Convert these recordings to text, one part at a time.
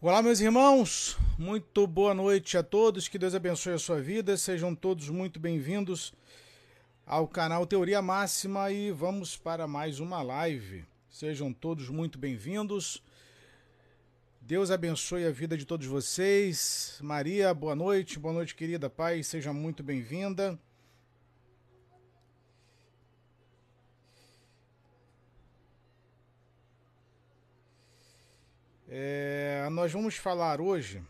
Olá, meus irmãos, muito boa noite a todos, que Deus abençoe a sua vida, sejam todos muito bem-vindos ao canal Teoria Máxima e vamos para mais uma live. Sejam todos muito bem-vindos. Deus abençoe a vida de todos vocês. Maria, boa noite, boa noite, querida Pai, seja muito bem-vinda. É, nós vamos falar hoje.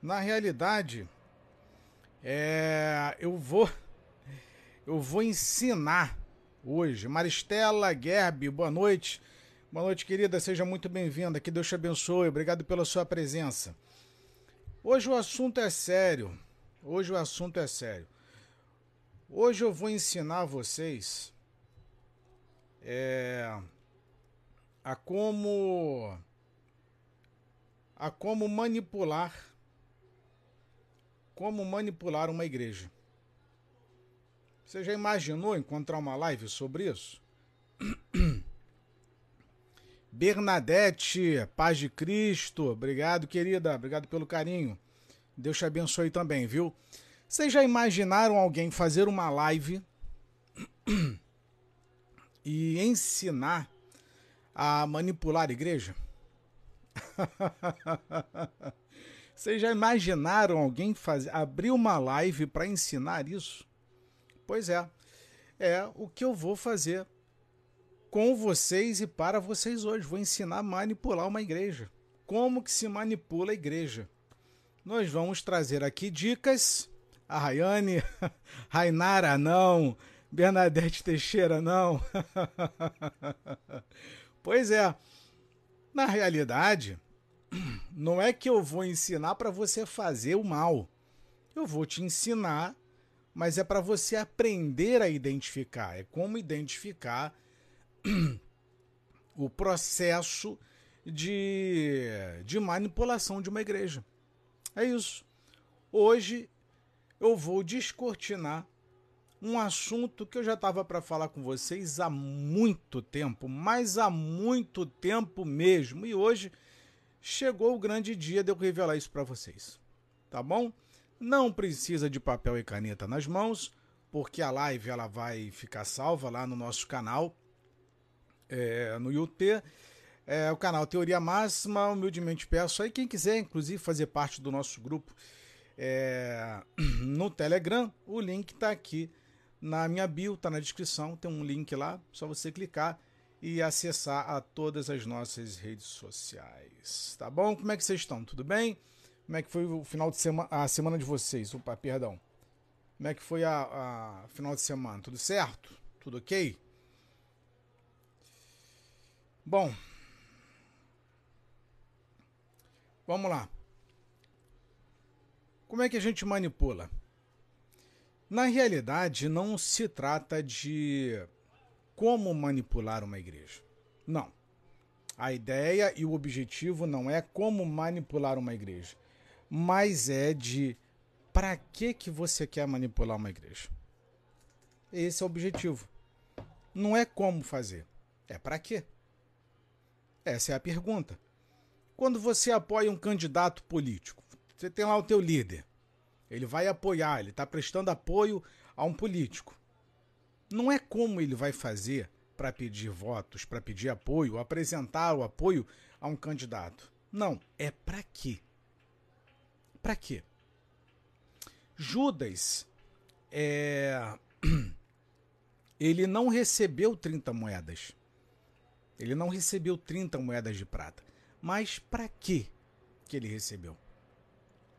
Na realidade, é, eu vou eu vou ensinar hoje. Maristela Gerbi, boa noite. Boa noite, querida. Seja muito bem-vinda. Que Deus te abençoe. Obrigado pela sua presença. Hoje o assunto é sério. Hoje o assunto é sério. Hoje eu vou ensinar vocês é, a como a como manipular como manipular uma igreja. Você já imaginou encontrar uma live sobre isso? Bernadette, paz de Cristo, obrigado, querida, obrigado pelo carinho. Deus te abençoe também, viu? Vocês já imaginaram alguém fazer uma live e ensinar a manipular a igreja? Vocês já imaginaram alguém fazer, abrir uma live para ensinar isso? Pois é, é o que eu vou fazer com vocês e para vocês hoje. Vou ensinar a manipular uma igreja. Como que se manipula a igreja? Nós vamos trazer aqui dicas. A Rayane, Rainara, não. Bernadette Teixeira, não. Pois é. Na realidade, não é que eu vou ensinar para você fazer o mal. Eu vou te ensinar, mas é para você aprender a identificar. É como identificar o processo de, de manipulação de uma igreja. É isso. Hoje eu vou descortinar um assunto que eu já estava para falar com vocês há muito tempo, mas há muito tempo mesmo. E hoje chegou o grande dia de eu revelar isso para vocês. Tá bom? Não precisa de papel e caneta nas mãos, porque a live ela vai ficar salva lá no nosso canal é, no YouTube. É, o canal Teoria Máxima, humildemente peço aí quem quiser, inclusive, fazer parte do nosso grupo é, no Telegram, o link está aqui na minha bio, tá na descrição, tem um link lá, só você clicar e acessar a todas as nossas redes sociais. Tá bom? Como é que vocês estão? Tudo bem? Como é que foi o final de semana, a semana de vocês? Opa, perdão. Como é que foi a, a final de semana? Tudo certo? Tudo ok? Bom, vamos lá. Como é que a gente manipula? Na realidade, não se trata de como manipular uma igreja. Não. A ideia e o objetivo não é como manipular uma igreja, mas é de para que que você quer manipular uma igreja. Esse é o objetivo. Não é como fazer, é para quê? Essa é a pergunta. Quando você apoia um candidato político, você tem lá o teu líder. Ele vai apoiar, ele está prestando apoio a um político. Não é como ele vai fazer para pedir votos, para pedir apoio, apresentar o apoio a um candidato. Não, é para quê? Para quê? Judas, é... ele não recebeu 30 moedas. Ele não recebeu 30 moedas de prata. Mas para que que ele recebeu?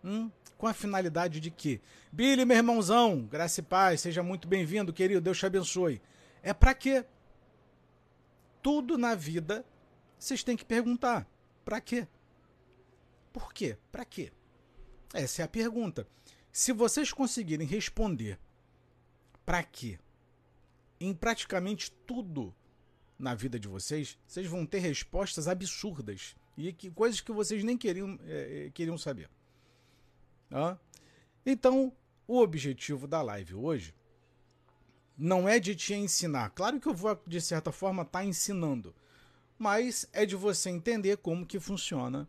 Hum? Com a finalidade de que? Billy, meu irmãozão, graça e paz, seja muito bem-vindo, querido, Deus te abençoe. É para quê? Tudo na vida vocês têm que perguntar. Para quê? Por quê? Para quê? Essa é a pergunta. Se vocês conseguirem responder para quê em praticamente tudo na vida de vocês, vocês vão ter respostas absurdas e que, coisas que vocês nem queriam, é, queriam saber. Então, o objetivo da live hoje não é de te ensinar. Claro que eu vou, de certa forma, estar tá ensinando. mas é de você entender como que funciona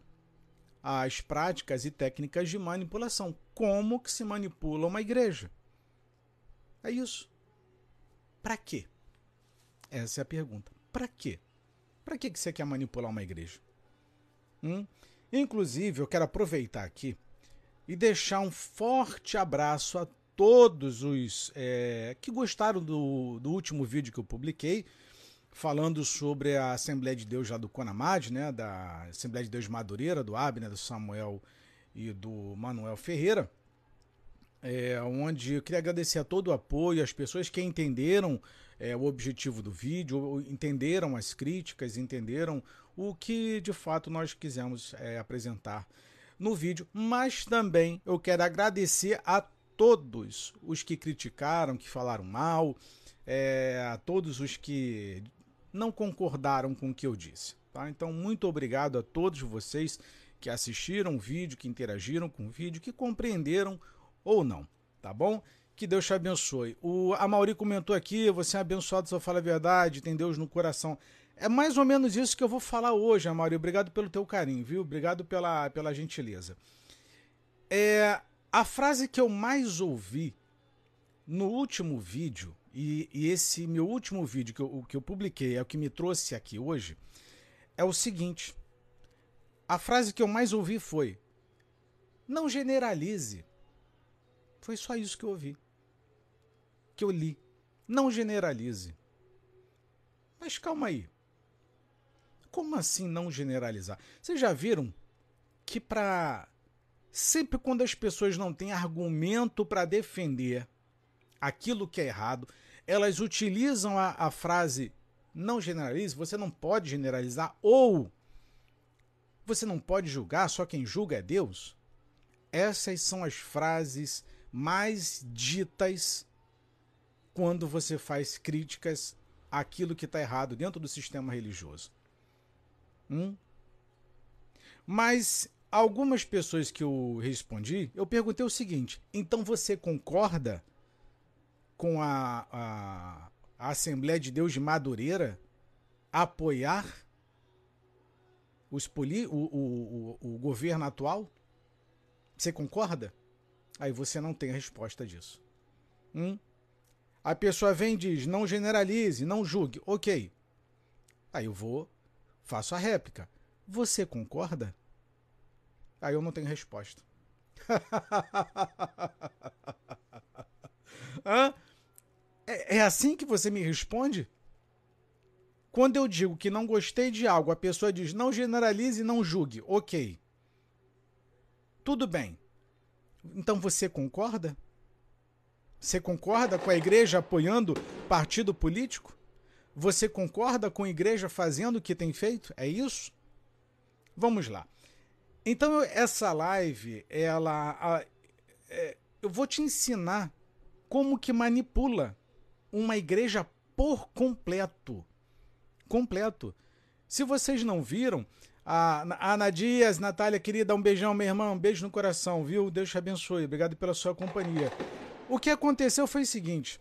as práticas e técnicas de manipulação. Como que se manipula uma igreja? É isso. Para quê? Essa é a pergunta. Para quê? Para que você quer manipular uma igreja? Hum? Inclusive, eu quero aproveitar aqui e deixar um forte abraço a todos os é, que gostaram do, do último vídeo que eu publiquei falando sobre a Assembleia de Deus lá do Conamad, né, da Assembleia de Deus de Madureira, do Abner, do Samuel e do Manuel Ferreira, é, onde eu queria agradecer a todo o apoio, as pessoas que entenderam é, o objetivo do vídeo, entenderam as críticas, entenderam o que de fato nós quisemos é, apresentar no vídeo, mas também eu quero agradecer a todos os que criticaram, que falaram mal, é, a todos os que não concordaram com o que eu disse. Tá? Então, muito obrigado a todos vocês que assistiram o vídeo, que interagiram com o vídeo, que compreenderam ou não, tá bom? Que Deus te abençoe. O Amauri comentou aqui, você é abençoado se eu falo a verdade, tem Deus no coração. É mais ou menos isso que eu vou falar hoje, Amauri. Obrigado pelo teu carinho, viu? Obrigado pela, pela gentileza. É, a frase que eu mais ouvi no último vídeo e, e, esse meu último vídeo que eu, que eu publiquei, é o que me trouxe aqui hoje, é o seguinte. A frase que eu mais ouvi foi: Não generalize. Foi só isso que eu ouvi. Que eu li. Não generalize. Mas calma aí. Como assim não generalizar? Vocês já viram que para sempre quando as pessoas não têm argumento para defender aquilo que é errado, elas utilizam a, a frase não generalize, você não pode generalizar, ou você não pode julgar, só quem julga é Deus. Essas são as frases mais ditas quando você faz críticas àquilo que está errado dentro do sistema religioso. Hum? Mas algumas pessoas que eu respondi, eu perguntei o seguinte: então você concorda com a, a, a Assembleia de Deus de Madureira apoiar os poli, o, o, o, o governo atual? Você concorda? Aí você não tem a resposta disso. Hum? A pessoa vem e diz: não generalize, não julgue. Ok. Aí eu vou, faço a réplica. Você concorda? Aí eu não tenho resposta. É, é assim que você me responde? Quando eu digo que não gostei de algo, a pessoa diz não generalize e não julgue. Ok. Tudo bem. Então você concorda? Você concorda com a igreja apoiando partido político? Você concorda com a igreja fazendo o que tem feito? É isso? Vamos lá. Então essa live, ela, a, é, eu vou te ensinar como que manipula uma igreja por completo. Completo. Se vocês não viram, a Ana Dias, Natália querida, um beijão, meu irmão, um beijo no coração, viu? Deus te abençoe, obrigado pela sua companhia. O que aconteceu foi o seguinte: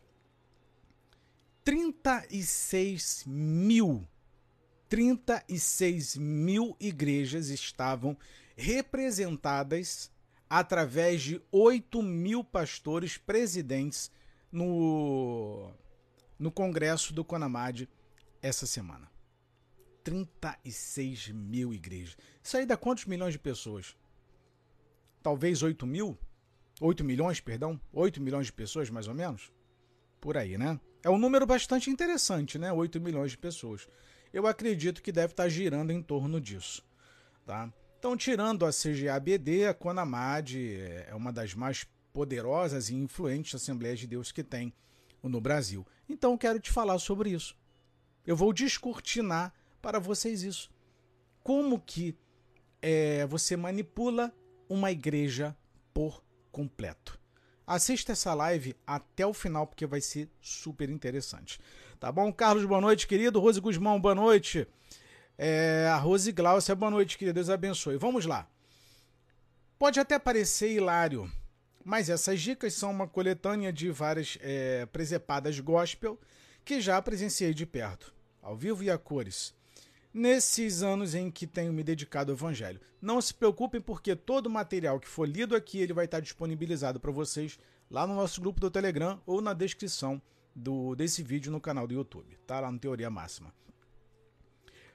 36 mil, 36 mil igrejas estavam representadas através de 8 mil pastores presidentes no, no congresso do Conamad essa semana. 36 mil igrejas. Isso aí dá quantos milhões de pessoas? Talvez 8 mil? 8 milhões, perdão? 8 milhões de pessoas, mais ou menos? Por aí, né? É um número bastante interessante, né? 8 milhões de pessoas. Eu acredito que deve estar girando em torno disso. Tá? Então, tirando a CGABD, a Conamad é uma das mais poderosas e influentes Assembleias de Deus que tem no Brasil. Então eu quero te falar sobre isso. Eu vou descortinar para vocês isso. Como que é, você manipula uma igreja por completo. Assista essa live até o final, porque vai ser super interessante. Tá bom? Carlos, boa noite, querido. Rose Guzmão, boa noite. É, a Rose Glaucia, boa noite, querido. Deus abençoe. Vamos lá. Pode até parecer hilário mas essas dicas são uma coletânea de várias é, presepadas gospel que já presenciei de perto, ao vivo e a cores. Nesses anos em que tenho me dedicado ao Evangelho. Não se preocupem, porque todo o material que for lido aqui ele vai estar disponibilizado para vocês lá no nosso grupo do Telegram ou na descrição do, desse vídeo no canal do YouTube, tá? Lá no Teoria Máxima.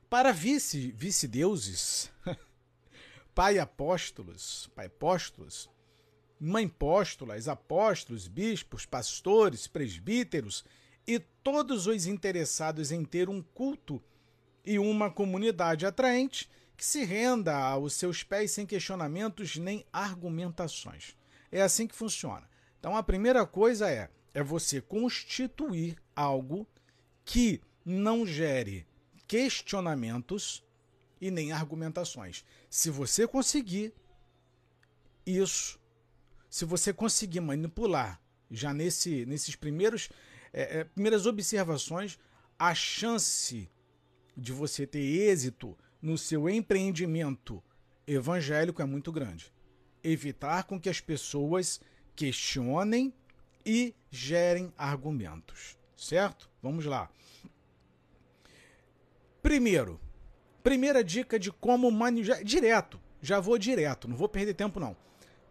Para vice, vice-deuses, pai apóstolos, pai apóstolos, mãe apóstolas, apóstolos, bispos, pastores, presbíteros e todos os interessados em ter um culto e uma comunidade atraente que se renda aos seus pés sem questionamentos nem argumentações. É assim que funciona. Então a primeira coisa é é você constituir algo que não gere questionamentos e nem argumentações. Se você conseguir isso, se você conseguir manipular já nesse, nesses primeiros é, é, primeiras observações, a chance de você ter êxito no seu empreendimento evangélico é muito grande. Evitar com que as pessoas questionem e gerem argumentos, certo? Vamos lá. Primeiro, primeira dica de como manipular. Direto, já vou direto, não vou perder tempo não.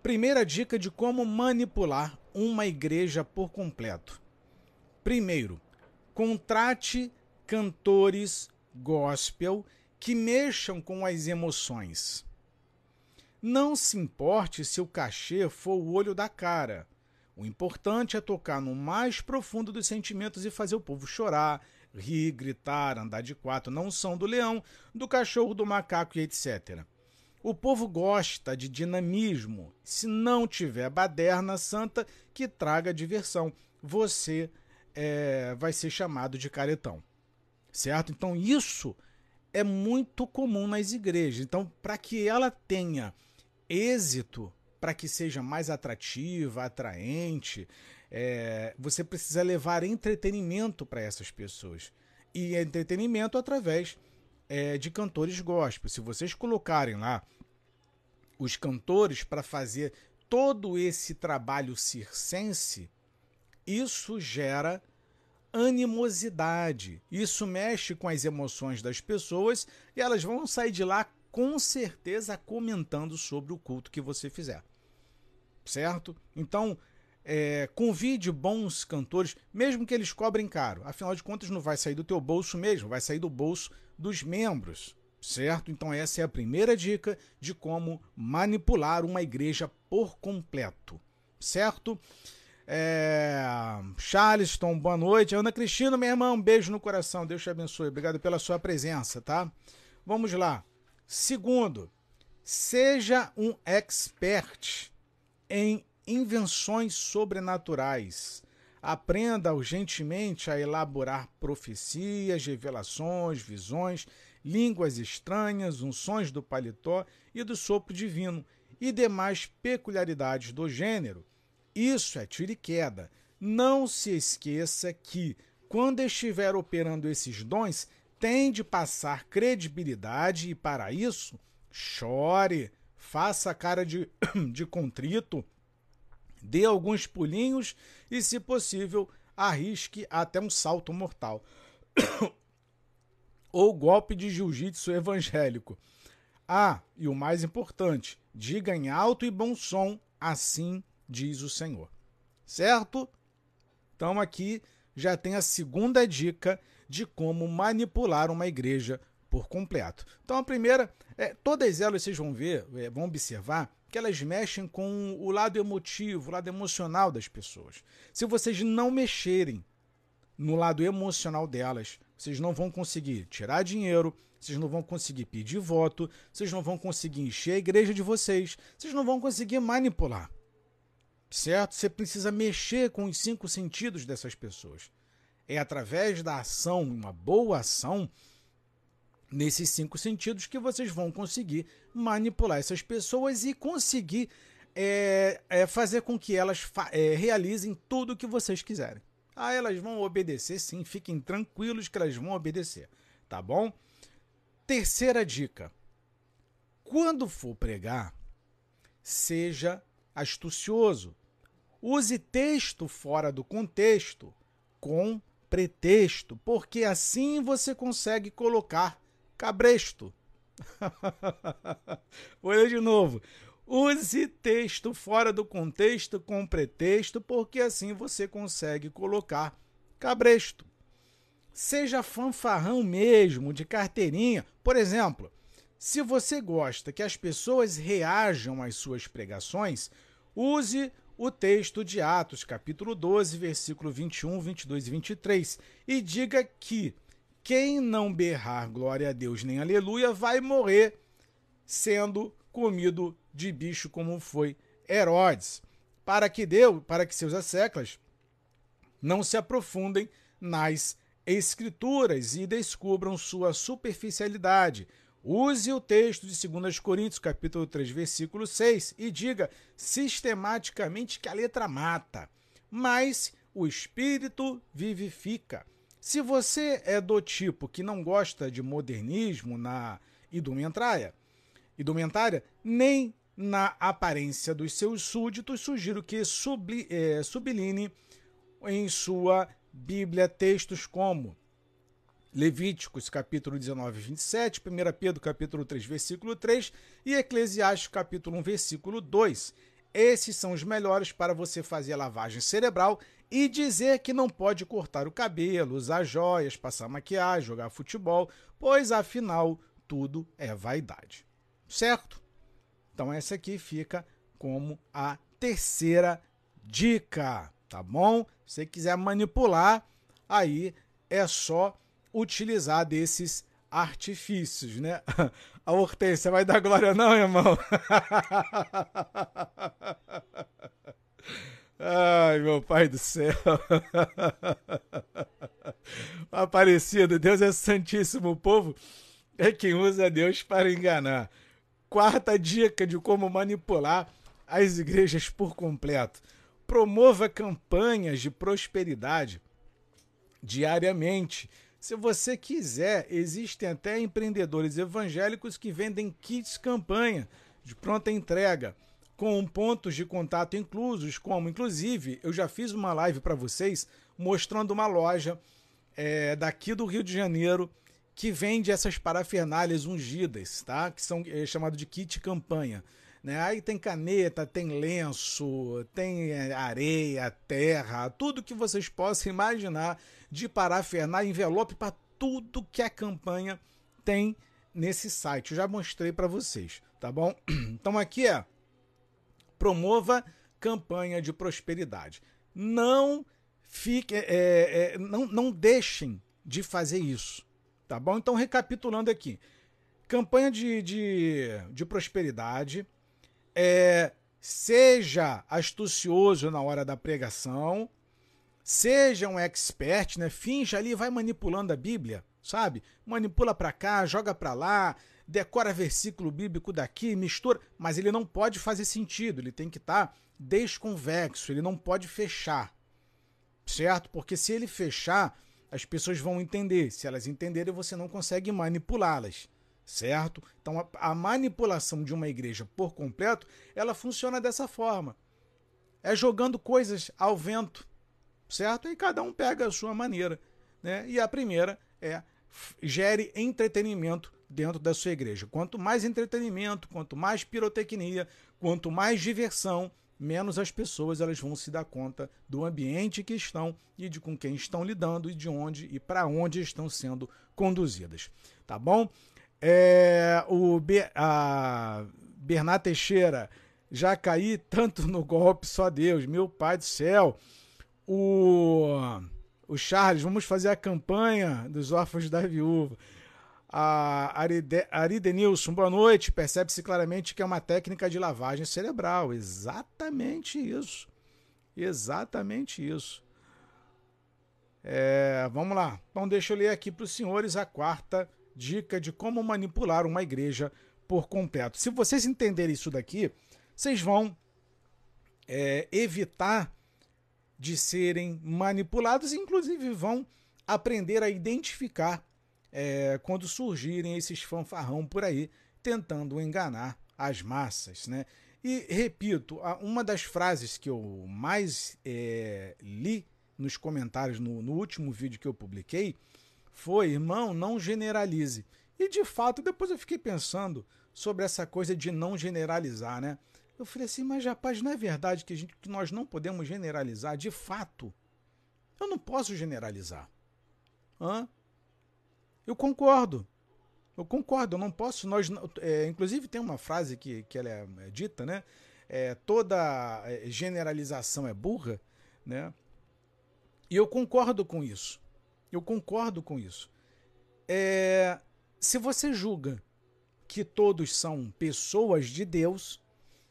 Primeira dica de como manipular uma igreja por completo. Primeiro, contrate cantores gospel que mexam com as emoções. Não se importe se o cachê for o olho da cara. O importante é tocar no mais profundo dos sentimentos e fazer o povo chorar, rir, gritar, andar de quatro. Não são do leão, do cachorro, do macaco e etc. O povo gosta de dinamismo. Se não tiver baderna santa, que traga diversão. Você é, vai ser chamado de caretão. Certo? Então, isso é muito comum nas igrejas. Então, para que ela tenha êxito, para que seja mais atrativa, atraente, é, você precisa levar entretenimento para essas pessoas. E entretenimento através é, de cantores gospel. Se vocês colocarem lá os cantores para fazer todo esse trabalho circense, isso gera animosidade. Isso mexe com as emoções das pessoas e elas vão sair de lá com certeza comentando sobre o culto que você fizer. Certo? Então, é, convide bons cantores, mesmo que eles cobrem caro. Afinal de contas, não vai sair do teu bolso mesmo, vai sair do bolso dos membros. Certo? Então, essa é a primeira dica de como manipular uma igreja por completo. Certo? É... Charleston, boa noite. Ana Cristina, minha irmã, um beijo no coração. Deus te abençoe. Obrigado pela sua presença, tá? Vamos lá. Segundo, seja um expert em invenções sobrenaturais. Aprenda urgentemente a elaborar profecias, revelações, visões, línguas estranhas, unções do paletó e do sopro divino e demais peculiaridades do gênero isso é tiro e queda. Não se esqueça que, quando estiver operando esses dons, tem de passar credibilidade e, para isso, chore, faça cara de, de contrito, dê alguns pulinhos e, se possível, arrisque até um salto mortal. Ou golpe de jiu-jitsu evangélico. Ah, e o mais importante, diga em alto e bom som, assim diz o Senhor. Certo? Então aqui já tem a segunda dica de como manipular uma igreja por completo. Então a primeira, é, todas elas vocês vão ver, é, vão observar que elas mexem com o lado emotivo, o lado emocional das pessoas. Se vocês não mexerem no lado emocional delas, vocês não vão conseguir tirar dinheiro, vocês não vão conseguir pedir voto, vocês não vão conseguir encher a igreja de vocês, vocês não vão conseguir manipular certo? Você precisa mexer com os cinco sentidos dessas pessoas. É através da ação, uma boa ação, nesses cinco sentidos, que vocês vão conseguir manipular essas pessoas e conseguir é, é, fazer com que elas é, realizem tudo o que vocês quiserem. Ah, elas vão obedecer, sim, fiquem tranquilos que elas vão obedecer, tá bom? Terceira dica: quando for pregar, seja astucioso. Use texto fora do contexto com pretexto, porque assim você consegue colocar cabresto. Vou ler de novo. Use texto fora do contexto com pretexto, porque assim você consegue colocar cabresto. Seja fanfarrão mesmo, de carteirinha. Por exemplo, se você gosta que as pessoas reajam às suas pregações, use o texto de Atos, capítulo 12, versículo 21, 22 e 23, e diga que quem não berrar glória a Deus nem aleluia vai morrer sendo comido de bicho como foi Herodes, para que Deus, para que seus asseclas não se aprofundem nas escrituras e descubram sua superficialidade, Use o texto de 2 Coríntios, capítulo 3, versículo 6, e diga sistematicamente que a letra mata, mas o espírito vivifica. Se você é do tipo que não gosta de modernismo na indumentária, nem na aparência dos seus súditos, sugiro que subli, é, subline em sua Bíblia textos como Levíticos capítulo 19, 27, 1 Pedro capítulo 3, versículo 3 e Eclesiastes capítulo 1, versículo 2. Esses são os melhores para você fazer a lavagem cerebral e dizer que não pode cortar o cabelo, usar joias, passar maquiagem, jogar futebol, pois afinal tudo é vaidade. Certo? Então essa aqui fica como a terceira dica, tá bom? Se você quiser manipular, aí é só utilizar desses artifícios, né? A Hortência vai dar glória não, irmão? Ai, meu pai do céu. Aparecido, Deus é santíssimo, o povo é quem usa Deus para enganar. Quarta dica de como manipular as igrejas por completo. Promova campanhas de prosperidade diariamente se você quiser, existem até empreendedores evangélicos que vendem kits campanha de pronta entrega, com pontos de contato inclusos, como inclusive eu já fiz uma live para vocês mostrando uma loja é, daqui do Rio de Janeiro que vende essas parafernálias ungidas, tá? Que são é, chamado de kit campanha. Né? Aí tem caneta, tem lenço, tem é, areia, terra, tudo que vocês possam imaginar de parafernália, envelope para tudo que a campanha tem nesse site. Eu já mostrei para vocês, tá bom? Então aqui é promova campanha de prosperidade. Não fique, é, é, não, não deixem de fazer isso, tá bom? Então recapitulando aqui, campanha de, de, de prosperidade, é, seja astucioso na hora da pregação, Seja um expert, né? Finja ali, vai manipulando a Bíblia, sabe? Manipula para cá, joga para lá, decora versículo bíblico daqui, mistura, mas ele não pode fazer sentido, ele tem que estar tá desconvexo, ele não pode fechar. Certo? Porque se ele fechar, as pessoas vão entender. Se elas entenderem, você não consegue manipulá-las. Certo? Então a, a manipulação de uma igreja por completo, ela funciona dessa forma. É jogando coisas ao vento certo? E cada um pega a sua maneira. Né? E a primeira é gere entretenimento dentro da sua igreja. Quanto mais entretenimento, quanto mais pirotecnia, quanto mais diversão, menos as pessoas elas vão se dar conta do ambiente que estão e de com quem estão lidando e de onde e para onde estão sendo conduzidas. Tá bom? É, o Be a Bernat Teixeira já caí tanto no golpe, só Deus, meu pai do céu o, o Charles, vamos fazer a campanha dos órfãos da viúva. A Aridenilson, boa noite. Percebe-se claramente que é uma técnica de lavagem cerebral. Exatamente isso. Exatamente isso. É, vamos lá. Então, deixa eu ler aqui para os senhores a quarta dica de como manipular uma igreja por completo. Se vocês entenderem isso daqui, vocês vão é, evitar de serem manipulados, inclusive vão aprender a identificar é, quando surgirem esses fanfarrão por aí tentando enganar as massas, né? E repito, uma das frases que eu mais é, li nos comentários no, no último vídeo que eu publiquei foi: irmão, não generalize. E de fato, depois eu fiquei pensando sobre essa coisa de não generalizar, né? Eu falei assim, mas rapaz, não é verdade que, gente, que nós não podemos generalizar? De fato, eu não posso generalizar. Hã? Eu concordo. Eu concordo, eu não posso. Nós, é, inclusive, tem uma frase que, que ela é, é dita, né? É, toda é, generalização é burra, né? E eu concordo com isso. Eu concordo com isso. É, se você julga que todos são pessoas de Deus,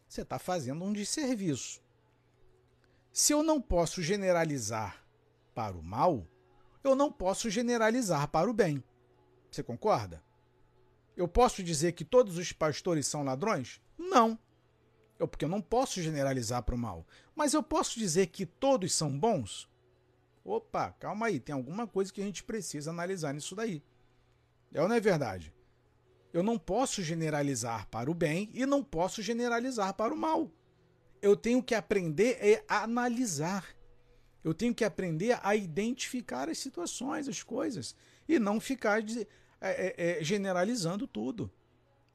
você está fazendo um desserviço. Se eu não posso generalizar para o mal, eu não posso generalizar para o bem. Você concorda? Eu posso dizer que todos os pastores são ladrões? Não. Eu, porque eu não posso generalizar para o mal. Mas eu posso dizer que todos são bons? Opa, calma aí, tem alguma coisa que a gente precisa analisar nisso daí. É ou não é verdade? Eu não posso generalizar para o bem e não posso generalizar para o mal. Eu tenho que aprender a analisar. Eu tenho que aprender a identificar as situações, as coisas, e não ficar de, é, é, é, generalizando tudo.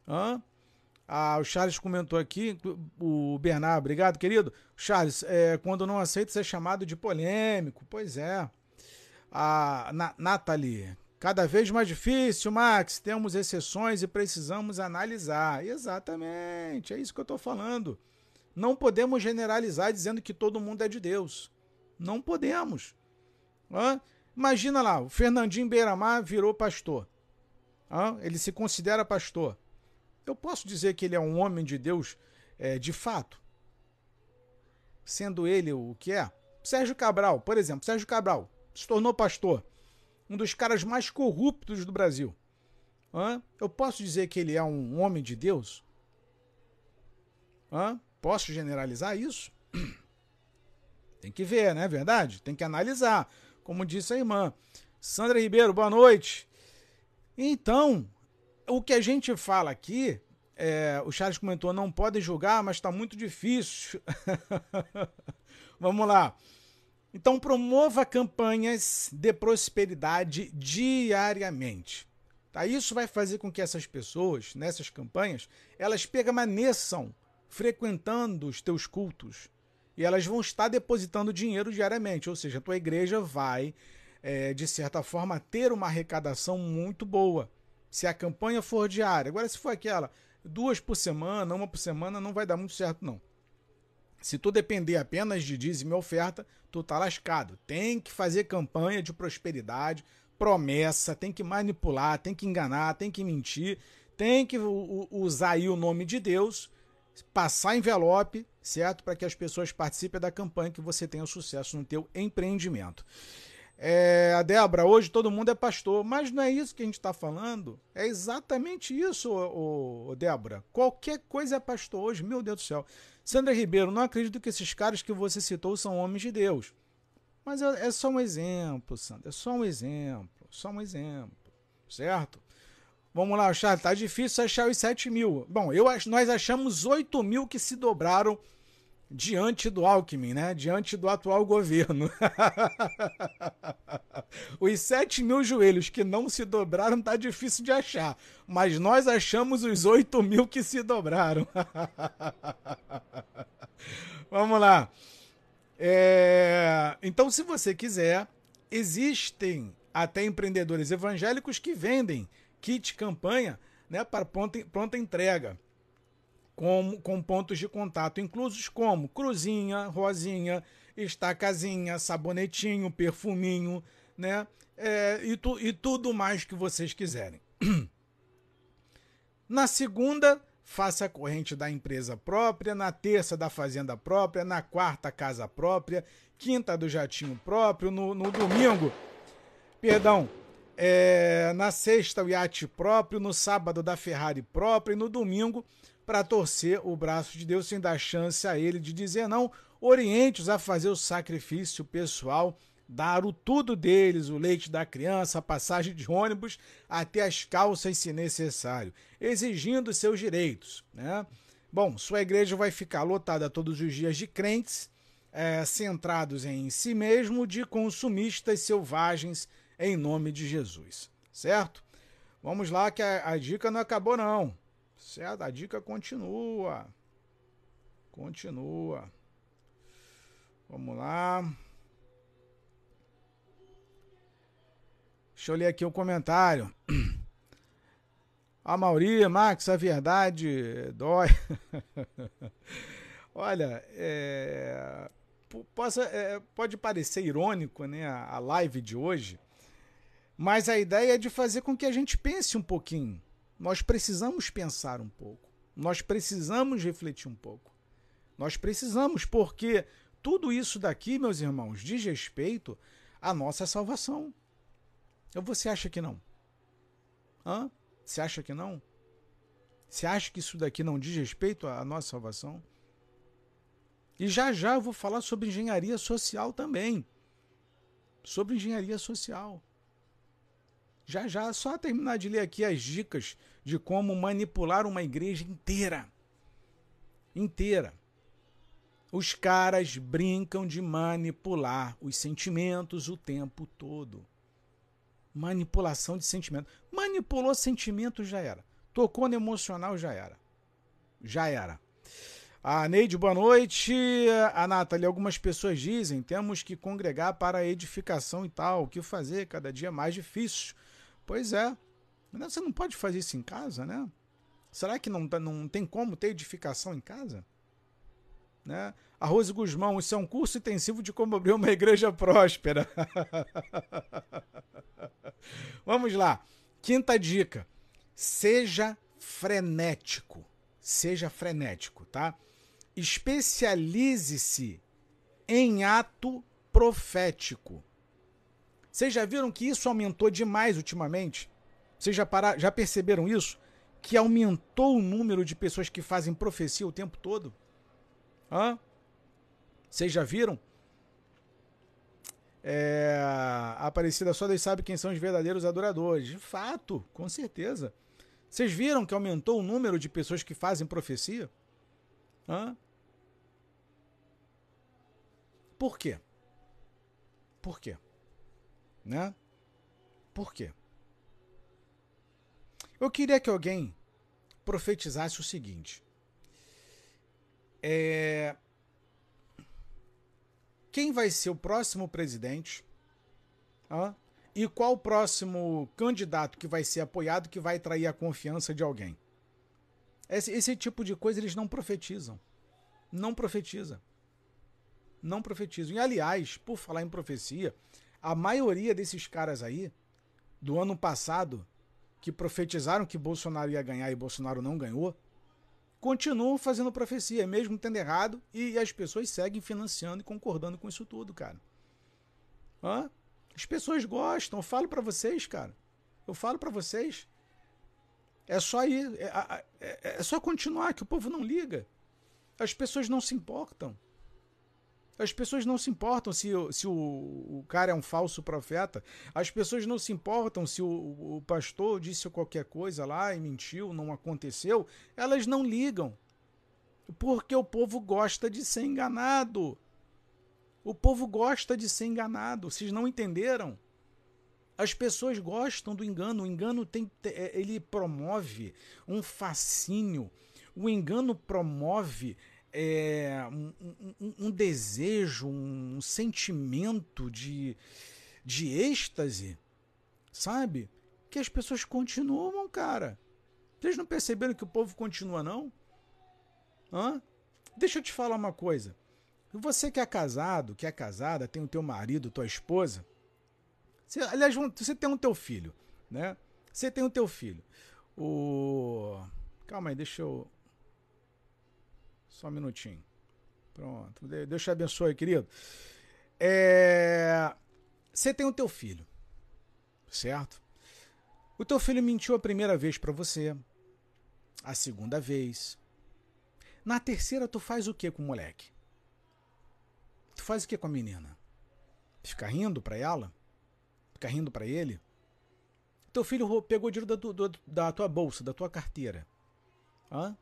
Hã? Ah, o Charles comentou aqui, o Bernardo, obrigado, querido. Charles, é, quando não aceita ser chamado de polêmico, pois é. A Na Nathalie, cada vez mais difícil, Max, temos exceções e precisamos analisar. Exatamente, é isso que eu estou falando. Não podemos generalizar dizendo que todo mundo é de Deus. Não podemos. Hã? Imagina lá, o Fernandinho Beiramar virou pastor. Hã? Ele se considera pastor. Eu posso dizer que ele é um homem de Deus é, de fato? Sendo ele o que é? Sérgio Cabral, por exemplo, Sérgio Cabral se tornou pastor, um dos caras mais corruptos do Brasil. Hã? Eu posso dizer que ele é um homem de Deus? Hã? Posso generalizar isso? Tem que ver, não é verdade? Tem que analisar. Como disse a irmã. Sandra Ribeiro, boa noite. Então, o que a gente fala aqui, é, o Charles comentou, não pode julgar, mas está muito difícil. Vamos lá. Então, promova campanhas de prosperidade diariamente. Tá? Isso vai fazer com que essas pessoas, nessas campanhas, elas permaneçam frequentando os teus cultos. E elas vão estar depositando dinheiro diariamente. Ou seja, a tua igreja vai, é, de certa forma, ter uma arrecadação muito boa se a campanha for diária. Agora, se for aquela duas por semana, uma por semana, não vai dar muito certo, não. Se tu depender apenas de dízimo e oferta, tu tá lascado. Tem que fazer campanha de prosperidade, promessa, tem que manipular, tem que enganar, tem que mentir, tem que usar aí o nome de Deus, passar envelope, certo? Para que as pessoas participem da campanha que você tenha sucesso no teu empreendimento. É, a Débora, hoje todo mundo é pastor, mas não é isso que a gente está falando. É exatamente isso, ô, ô, Débora. Qualquer coisa é pastor hoje, meu Deus do céu. Sandra Ribeiro, não acredito que esses caras que você citou são homens de Deus. Mas é, é só um exemplo, Sandra, é só um exemplo, só um exemplo, certo? Vamos lá, achar, tá difícil achar os 7 mil. Bom, eu, nós achamos 8 mil que se dobraram diante do Alckmin, né? diante do atual governo. os 7 mil joelhos que não se dobraram tá difícil de achar, mas nós achamos os 8 mil que se dobraram. Vamos lá. É... Então, se você quiser, existem até empreendedores evangélicos que vendem kit campanha né, para pronta, pronta entrega com, com pontos de contato inclusos como cruzinha, rosinha, estacazinha, sabonetinho, perfuminho, né? É, e, tu, e tudo mais que vocês quiserem. Na segunda, faça a corrente da empresa própria, na terça da fazenda própria, na quarta casa própria, quinta do jatinho próprio, no, no domingo, perdão, é, na sexta o iate próprio, no sábado da Ferrari própria e no domingo para torcer o braço de Deus sem dar chance a ele de dizer não. Oriente-os a fazer o sacrifício pessoal, dar o tudo deles, o leite da criança, a passagem de ônibus, até as calças se necessário, exigindo seus direitos. Né? Bom, sua igreja vai ficar lotada todos os dias de crentes é, centrados em si mesmo, de consumistas selvagens, em nome de Jesus. Certo? Vamos lá que a, a dica não acabou não. Certo? A dica continua. Continua. Vamos lá. Deixa eu ler aqui o comentário. A Mauri, Max, a verdade dói. Olha, é, possa, é, pode parecer irônico né, a live de hoje, mas a ideia é de fazer com que a gente pense um pouquinho. Nós precisamos pensar um pouco. Nós precisamos refletir um pouco. Nós precisamos, porque tudo isso daqui, meus irmãos, diz respeito à nossa salvação. Você acha que não? Hã? Você acha que não? Você acha que isso daqui não diz respeito à nossa salvação? E já já eu vou falar sobre engenharia social também. Sobre engenharia social. Já já, só terminar de ler aqui as dicas de como manipular uma igreja inteira. Inteira. Os caras brincam de manipular os sentimentos o tempo todo. Manipulação de sentimento. Manipulou sentimento já era. Tocou no emocional já era. Já era. A Neide, boa noite. A Nathalie, algumas pessoas dizem temos que congregar para a edificação e tal. O que fazer? Cada dia mais difícil. Pois é. Você não pode fazer isso em casa, né? Será que não, tá, não tem como ter edificação em casa? Né? A Rose Guzmão, isso é um curso intensivo de como abrir uma igreja próspera. Vamos lá. Quinta dica. Seja frenético. Seja frenético, tá? Especialize-se em ato profético. Vocês já viram que isso aumentou demais ultimamente? Vocês já, já perceberam isso? Que aumentou o número de pessoas que fazem profecia o tempo todo? Hã? Vocês já viram? É, a Aparecida só Deus sabe quem são os verdadeiros adoradores. De fato, com certeza. Vocês viram que aumentou o número de pessoas que fazem profecia? Hã? Por quê? Por quê? Né? Por quê? Eu queria que alguém profetizasse o seguinte. É... Quem vai ser o próximo presidente? Ah, e qual o próximo candidato que vai ser apoiado que vai trair a confiança de alguém? Esse, esse tipo de coisa eles não profetizam. Não profetiza. Não profetizam. E aliás, por falar em profecia, a maioria desses caras aí, do ano passado, que profetizaram que Bolsonaro ia ganhar e Bolsonaro não ganhou, continuam fazendo profecia, mesmo tendo errado, e as pessoas seguem financiando e concordando com isso tudo, cara. Hã? As pessoas gostam, eu falo para vocês, cara. Eu falo para vocês. É só ir, é, é, é, só continuar que o povo não liga. As pessoas não se importam. As pessoas não se importam se, se o, o cara é um falso profeta. As pessoas não se importam se o, o pastor disse qualquer coisa lá e mentiu, não aconteceu. Elas não ligam. Porque o povo gosta de ser enganado. O povo gosta de ser enganado. Vocês não entenderam? As pessoas gostam do engano. O engano tem, é, ele promove um fascínio. O engano promove é, um, um, um, desejo, um sentimento de, de êxtase, sabe? Que as pessoas continuam, cara. Vocês não perceberam que o povo continua, não? Hã? Deixa eu te falar uma coisa. Você que é casado, que é casada, tem o teu marido, tua esposa. Você, aliás, você tem o teu filho, né? Você tem o teu filho. O. Calma aí, deixa eu. Só um minutinho. Pronto. Deus te abençoe, querido. É... Você tem o teu filho, certo? O teu filho mentiu a primeira vez para você, a segunda vez. Na terceira, tu faz o que com o moleque? Tu faz o que com a menina? Fica rindo para ela? Fica rindo para ele? Teu filho pegou dinheiro da, da tua bolsa, da tua carteira. Hã?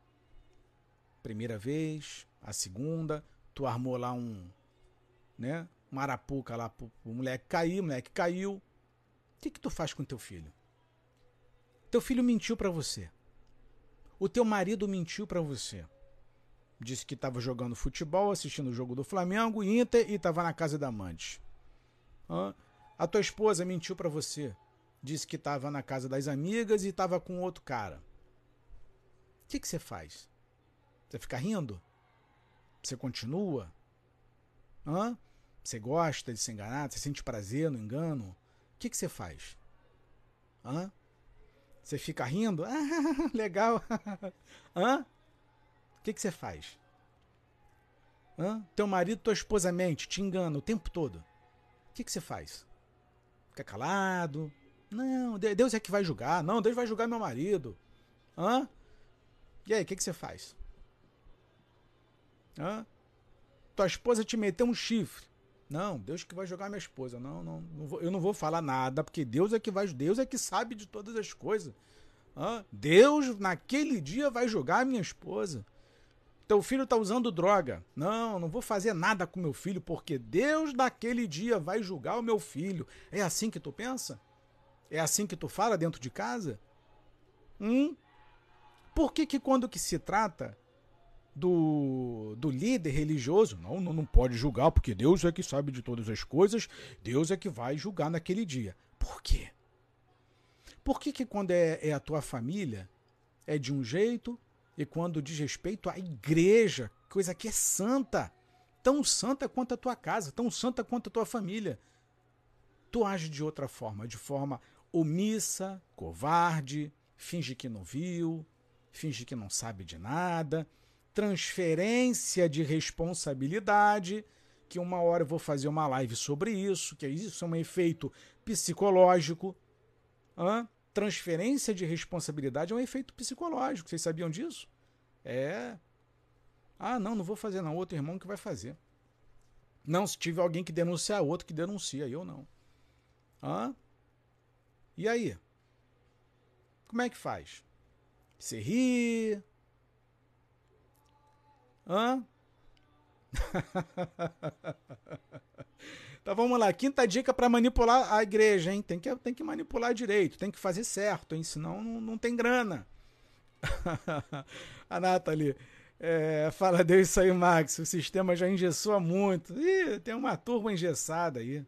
Primeira vez, a segunda, tu armou lá um, né, uma arapuca lá pro, pro moleque cair, o moleque caiu. O que que tu faz com teu filho? Teu filho mentiu para você. O teu marido mentiu para você. Disse que estava jogando futebol, assistindo o jogo do Flamengo, Inter e estava na casa da amante. A tua esposa mentiu para você. Disse que estava na casa das amigas e estava com outro cara. O que, que você faz? Você fica rindo? Você continua? Hã? Você gosta de se enganar? Você sente prazer no engano? O que, que você faz? Hã? Você fica rindo? Ah, legal. Hã? O que, que você faz? Hã? Teu marido, tua esposa mente, te engana o tempo todo. O que, que você faz? Fica calado? Não, Deus é que vai julgar. Não, Deus vai julgar meu marido. Hã? E aí, o que, que você faz? Hã? Tua esposa te meteu um chifre. Não, Deus que vai jogar minha esposa. Não, não, não vou, eu não vou falar nada, porque Deus é que vai, Deus é que sabe de todas as coisas. Hã? Deus naquele dia vai jogar minha esposa. Teu filho está usando droga. Não, não vou fazer nada com meu filho, porque Deus naquele dia vai julgar o meu filho. É assim que tu pensa? É assim que tu fala dentro de casa? Hum? Por que que quando que se trata do, do líder religioso, não, não, não pode julgar, porque Deus é que sabe de todas as coisas, Deus é que vai julgar naquele dia. Por quê? Por que, que quando é, é a tua família é de um jeito e quando diz respeito à igreja, coisa que é santa, tão santa quanto a tua casa, tão santa quanto a tua família, tu age de outra forma, de forma omissa, covarde, finge que não viu, finge que não sabe de nada, transferência de responsabilidade, que uma hora eu vou fazer uma live sobre isso, que isso é um efeito psicológico. Hã? Transferência de responsabilidade é um efeito psicológico. Vocês sabiam disso? É. Ah, não, não vou fazer, não. Outro irmão que vai fazer. Não, se tiver alguém que denunciar, outro que denuncia, eu não. Hã? E aí? Como é que faz? Você ri, Hã? então vamos lá. Quinta dica para manipular a igreja, hein? Tem que, tem que manipular direito, tem que fazer certo, hein? Senão não, não tem grana. a Nathalie. É, fala Deus isso aí, Max. O sistema já engessou muito. Ih, tem uma turma engessada aí.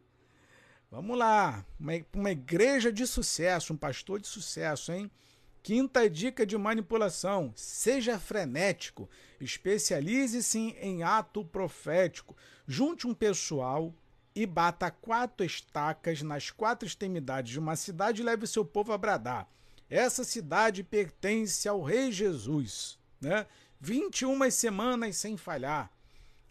Vamos lá. Uma, uma igreja de sucesso, um pastor de sucesso, hein? Quinta dica de manipulação: seja frenético, especialize-se em ato profético. Junte um pessoal e bata quatro estacas nas quatro extremidades de uma cidade e leve seu povo a bradar. Essa cidade pertence ao Rei Jesus. Né? 21 semanas sem falhar.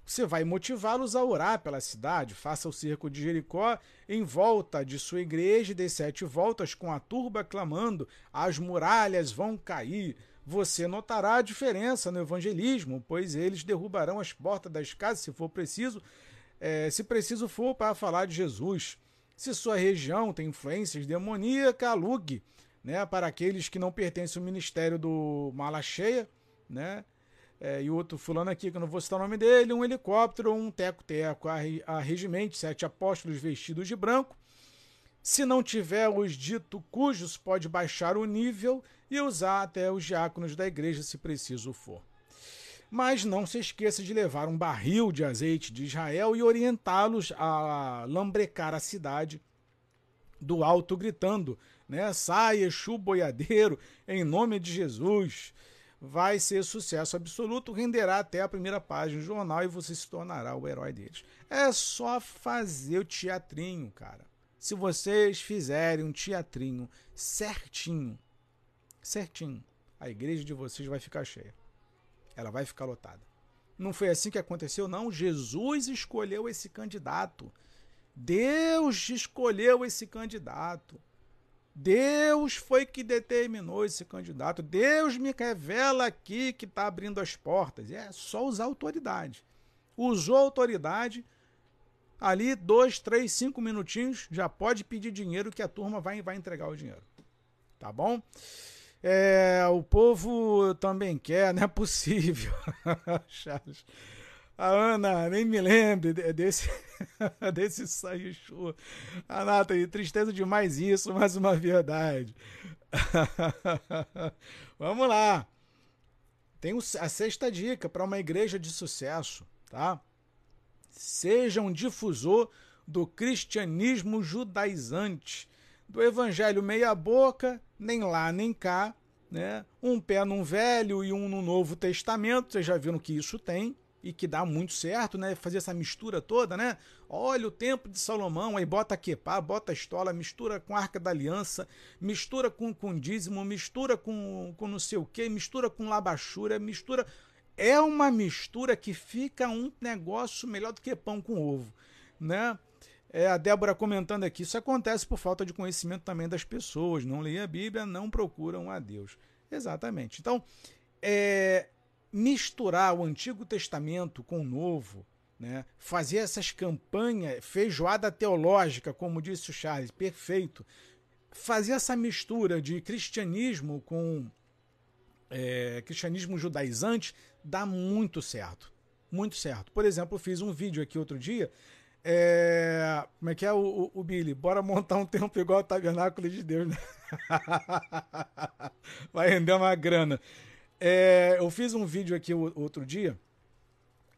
Você vai motivá-los a orar pela cidade. Faça o cerco de Jericó em volta de sua igreja e dê sete voltas com a turba clamando: as muralhas vão cair. Você notará a diferença no evangelismo, pois eles derrubarão as portas das casas se for preciso, é, se preciso for para falar de Jesus. Se sua região tem influências demoníacas, alugue né, para aqueles que não pertencem ao ministério do Mala Cheia, né? É, e outro fulano aqui, que eu não vou citar o nome dele, um helicóptero, um teco-teco a, a regimento, sete apóstolos vestidos de branco. Se não tiver os dito cujos, pode baixar o nível e usar até os diáconos da igreja, se preciso for. Mas não se esqueça de levar um barril de azeite de Israel e orientá-los a lambrecar a cidade do alto, gritando: né? Saia, Exu boiadeiro, em nome de Jesus vai ser sucesso absoluto, renderá até a primeira página do jornal e você se tornará o herói deles. É só fazer o teatrinho, cara. Se vocês fizerem um teatrinho certinho, certinho, a igreja de vocês vai ficar cheia. Ela vai ficar lotada. Não foi assim que aconteceu, não. Jesus escolheu esse candidato. Deus escolheu esse candidato. Deus foi que determinou esse candidato. Deus me revela aqui que está abrindo as portas. É só usar autoridade. Usou autoridade, ali dois, três, cinco minutinhos, já pode pedir dinheiro que a turma vai, vai entregar o dinheiro. Tá bom? É, o povo também quer, não é possível. Charles. A Ana, nem me lembre desse, desse sangue show. A Nathalie, tristeza demais isso, mas uma verdade. Vamos lá. Tem a sexta dica para uma igreja de sucesso, tá? Seja um difusor do cristianismo judaizante, do evangelho meia boca, nem lá nem cá, né? Um pé num velho e um no Novo Testamento, vocês já viram que isso tem e que dá muito certo, né? Fazer essa mistura toda, né? Olha o tempo de Salomão, aí bota quepá, bota estola, mistura com a Arca da Aliança, mistura com, com dízimo, mistura com, com não sei o que, mistura com labachura, mistura. É uma mistura que fica um negócio melhor do que pão com ovo, né? É, a Débora comentando aqui, isso acontece por falta de conhecimento também das pessoas, não leem a Bíblia, não procuram a Deus. Exatamente. Então, é, misturar o Antigo Testamento com o Novo, né? fazer essas campanhas, feijoada teológica, como disse o Charles, perfeito. Fazer essa mistura de cristianismo com é, cristianismo judaizante dá muito certo. Muito certo. Por exemplo, fiz um vídeo aqui outro dia. É, como é que é o, o, o, Billy? Bora montar um templo igual ao Tabernáculo de Deus. Né? Vai render uma grana. É, eu fiz um vídeo aqui outro dia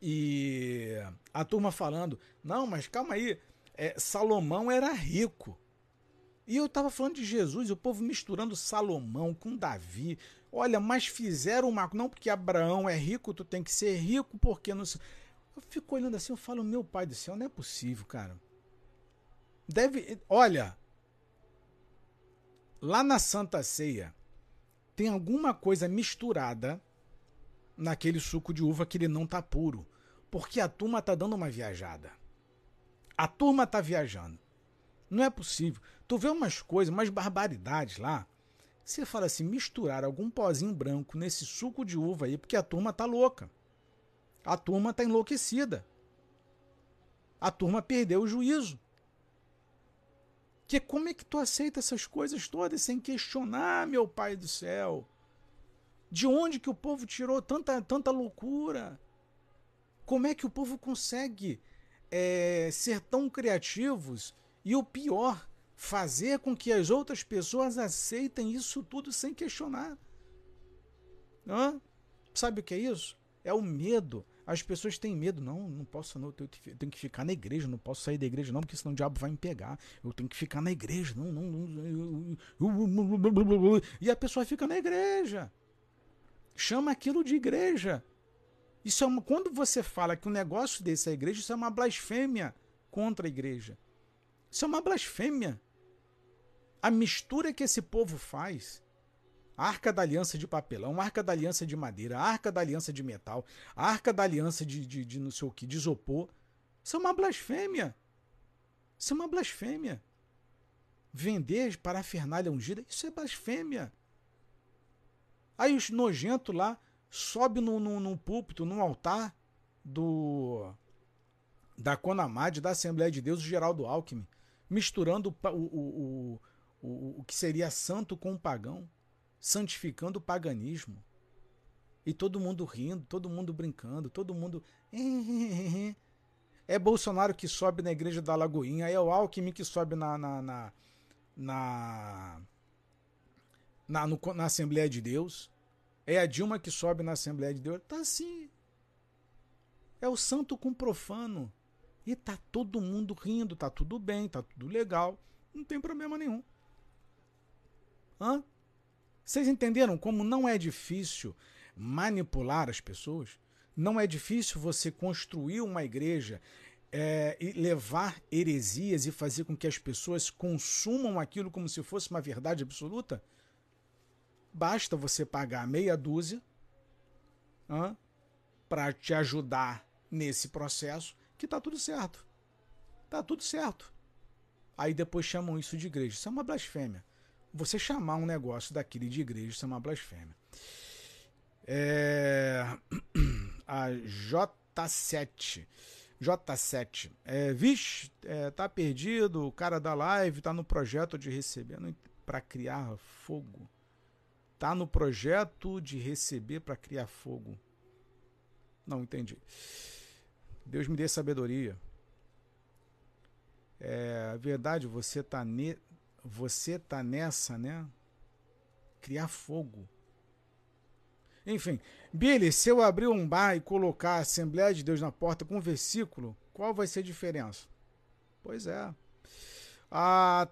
e a turma falando: não, mas calma aí, é, Salomão era rico. E eu estava falando de Jesus, o povo misturando Salomão com Davi. Olha, mas fizeram uma. Não porque Abraão é rico, tu tem que ser rico, porque não. Eu fico olhando assim, eu falo, meu pai do céu, não é possível, cara. Deve. Olha. Lá na Santa Ceia, tem alguma coisa misturada naquele suco de uva que ele não tá puro. Porque a turma tá dando uma viajada. A turma tá viajando. Não é possível. Tu vê umas coisas, umas barbaridades lá. Você fala assim, misturar algum pozinho branco nesse suco de uva aí, porque a turma tá louca. A turma tá enlouquecida. A turma perdeu o juízo. Que como é que tu aceita essas coisas todas sem questionar, meu pai do céu? De onde que o povo tirou tanta, tanta loucura? Como é que o povo consegue é, ser tão criativos e o pior, fazer com que as outras pessoas aceitem isso tudo sem questionar? Hã? Sabe o que é isso? É o medo as pessoas têm medo. Não, não posso, não. Eu tenho que ficar na igreja, não posso sair da igreja, não, porque senão o diabo vai me pegar. Eu tenho que ficar na igreja. Não, não, não. E a pessoa fica na igreja. Chama aquilo de igreja. Isso é uma, quando você fala que um negócio desse é igreja, isso é uma blasfêmia contra a igreja. Isso é uma blasfêmia. A mistura que esse povo faz arca da aliança de papelão, arca da aliança de madeira, arca da aliança de metal, arca da aliança de, de, de não sei o que, de isopor. Isso é uma blasfêmia. Isso é uma blasfêmia. Vender para a fernália ungida, isso é blasfêmia. Aí os nojentos lá sobe no, no, no púlpito, no altar do da Conamad, da Assembleia de Deus, o Geraldo Alckmin, misturando o, o, o, o, o que seria santo com o pagão santificando o paganismo. E todo mundo rindo, todo mundo brincando, todo mundo. É Bolsonaro que sobe na igreja da Lagoinha, é o Alckmin que sobe na. na, na, na, na, no, na Assembleia de Deus. É a Dilma que sobe na Assembleia de Deus. Tá assim. É o santo com profano. E tá todo mundo rindo, tá tudo bem, tá tudo legal. Não tem problema nenhum. Hã? Vocês entenderam como não é difícil manipular as pessoas? Não é difícil você construir uma igreja é, e levar heresias e fazer com que as pessoas consumam aquilo como se fosse uma verdade absoluta? Basta você pagar meia dúzia para te ajudar nesse processo, que tá tudo certo. Tá tudo certo. Aí depois chamam isso de igreja. Isso é uma blasfêmia você chamar um negócio daquele de igreja, isso é uma blasfêmia. É... A J7. J7. É, vixe, é, tá perdido. O cara da live tá no projeto de receber para criar fogo. Tá no projeto de receber para criar fogo. Não entendi. Deus me dê sabedoria. É verdade, você tá, ne... você tá nessa, né? Criar fogo. Enfim, Billy, se eu abrir um bar e colocar a Assembleia de Deus na porta com um versículo, qual vai ser a diferença? Pois é. A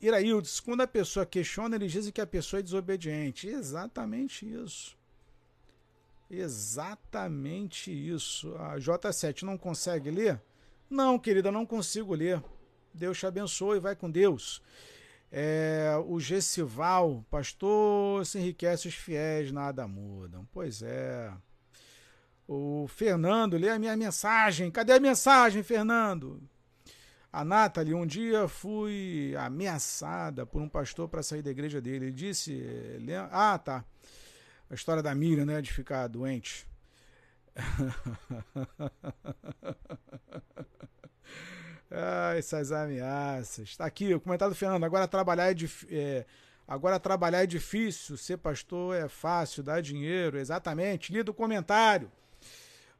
Iraildes, quando a pessoa questiona, eles dizem que a pessoa é desobediente. Exatamente isso. Exatamente isso. A J7 não consegue ler? Não, querida, não consigo ler. Deus te abençoe, vai com Deus. É, o Gessival, pastor, se enriquece os fiéis, nada mudam. Pois é. O Fernando, lê a minha mensagem. Cadê a mensagem, Fernando? A Nathalie, um dia fui ameaçada por um pastor para sair da igreja dele. Ele disse. Ah, tá. A história da Miriam, né? De ficar doente. Ah, essas ameaças. Está aqui o comentário do Fernando. Agora trabalhar é, é, agora trabalhar é difícil, ser pastor é fácil, dá dinheiro. Exatamente. Lido o comentário.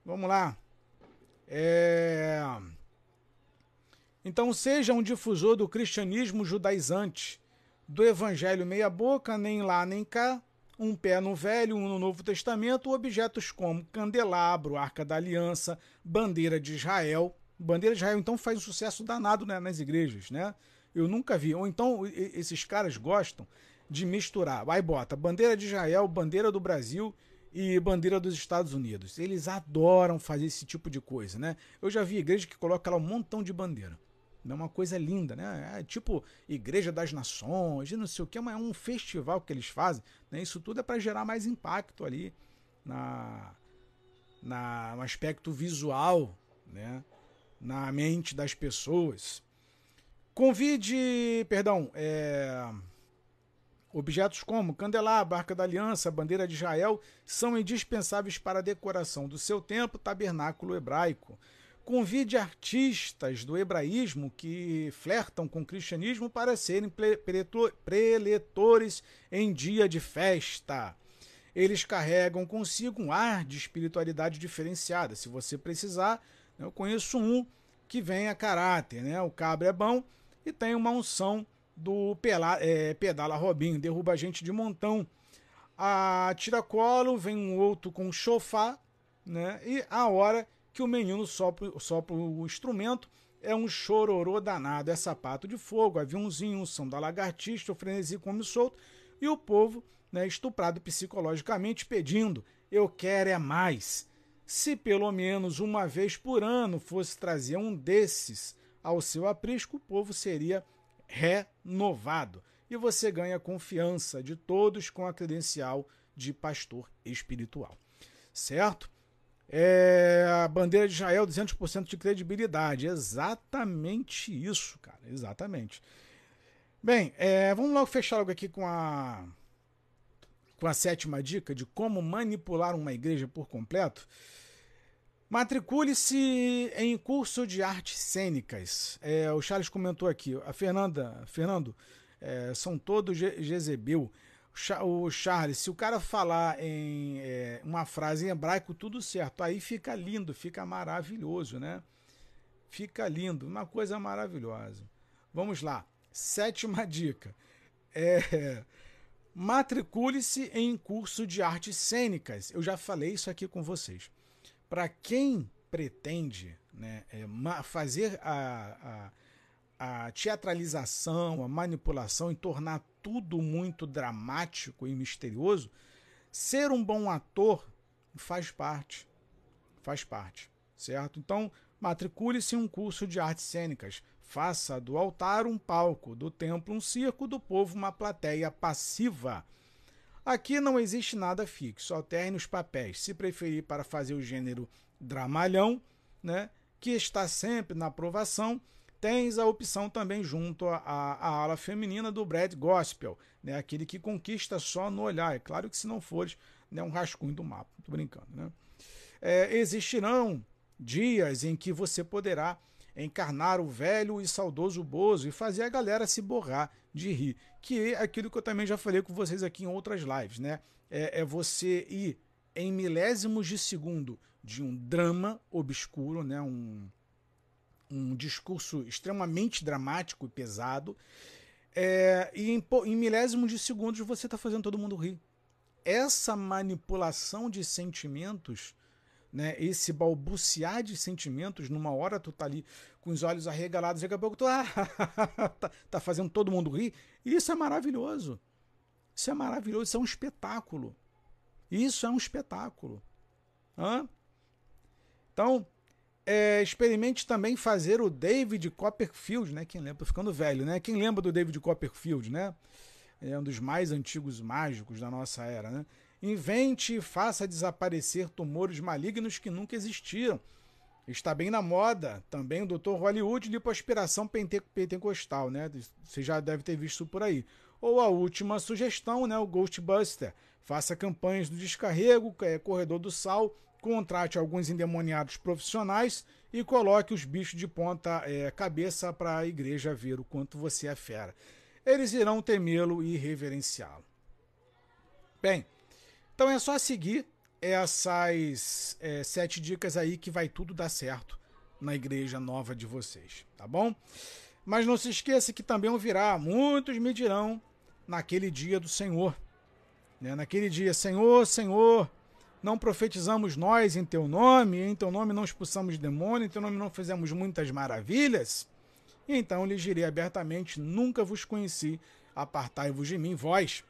Vamos lá. É... Então seja um difusor do cristianismo judaizante, do evangelho meia boca, nem lá nem cá, um pé no Velho, um no Novo Testamento, objetos como candelabro, arca da aliança, bandeira de Israel, Bandeira de Israel, então, faz um sucesso danado né, nas igrejas, né? Eu nunca vi. Ou então, esses caras gostam de misturar. Aí bota bandeira de Israel, bandeira do Brasil e bandeira dos Estados Unidos. Eles adoram fazer esse tipo de coisa, né? Eu já vi igreja que coloca lá um montão de bandeira. É uma coisa linda, né? É tipo Igreja das Nações, não sei o que, é um festival que eles fazem. Né? Isso tudo é para gerar mais impacto ali na, na, no aspecto visual, né? Na mente das pessoas. Convide, perdão, é, objetos como candelabro, arca da aliança, bandeira de Israel são indispensáveis para a decoração do seu templo, tabernáculo hebraico. Convide artistas do hebraísmo que flertam com o cristianismo para serem preletores em dia de festa. Eles carregam consigo um ar de espiritualidade diferenciada. Se você precisar, eu conheço um que vem a caráter, né? O cabra é bom e tem uma unção do pela, é, pedala Robinho, derruba a gente de montão. A tiracolo vem um outro com chofá, né? E a hora que o menino sopra, sopra o instrumento é um chororô danado, é sapato de fogo, aviãozinho, unção da lagartixa, o frenesi come solto, e o povo né, estuprado psicologicamente pedindo, eu quero é mais. Se pelo menos uma vez por ano fosse trazer um desses ao seu aprisco, o povo seria renovado. E você ganha confiança de todos com a credencial de pastor espiritual. Certo? É, a bandeira de Israel, 200% de credibilidade. Exatamente isso, cara. Exatamente. Bem, é, vamos logo fechar logo aqui com a, com a sétima dica de como manipular uma igreja por completo. Matricule-se em curso de artes cênicas. É, o Charles comentou aqui. A Fernanda, Fernando, é, são todos Jezebel. O Charles, se o cara falar em é, uma frase em hebraico, tudo certo. Aí fica lindo, fica maravilhoso, né? Fica lindo, uma coisa maravilhosa. Vamos lá. Sétima dica. É, Matricule-se em curso de artes cênicas. Eu já falei isso aqui com vocês para quem pretende né, é, fazer a, a, a, teatralização, a manipulação e tornar tudo muito dramático e misterioso, ser um bom ator faz parte. Faz parte, certo? Então, matricule-se em um curso de artes cênicas. Faça do altar um palco, do templo um circo, do povo uma plateia passiva. Aqui não existe nada fixo, alterne os papéis. Se preferir para fazer o gênero dramalhão, né, que está sempre na aprovação, tens a opção também junto à, ala feminina do Brad Gospel, né, aquele que conquista só no olhar. É claro que se não fores né, um rascunho do mapa, tô brincando. Né? É, existirão dias em que você poderá encarnar o velho e saudoso Bozo e fazer a galera se borrar de rir. Que é aquilo que eu também já falei com vocês aqui em outras lives, né? É, é você ir em milésimos de segundo de um drama obscuro, né? um, um discurso extremamente dramático e pesado, é, e em, em milésimos de segundos você está fazendo todo mundo rir. Essa manipulação de sentimentos, né, esse balbuciar de sentimentos, numa hora tu tá ali com os olhos arregalados, daqui a pouco tu ah, tá, tá fazendo todo mundo rir. Isso é maravilhoso. Isso é maravilhoso, isso é um espetáculo. Isso é um espetáculo. Hã? Então, é, experimente também fazer o David Copperfield, né? Quem lembra? Tô ficando velho, né? Quem lembra do David Copperfield, né? É um dos mais antigos mágicos da nossa era, né? Invente e faça desaparecer tumores malignos que nunca existiram. Está bem na moda também o Dr. Hollywood lipoaspiração pentecostal, né? Você já deve ter visto por aí. Ou a última sugestão, né? O Ghostbuster. Faça campanhas do descarrego, é, corredor do sal contrate alguns endemoniados profissionais e coloque os bichos de ponta é, cabeça para a igreja ver o quanto você é fera. Eles irão temê-lo e reverenciá-lo. Bem, então é só seguir essas é, sete dicas aí que vai tudo dar certo na igreja nova de vocês, tá bom? Mas não se esqueça que também virá, muitos me dirão naquele dia do Senhor. Né? Naquele dia, Senhor, Senhor, não profetizamos nós em teu nome, em teu nome não expulsamos demônio, em teu nome não fizemos muitas maravilhas? Então lhes direi abertamente: Nunca vos conheci, apartai-vos de mim, vós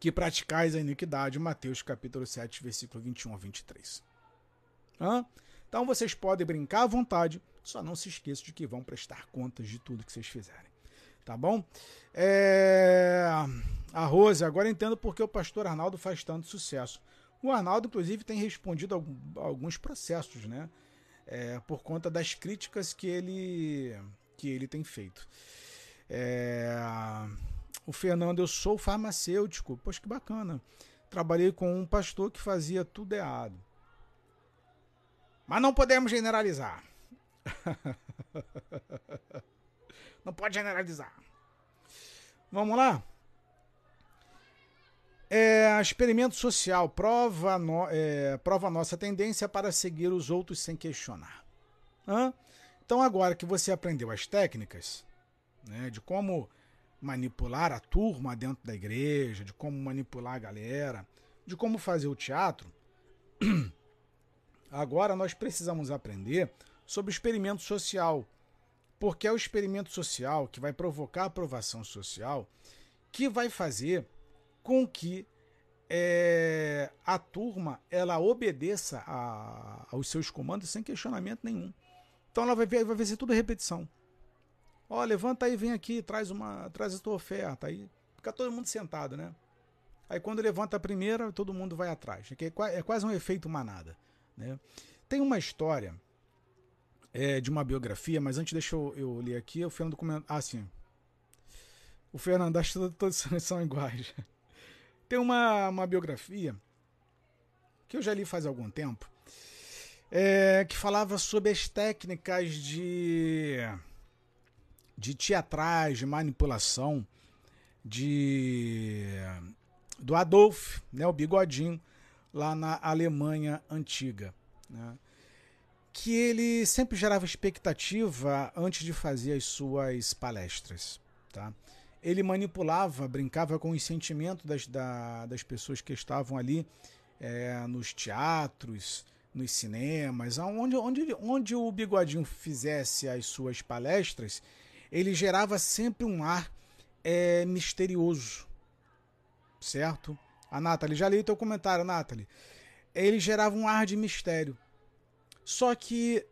que praticais a iniquidade. Mateus capítulo 7, versículo 21 a 23. Hã? Então vocês podem brincar à vontade, só não se esqueçam de que vão prestar contas de tudo que vocês fizerem. Tá bom? É... A Rose, agora entendo porque o pastor Arnaldo faz tanto sucesso. O Arnaldo, inclusive, tem respondido a alguns processos, né? É, por conta das críticas que ele, que ele tem feito. É, o Fernando, eu sou farmacêutico. Poxa, que bacana. Trabalhei com um pastor que fazia tudo errado. Mas não podemos generalizar. não pode generalizar. Vamos lá? É, experimento social prova, no, é, prova nossa tendência para seguir os outros sem questionar. Hã? Então, agora que você aprendeu as técnicas né, de como manipular a turma dentro da igreja, de como manipular a galera, de como fazer o teatro, agora nós precisamos aprender sobre o experimento social. Porque é o experimento social que vai provocar aprovação social que vai fazer com que é, a turma ela obedeça a, aos seus comandos sem questionamento nenhum. Então ela vai ver, vai ver tudo repetição. Ó, levanta aí, vem aqui, traz uma, traz a tua oferta. Aí fica todo mundo sentado, né? Aí quando levanta a primeira, todo mundo vai atrás. É, é quase um efeito manada. Né? Tem uma história é, de uma biografia, mas antes deixa eu, eu ler aqui. O Fernando comenta. Ah, sim. O Fernando, acho que todos são iguais. Tem uma, uma biografia que eu já li faz algum tempo, é, que falava sobre as técnicas de, de teatrais, de manipulação de do Adolf, né, o bigodinho, lá na Alemanha antiga. Né, que ele sempre gerava expectativa antes de fazer as suas palestras. Tá? ele manipulava, brincava com os sentimentos das, da, das pessoas que estavam ali é, nos teatros, nos cinemas, onde, onde, onde o Bigodinho fizesse as suas palestras, ele gerava sempre um ar é, misterioso, certo? A Nathalie, já li teu comentário, Nathalie. Ele gerava um ar de mistério. Só que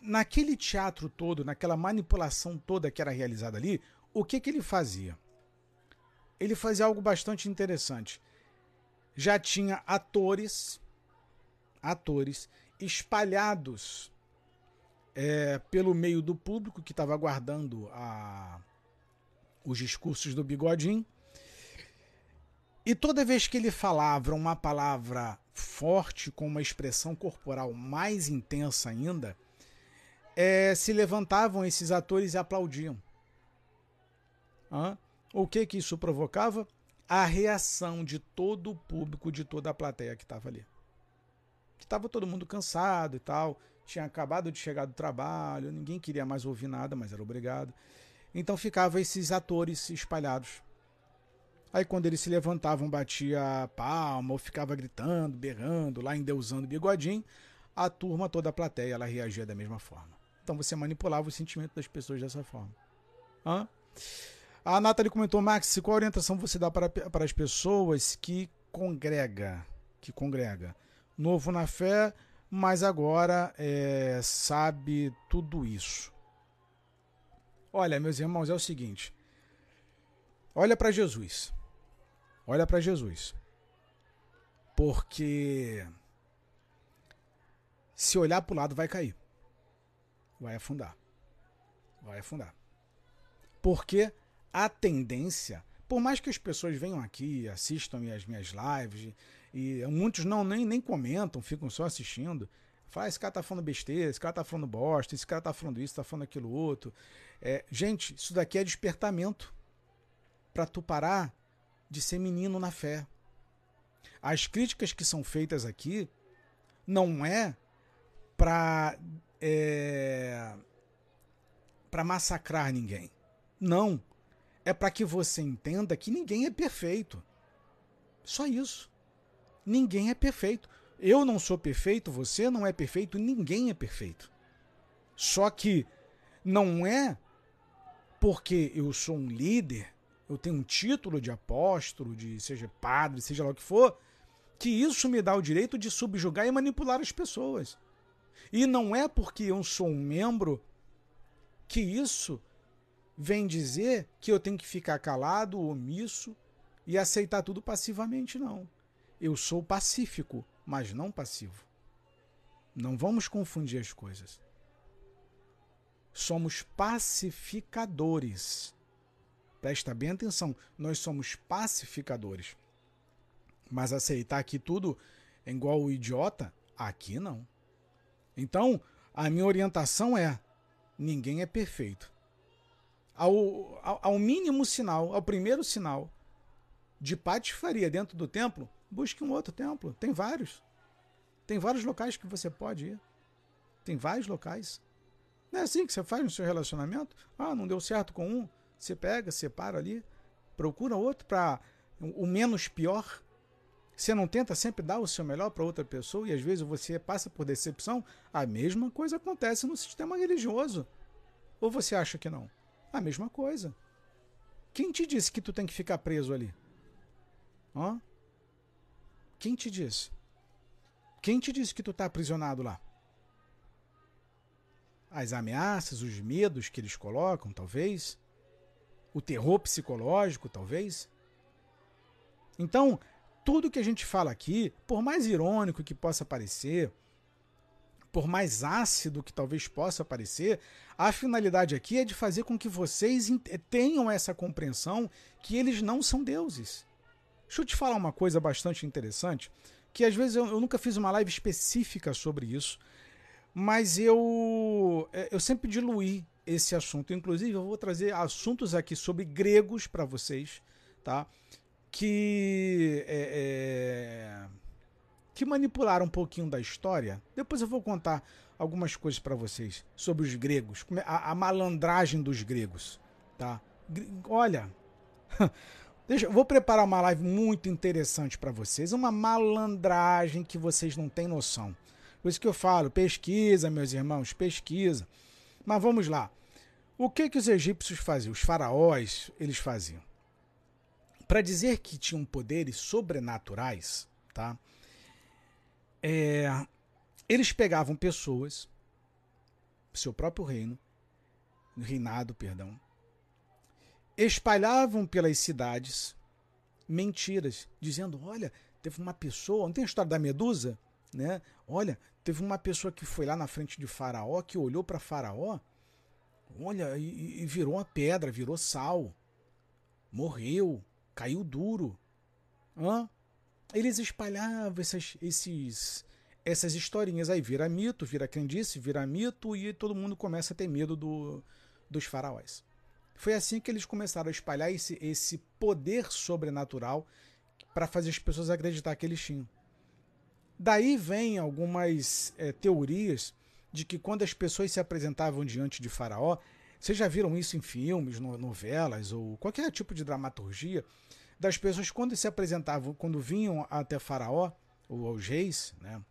naquele teatro todo, naquela manipulação toda que era realizada ali, o que, que ele fazia? Ele fazia algo bastante interessante. Já tinha atores, atores espalhados é, pelo meio do público que estava aguardando a, os discursos do Bigodinho. E toda vez que ele falava uma palavra forte, com uma expressão corporal mais intensa ainda, é, se levantavam esses atores e aplaudiam. O que que isso provocava? A reação de todo o público, de toda a plateia que estava ali. que estava todo mundo cansado e tal, tinha acabado de chegar do trabalho, ninguém queria mais ouvir nada, mas era obrigado. Então ficavam esses atores espalhados. Aí quando eles se levantavam, batia palma, ou ficava gritando, berrando, lá endeusando bigodinho, a turma, toda a plateia, ela reagia da mesma forma. Então você manipulava o sentimento das pessoas dessa forma. Hã? A Nathalie comentou, Max, qual orientação você dá para, para as pessoas que congrega, que congrega? Novo na fé, mas agora é, sabe tudo isso. Olha, meus irmãos, é o seguinte. Olha para Jesus. Olha para Jesus. Porque se olhar para o lado vai cair. Vai afundar. Vai afundar. Porque a tendência, por mais que as pessoas venham aqui, assistam as minhas lives, e muitos não nem, nem comentam, ficam só assistindo. Fala, esse cara tá falando besteira, esse cara tá falando bosta, esse cara tá falando isso, tá falando aquilo outro. É, gente, isso daqui é despertamento para tu parar de ser menino na fé. As críticas que são feitas aqui não é para é, para massacrar ninguém. Não. É para que você entenda que ninguém é perfeito. Só isso. Ninguém é perfeito. Eu não sou perfeito, você não é perfeito, ninguém é perfeito. Só que não é porque eu sou um líder, eu tenho um título de apóstolo, de seja padre, seja lá o que for, que isso me dá o direito de subjugar e manipular as pessoas. E não é porque eu sou um membro que isso vem dizer que eu tenho que ficar calado, omisso e aceitar tudo passivamente, não. Eu sou pacífico, mas não passivo. Não vamos confundir as coisas. Somos pacificadores. Presta bem atenção, nós somos pacificadores. Mas aceitar aqui tudo é igual o idiota, aqui não. Então, a minha orientação é: ninguém é perfeito. Ao, ao, ao mínimo sinal, ao primeiro sinal de patifaria dentro do templo, busque um outro templo. Tem vários. Tem vários locais que você pode ir. Tem vários locais. Não é assim que você faz no seu relacionamento? Ah, não deu certo com um, você pega, separa ali, procura outro para o menos pior. Você não tenta sempre dar o seu melhor para outra pessoa e às vezes você passa por decepção? A mesma coisa acontece no sistema religioso. Ou você acha que não? A mesma coisa. Quem te disse que tu tem que ficar preso ali? Hã? Quem te disse? Quem te disse que tu está aprisionado lá? As ameaças, os medos que eles colocam, talvez. O terror psicológico, talvez. Então, tudo que a gente fala aqui, por mais irônico que possa parecer, por mais ácido que talvez possa parecer, a finalidade aqui é de fazer com que vocês tenham essa compreensão que eles não são deuses. Deixa eu te falar uma coisa bastante interessante, que às vezes eu, eu nunca fiz uma live específica sobre isso, mas eu, é, eu sempre diluí esse assunto. Inclusive, eu vou trazer assuntos aqui sobre gregos para vocês, tá? Que é, é, que manipularam um pouquinho da história. Depois eu vou contar algumas coisas para vocês sobre os gregos, é, a, a malandragem dos gregos, tá? Olha, Deixa, vou preparar uma live muito interessante para vocês, uma malandragem que vocês não têm noção. Por isso que eu falo, pesquisa, meus irmãos, pesquisa. Mas vamos lá. O que que os egípcios faziam? Os faraós, eles faziam. Para dizer que tinham poderes sobrenaturais, tá? É, eles pegavam pessoas, seu próprio reino, reinado, perdão, espalhavam pelas cidades mentiras, dizendo: olha, teve uma pessoa, não tem a história da Medusa? Né? Olha, teve uma pessoa que foi lá na frente de Faraó, que olhou para Faraó, olha, e, e virou uma pedra, virou sal, morreu, caiu duro. Hã? Eles espalhavam essas, esses, essas historinhas aí, vira mito, vira crendice, vira mito, e todo mundo começa a ter medo do, dos faraós. Foi assim que eles começaram a espalhar esse, esse poder sobrenatural para fazer as pessoas acreditar que eles tinham. Daí vem algumas é, teorias de que quando as pessoas se apresentavam diante de Faraó, vocês já viram isso em filmes, no, novelas ou qualquer tipo de dramaturgia, das pessoas quando se apresentavam, quando vinham até Faraó, ou aos reis, né?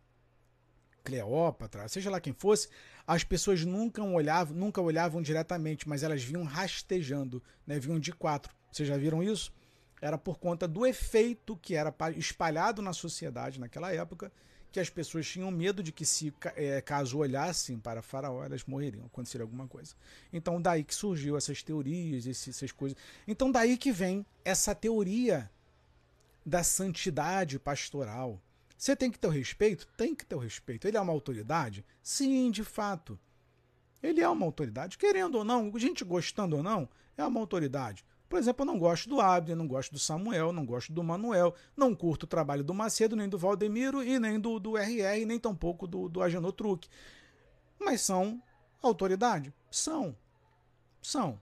Cleópatra, seja lá quem fosse, as pessoas nunca olhavam, nunca olhavam diretamente, mas elas vinham rastejando, né? vinham de quatro. Vocês já viram isso? Era por conta do efeito que era espalhado na sociedade naquela época, que as pessoas tinham medo de que se é, caso olhassem para Faraó, elas morreriam, aconteceria alguma coisa. Então daí que surgiu essas teorias, essas coisas. Então daí que vem essa teoria da santidade pastoral você tem que ter o respeito? Tem que ter o respeito. Ele é uma autoridade? Sim, de fato. Ele é uma autoridade, querendo ou não, gente gostando ou não, é uma autoridade. Por exemplo, eu não gosto do Abner, não gosto do Samuel, não gosto do Manuel, não curto o trabalho do Macedo, nem do Valdemiro e nem do, do RR, nem tampouco do, do Agenor Truque. Mas são autoridade? São. São.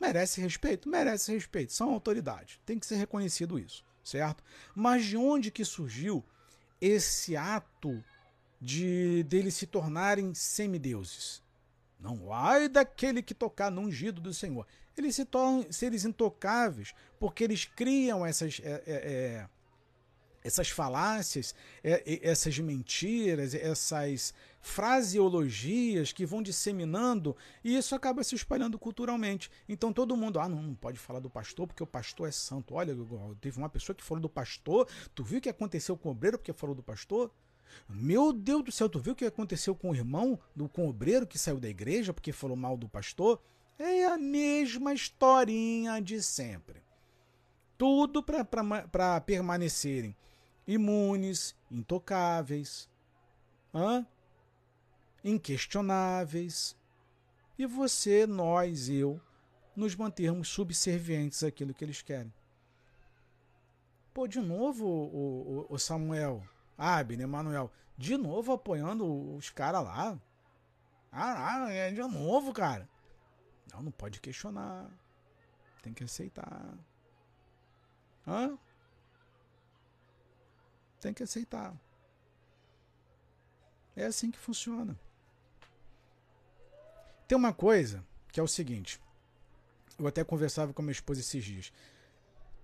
Merece respeito? Merece respeito. São autoridade. Tem que ser reconhecido isso certo? Mas de onde que surgiu esse ato de deles se tornarem semideuses? Não ai daquele que tocar no ungido do Senhor. Eles se tornam seres intocáveis porque eles criam essas é, é, é essas falácias, é, essas mentiras, essas fraseologias que vão disseminando e isso acaba se espalhando culturalmente. Então todo mundo, ah, não, não pode falar do pastor porque o pastor é santo. Olha, teve uma pessoa que falou do pastor, tu viu o que aconteceu com o obreiro porque falou do pastor? Meu Deus do céu, tu viu o que aconteceu com o irmão, do, com o obreiro que saiu da igreja porque falou mal do pastor? É a mesma historinha de sempre. Tudo para permanecerem imunes, intocáveis, hã? Inquestionáveis. E você, nós, eu, nos mantermos subservientes àquilo que eles querem. Pô, de novo o, o, o Samuel, Abner, Manuel, de novo apoiando os caras lá. Ah, é de novo, cara. Não, não pode questionar. Tem que aceitar. Hã? Tem que aceitar. É assim que funciona. Tem uma coisa que é o seguinte. Eu até conversava com a minha esposa esses dias.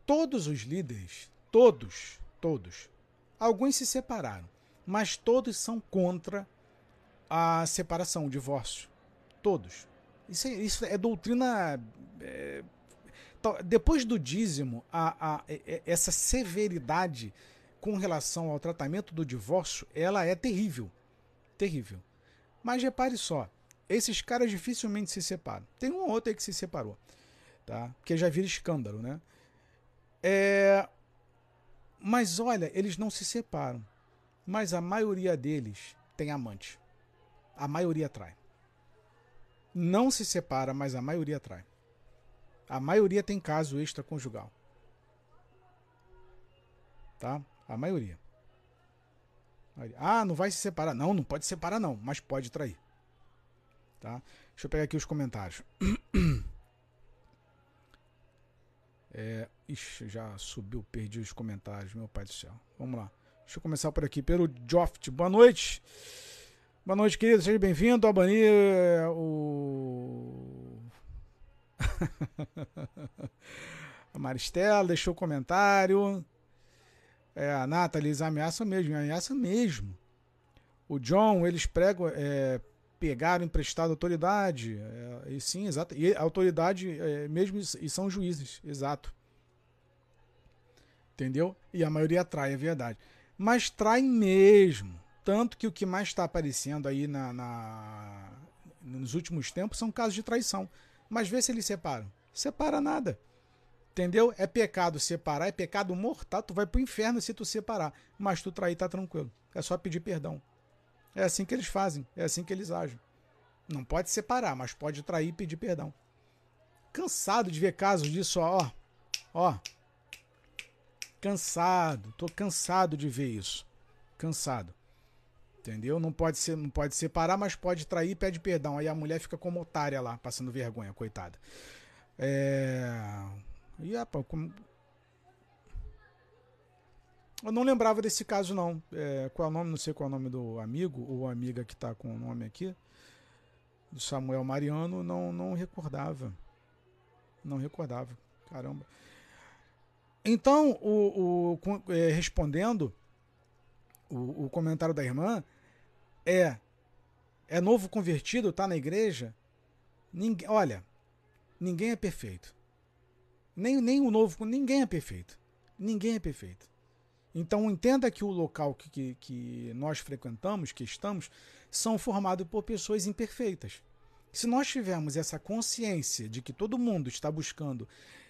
Todos os líderes, todos, todos, alguns se separaram, mas todos são contra a separação, o divórcio. Todos. Isso é, isso é doutrina. É, depois do dízimo, a, a, essa severidade com relação ao tratamento do divórcio, ela é terrível. Terrível. Mas repare só, esses caras dificilmente se separam. Tem um ou outro aí que se separou, tá? Porque já vira escândalo, né? É... Mas olha, eles não se separam. Mas a maioria deles tem amante. A maioria trai. Não se separa, mas a maioria trai. A maioria tem caso extraconjugal. Tá? A maioria. Ah, não vai se separar. Não, não pode separar, não, mas pode trair. Tá? Deixa eu pegar aqui os comentários. É, ixi, já subiu, perdi os comentários, meu pai do céu. Vamos lá. Deixa eu começar por aqui. Pelo Joft. Boa noite. Boa noite, querido. Seja bem-vindo. Albani, o. a Maristela deixou comentário. É, a Nathalie, eles ameaçam mesmo, ameaça mesmo. O John, eles pregam, é, pegaram emprestado autoridade. É, e sim, exato. E a autoridade é, mesmo e são juízes, exato. Entendeu? E a maioria trai, é verdade. Mas trai mesmo. Tanto que o que mais está aparecendo aí na, na, nos últimos tempos são casos de traição. Mas vê se eles separam. Separa nada. Entendeu? É pecado separar, é pecado mortal. Tu vai pro inferno se tu separar. Mas tu trair tá tranquilo. É só pedir perdão. É assim que eles fazem, é assim que eles agem. Não pode separar, mas pode trair e pedir perdão. Cansado de ver casos disso, ó. Ó. Cansado, tô cansado de ver isso. Cansado. Entendeu? Não pode ser, não pode separar, mas pode trair e pede perdão. Aí a mulher fica como otária lá, passando vergonha, coitada. É, e, como... Eu não lembrava desse caso, não. É, qual é o nome? Não sei qual é o nome do amigo ou amiga que está com o nome aqui. Do Samuel Mariano, não, não recordava. Não recordava. Caramba. Então, o, o é, respondendo o, o, comentário da irmã, é é novo convertido, tá na igreja? Ninguém, olha, ninguém é perfeito. Nem, nem o novo, ninguém é perfeito. Ninguém é perfeito. Então entenda que o local que, que, que nós frequentamos, que estamos, são formados por pessoas imperfeitas. Se nós tivermos essa consciência de que todo mundo está buscando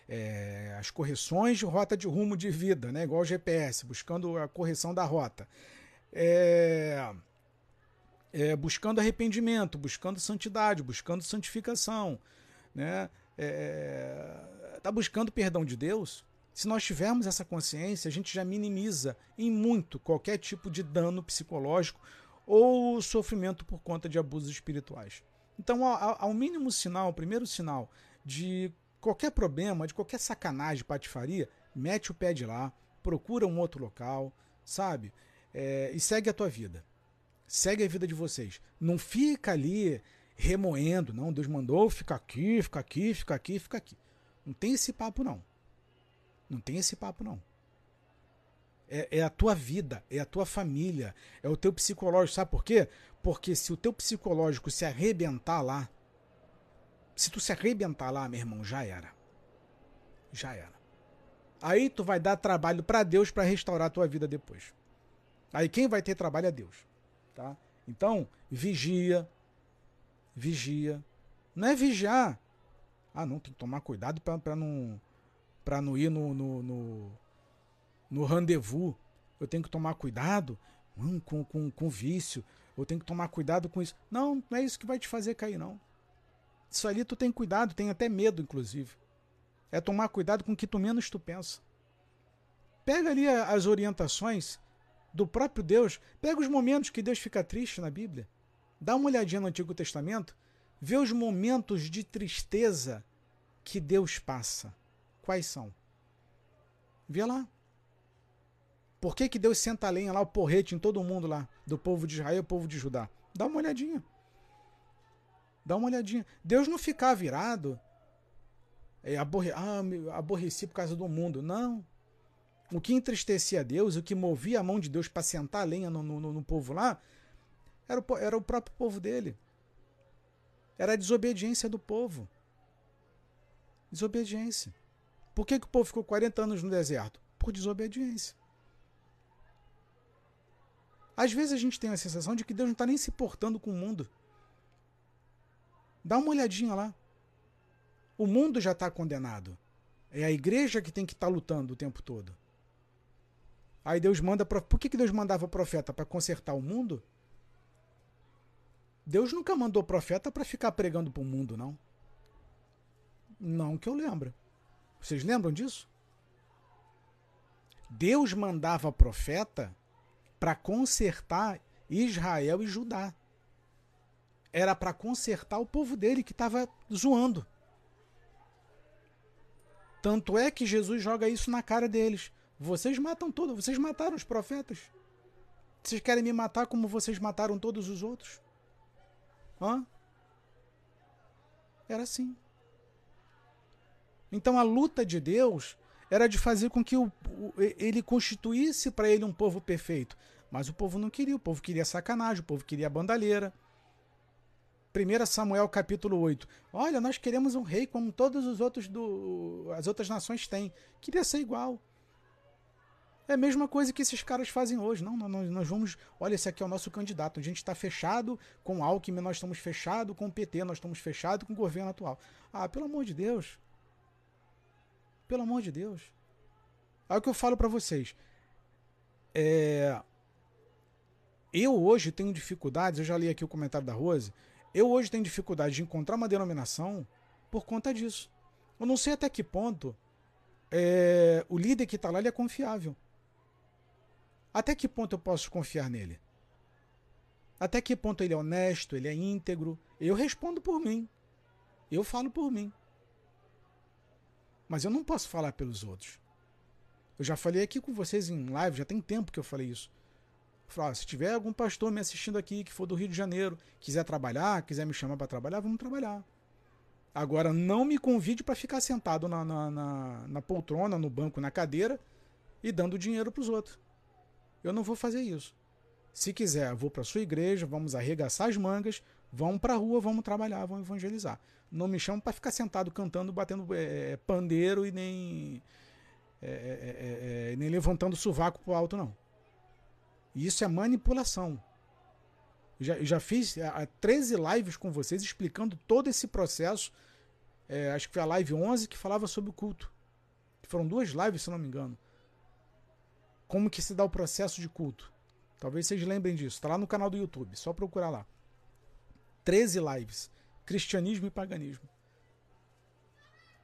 é, as correções de rota de rumo de vida, né, igual o GPS, buscando a correção da rota, é, é, buscando arrependimento, buscando santidade, buscando santificação, né, está buscando perdão de Deus, se nós tivermos essa consciência, a gente já minimiza em muito qualquer tipo de dano psicológico ou sofrimento por conta de abusos espirituais. Então, ao mínimo sinal, o primeiro sinal de qualquer problema, de qualquer sacanagem, patifaria, mete o pé de lá, procura um outro local, sabe? É, e segue a tua vida. Segue a vida de vocês. Não fica ali remoendo, não. Deus mandou, fica aqui, fica aqui, fica aqui, fica aqui. Não tem esse papo, não. Não tem esse papo, não. É, é, a tua vida, é a tua família, é o teu psicológico. Sabe por quê? Porque se o teu psicológico se arrebentar lá, se tu se arrebentar lá, meu irmão, já era. Já era. Aí tu vai dar trabalho para Deus para restaurar a tua vida depois. Aí quem vai ter trabalho é Deus, tá? Então, vigia, vigia. Não é vigiar. Ah, não, tem que tomar cuidado para não para não ir no, no, no, no rendezvous. Eu tenho que tomar cuidado hum, com, com, com vício. Eu tenho que tomar cuidado com isso. Não, não é isso que vai te fazer cair, não. Isso ali tu tem cuidado, tem até medo, inclusive. É tomar cuidado com o que tu menos tu pensa. Pega ali as orientações do próprio Deus. Pega os momentos que Deus fica triste na Bíblia. Dá uma olhadinha no Antigo Testamento. Vê os momentos de tristeza que Deus passa. Quais são? Vê lá. Por que, que Deus senta a lenha lá, o porrete em todo mundo lá, do povo de Israel e povo de Judá? Dá uma olhadinha. Dá uma olhadinha. Deus não ficar virado, é, aborre, ah, aborreci por causa do mundo. Não. O que entristecia Deus, o que movia a mão de Deus para sentar a lenha no, no, no povo lá, era o, era o próprio povo dele. Era a desobediência do povo. Desobediência. Por que, que o povo ficou 40 anos no deserto? Por desobediência. Às vezes a gente tem a sensação de que Deus não está nem se portando com o mundo. Dá uma olhadinha lá. O mundo já está condenado. É a igreja que tem que estar tá lutando o tempo todo. Aí Deus manda. Por que, que Deus mandava profeta? Para consertar o mundo? Deus nunca mandou profeta para ficar pregando para o mundo, não. Não que eu lembro. Vocês lembram disso? Deus mandava profeta para consertar Israel e Judá. Era para consertar o povo dele que estava zoando. Tanto é que Jesus joga isso na cara deles. Vocês matam todos, vocês mataram os profetas. Vocês querem me matar como vocês mataram todos os outros? Hã? Era assim. Então a luta de Deus era de fazer com que o, o ele constituísse para ele um povo perfeito. Mas o povo não queria, o povo queria sacanagem, o povo queria bandalheira. 1 Samuel capítulo 8. Olha, nós queremos um rei como todos os outros do as outras nações têm. Queria ser igual. É a mesma coisa que esses caras fazem hoje. Não, nós, nós vamos. Olha, esse aqui é o nosso candidato. A gente está fechado com o Alckmin, nós estamos fechados com o PT, nós estamos fechados com o governo atual. Ah, pelo amor de Deus. Pelo amor de Deus. Aí o que eu falo para vocês. É... Eu hoje tenho dificuldades, eu já li aqui o comentário da Rose. Eu hoje tenho dificuldade de encontrar uma denominação por conta disso. Eu não sei até que ponto é... o líder que está lá é confiável. Até que ponto eu posso confiar nele? Até que ponto ele é honesto, ele é íntegro? Eu respondo por mim. Eu falo por mim. Mas eu não posso falar pelos outros. Eu já falei aqui com vocês em live, já tem tempo que eu falei isso. Falar, se tiver algum pastor me assistindo aqui que for do Rio de Janeiro, quiser trabalhar, quiser me chamar para trabalhar, vamos trabalhar. Agora, não me convide para ficar sentado na, na, na, na, poltrona, no banco, na cadeira e dando dinheiro para os outros. Eu não vou fazer isso. Se quiser, vou para sua igreja, vamos arregaçar as mangas, vamos para a rua, vamos trabalhar, vamos evangelizar. Não me chamam para ficar sentado cantando, batendo é, pandeiro e nem, é, é, nem levantando sovaco para o alto, não. Isso é manipulação. Já, já fiz a, 13 lives com vocês explicando todo esse processo. É, acho que foi a live 11 que falava sobre o culto. Foram duas lives, se não me engano. Como que se dá o processo de culto. Talvez vocês lembrem disso. Está lá no canal do YouTube. Só procurar lá. 13 lives. Cristianismo e paganismo.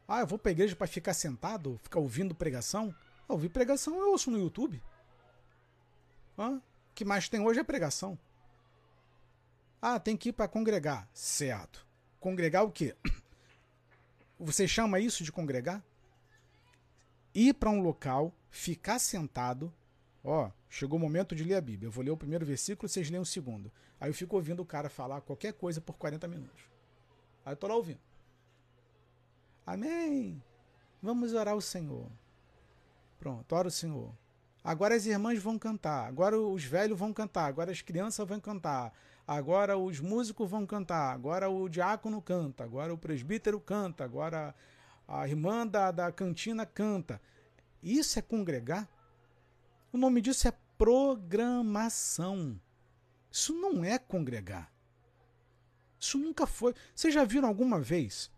Ah, eu vou para a igreja para ficar sentado? Ficar ouvindo pregação? Ah, ouvir pregação eu ouço no YouTube. O que mais tem hoje é pregação. Ah, tem que ir para congregar. Certo. Congregar o quê? Você chama isso de congregar? Ir para um local, ficar sentado. Ó, chegou o momento de ler a Bíblia. Eu vou ler o primeiro versículo, vocês leem o segundo. Aí eu fico ouvindo o cara falar qualquer coisa por 40 minutos. Aí eu tô lá ouvindo. Amém. Vamos orar o Senhor. Pronto, ora o Senhor. Agora as irmãs vão cantar, agora os velhos vão cantar, agora as crianças vão cantar, agora os músicos vão cantar, agora o diácono canta, agora o presbítero canta, agora a irmã da, da cantina canta. Isso é congregar? O nome disso é programação. Isso não é congregar. Isso nunca foi. Vocês já viram alguma vez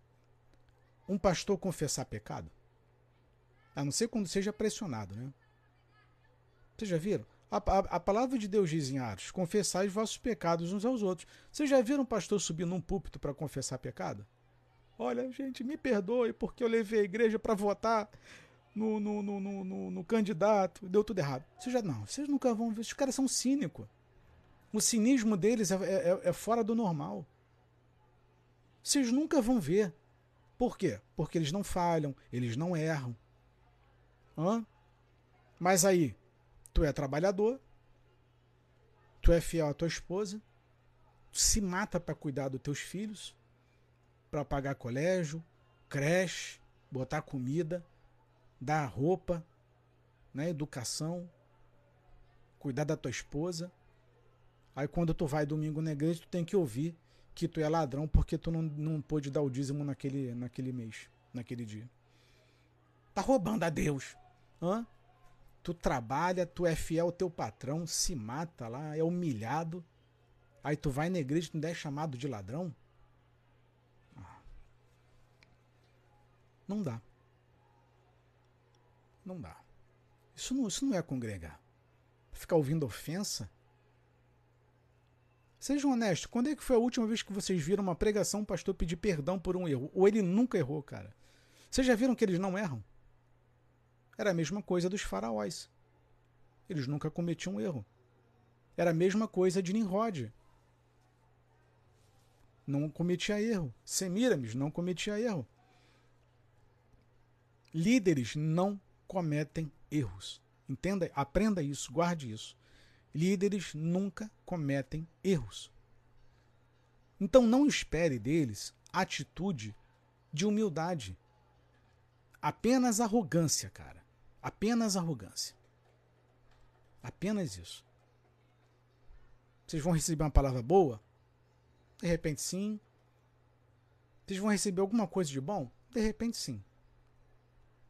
um pastor confessar pecado? A não ser quando seja pressionado, né? Vocês já viram? A, a, a, palavra de Deus diz em Atos: confessai os vossos pecados uns aos outros. Vocês já viram um pastor subir num púlpito para confessar pecado? Olha, gente, me perdoe porque eu levei a igreja para votar no, no, no, no, no candidato, deu tudo errado. Vocês já não, vocês nunca vão ver. Os caras são cínicos. O cinismo deles é, é, é fora do normal. Vocês nunca vão ver. Por quê? Porque eles não falham, eles não erram. Hã? Mas aí, Tu é trabalhador, tu é fiel à tua esposa, tu se mata para cuidar dos teus filhos, para pagar colégio, creche, botar comida, dar roupa, né, educação, cuidar da tua esposa. Aí quando tu vai domingo na igreja, tu tem que ouvir que tu é ladrão porque tu não, não pôde dar o dízimo naquele, naquele mês, naquele dia. Tá roubando a Deus. Hã? Tu trabalha, tu é fiel ao teu patrão, se mata lá, é humilhado. Aí tu vai na igreja e não é chamado de ladrão? Ah. Não dá. Não dá. Isso não, isso não é congregar. Ficar ouvindo ofensa. Sejam honestos, quando é que foi a última vez que vocês viram uma pregação um pastor pedir perdão por um erro? Ou ele nunca errou, cara? Vocês já viram que eles não erram? Era a mesma coisa dos faraós. Eles nunca cometiam um erro. Era a mesma coisa de Nimrod. Não cometia erro. Semiramis não cometia erro. Líderes não cometem erros. Entenda, aprenda isso, guarde isso. Líderes nunca cometem erros. Então não espere deles atitude de humildade. Apenas arrogância, cara. Apenas arrogância. Apenas isso. Vocês vão receber uma palavra boa? De repente sim. Vocês vão receber alguma coisa de bom? De repente sim.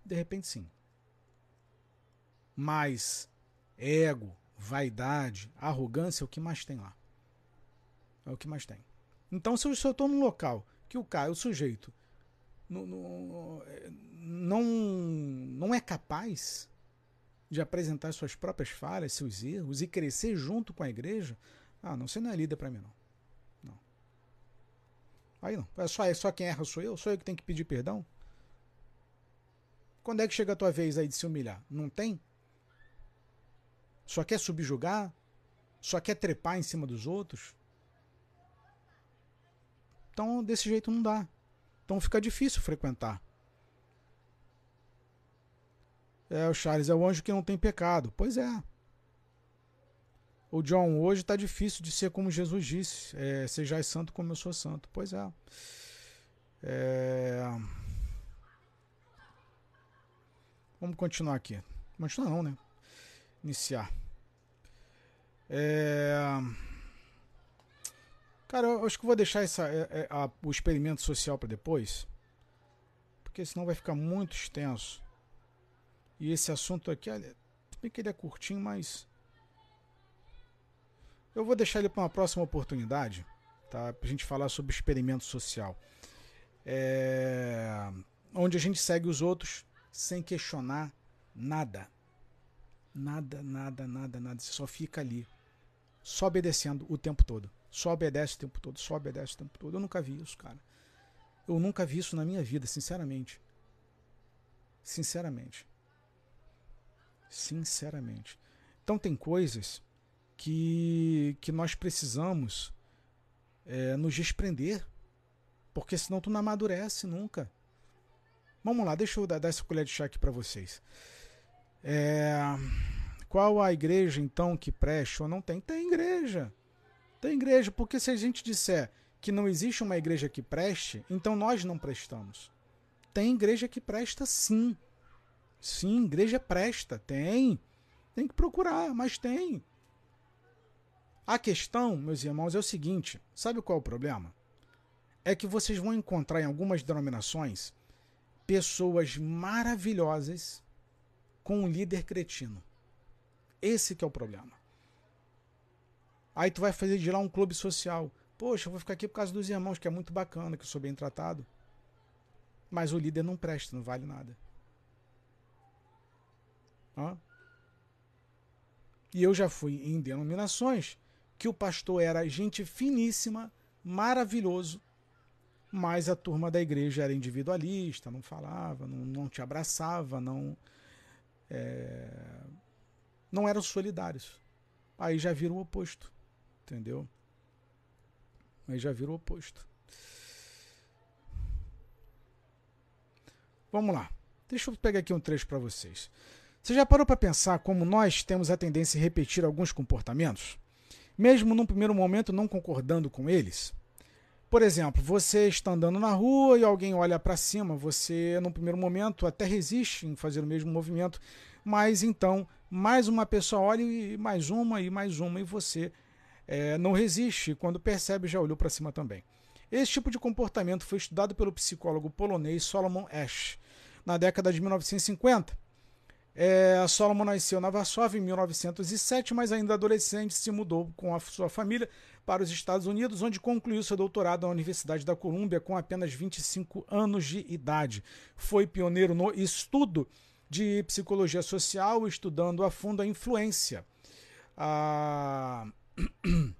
De repente sim. Mas ego, vaidade, arrogância é o que mais tem lá. É o que mais tem. Então, se eu estou num local que o cara, o sujeito, no, não, não é capaz de apresentar suas próprias falhas, seus erros e crescer junto com a igreja, ah, não, você não é líder para mim, não. Não. Aí não. É só, é só quem erra sou eu? Sou eu que tenho que pedir perdão? Quando é que chega a tua vez aí de se humilhar? Não tem? Só quer subjugar? Só quer trepar em cima dos outros? Então, desse jeito não dá. Então fica difícil frequentar. É, o Charles é o anjo que não tem pecado. Pois é. O John, hoje está difícil de ser como Jesus disse. É, Sejais santo como eu sou santo. Pois é. é... Vamos continuar aqui. Continuar não, né? Iniciar. É... Cara, eu acho que vou deixar essa, é, é, a, o experimento social para depois. Porque senão vai ficar muito extenso. E esse assunto aqui, olha, bem que ele é curtinho, mas. Eu vou deixar ele para uma próxima oportunidade, tá? Para a gente falar sobre experimento social. É... Onde a gente segue os outros sem questionar nada. Nada, nada, nada, nada. Você só fica ali, só obedecendo o tempo todo. Só obedece o tempo todo, só obedece o tempo todo. Eu nunca vi isso, cara. Eu nunca vi isso na minha vida, sinceramente. Sinceramente. Sinceramente. Então tem coisas que, que nós precisamos é, nos desprender. Porque senão tu não amadurece nunca. Vamos lá, deixa eu dar, dar essa colher de chá aqui para vocês. É, qual a igreja então que presta ou não tem? Tem igreja. Tem igreja, porque se a gente disser que não existe uma igreja que preste, então nós não prestamos. Tem igreja que presta sim. Sim, igreja presta, tem. Tem que procurar, mas tem. A questão, meus irmãos, é o seguinte: sabe qual é o problema? É que vocês vão encontrar em algumas denominações pessoas maravilhosas com um líder cretino. Esse que é o problema. Aí tu vai fazer de lá um clube social. Poxa, eu vou ficar aqui por causa dos irmãos, que é muito bacana, que eu sou bem tratado. Mas o líder não presta, não vale nada. Hã? E eu já fui em denominações que o pastor era gente finíssima, maravilhoso, mas a turma da igreja era individualista, não falava, não, não te abraçava, não é, não eram solidários. Aí já vira o oposto, entendeu? Aí já vira o oposto. Vamos lá. Deixa eu pegar aqui um trecho para vocês. Você já parou para pensar como nós temos a tendência a repetir alguns comportamentos, mesmo num primeiro momento não concordando com eles? Por exemplo, você está andando na rua e alguém olha para cima, você, num primeiro momento, até resiste em fazer o mesmo movimento, mas então mais uma pessoa olha e mais uma e mais uma, e você é, não resiste. Quando percebe, já olhou para cima também. Esse tipo de comportamento foi estudado pelo psicólogo polonês Solomon Ash na década de 1950 é, Solomon nasceu na Varsóvia em 1907, mas ainda adolescente se mudou com a sua família para os Estados Unidos, onde concluiu seu doutorado na Universidade da Colômbia com apenas 25 anos de idade. Foi pioneiro no estudo de psicologia social, estudando a fundo a influência a...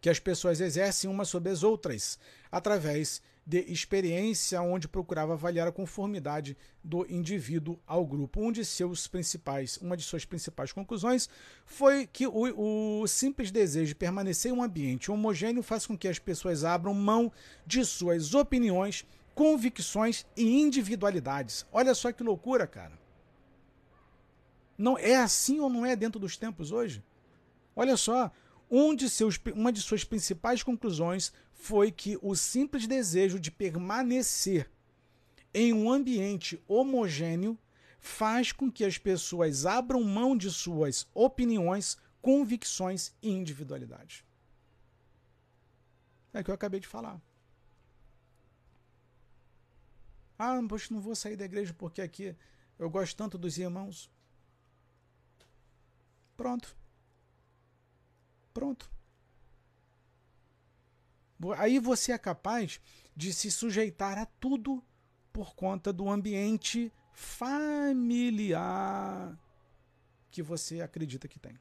que as pessoas exercem umas sobre as outras através de experiência, onde procurava avaliar a conformidade do indivíduo ao grupo. Um de seus principais, uma de suas principais conclusões foi que o, o simples desejo de permanecer em um ambiente homogêneo faz com que as pessoas abram mão de suas opiniões, convicções e individualidades. Olha só que loucura, cara. Não é assim ou não é dentro dos tempos hoje? Olha só, um de seus, uma de suas principais conclusões foi que o simples desejo de permanecer em um ambiente homogêneo faz com que as pessoas abram mão de suas opiniões, convicções e individualidade. É o que eu acabei de falar. Ah, poxa, não vou sair da igreja porque aqui eu gosto tanto dos irmãos. Pronto. Pronto. Aí você é capaz de se sujeitar a tudo por conta do ambiente familiar que você acredita que tem.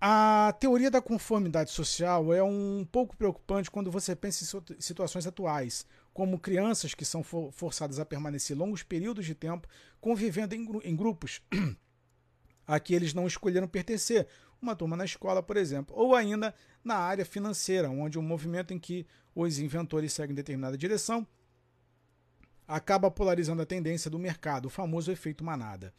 A teoria da conformidade social é um pouco preocupante quando você pensa em situações atuais, como crianças que são forçadas a permanecer longos períodos de tempo convivendo em, grupos a que eles não escolheram pertencer, uma turma na escola, por exemplo, ou ainda na área financeira, onde um movimento em que os inventores seguem determinada direção acaba polarizando a tendência do mercado, o famoso efeito manada.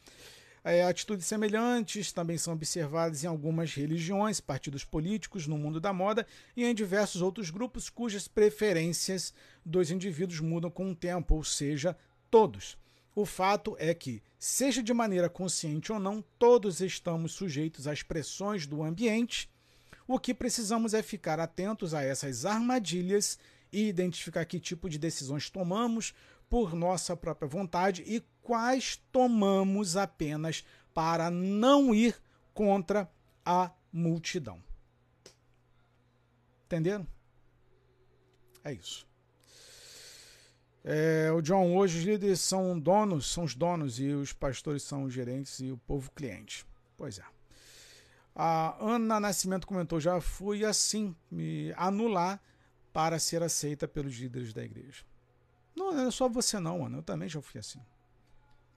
É, atitudes semelhantes também são observadas em algumas religiões, partidos políticos, no mundo da moda e em diversos outros grupos cujas preferências dos indivíduos mudam com o tempo, ou seja, todos. O fato é que, seja de maneira consciente ou não, todos estamos sujeitos às pressões do ambiente. O que precisamos é ficar atentos a essas armadilhas e identificar que tipo de decisões tomamos por nossa própria vontade e quais tomamos apenas para não ir contra a multidão. Entenderam? É isso. É, o John, hoje os líderes são donos, são os donos e os pastores são os gerentes e o povo cliente. Pois é. A Ana Nascimento comentou: já fui assim, me anular para ser aceita pelos líderes da igreja. Não, não é só você não, Ana. Eu também já fui assim.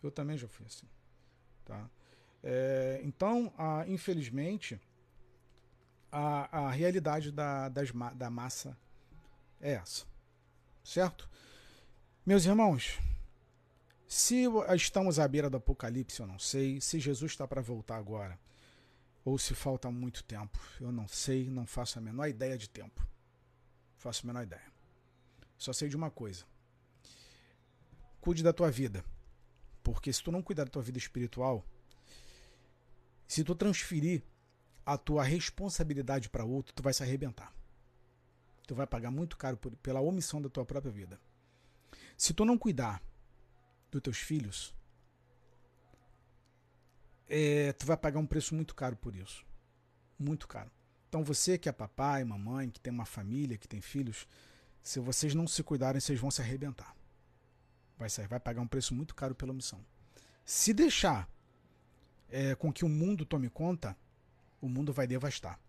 Eu também já fui assim. Tá? É, então, infelizmente, a, a realidade da, das, da massa é essa. Certo? Meus irmãos, se estamos à beira do apocalipse, eu não sei. Se Jesus está para voltar agora, ou se falta muito tempo, eu não sei, não faço a menor ideia de tempo. Faço a menor ideia. Só sei de uma coisa. Cuide da tua vida. Porque se tu não cuidar da tua vida espiritual, se tu transferir a tua responsabilidade para outro, tu vai se arrebentar. Tu vai pagar muito caro por, pela omissão da tua própria vida. Se tu não cuidar dos teus filhos, é, tu vai pagar um preço muito caro por isso. Muito caro. Então você que é papai, mamãe, que tem uma família, que tem filhos, se vocês não se cuidarem, vocês vão se arrebentar. Vai, sair, vai pagar um preço muito caro pela omissão. Se deixar é, com que o mundo tome conta, o mundo vai devastar.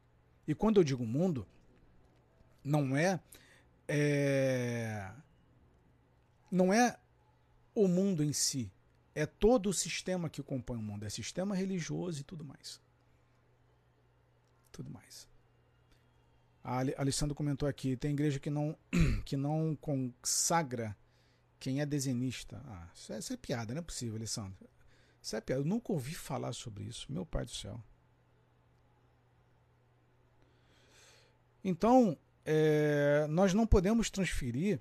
E quando eu digo mundo, não é, é não é o mundo em si, é todo o sistema que compõe o mundo, é sistema religioso e tudo mais. Tudo mais. A Alessandro comentou aqui, tem igreja que não, que não consagra quem é desenhista. Ah, isso é, isso é piada, não é possível, Alessandro. Isso é piada. Eu nunca ouvi falar sobre isso, meu pai do céu. Então, é, nós não podemos transferir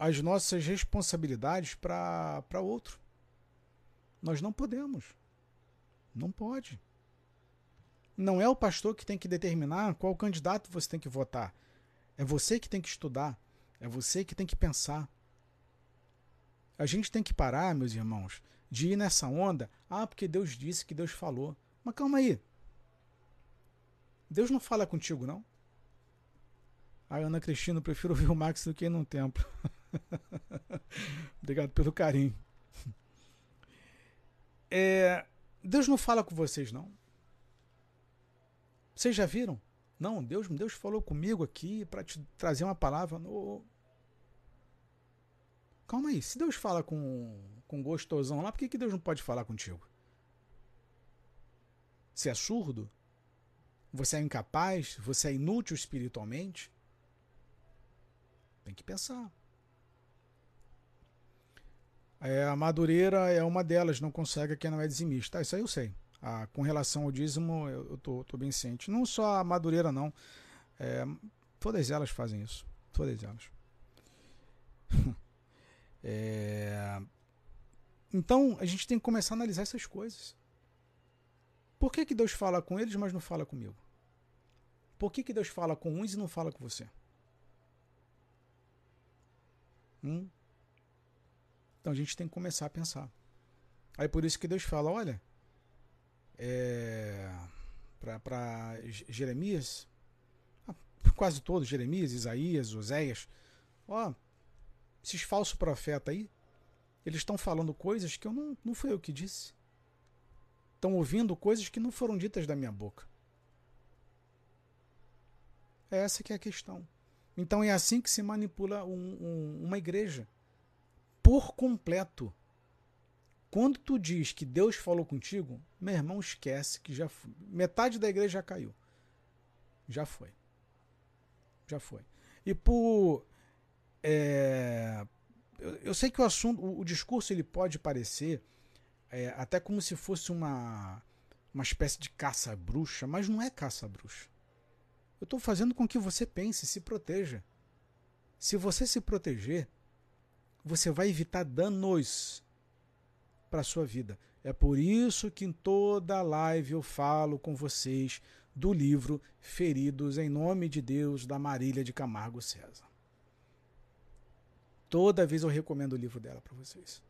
as nossas responsabilidades para outro. Nós não podemos. Não pode. Não é o pastor que tem que determinar qual candidato você tem que votar. É você que tem que estudar. É você que tem que pensar. A gente tem que parar, meus irmãos, de ir nessa onda. Ah, porque Deus disse que Deus falou. Mas calma aí. Deus não fala contigo, não? A Ana Cristina, eu prefiro ouvir o Max do que ir num templo. Obrigado pelo carinho. É, Deus não fala com vocês, não. Vocês já viram? Não, Deus, Deus falou comigo aqui para te trazer uma palavra. No... Calma aí, se Deus fala com, com gostosão lá, por que, que Deus não pode falar contigo? Você é surdo? Você é incapaz? Você é inútil espiritualmente? Tem que pensar. É, a Madureira é uma delas, não consegue quem não é dizimista. Ah, isso aí eu sei. Ah, com relação ao dízimo, eu tô, tô bem ciente. Não só a Madureira, não. É, todas elas fazem isso. Todas elas. é, então, a gente tem que começar a analisar essas coisas. Por que, que Deus fala com eles, mas não fala comigo? Por que, que Deus fala com uns e não fala com você? Hum? Então a gente tem que começar a pensar. Aí por isso que Deus fala: olha, é, para Jeremias, ah, quase todos, Jeremias, Isaías, Oséias, ó, esses falsos profetas aí, eles estão falando coisas que eu não, não foi eu que disse. Estão ouvindo coisas que não foram ditas da minha boca. É essa que é a questão. Então é assim que se manipula um, um, uma igreja por completo. Quando tu diz que Deus falou contigo, meu irmão, esquece que já foi. metade da igreja já caiu. Já foi. Já foi. e por. É, eu, eu, sei que o assunto, o, o discurso ele pode parecer é, até como se fosse uma, uma espécie de caça-bruxa, mas não é caça-bruxa. Eu estou fazendo com que você pense, se proteja. Se você se proteger, você vai evitar danos para a sua vida. É por isso que em toda live eu falo com vocês do livro Feridos em Nome de Deus, da Marília de Camargo César. Toda vez eu recomendo o livro dela para vocês.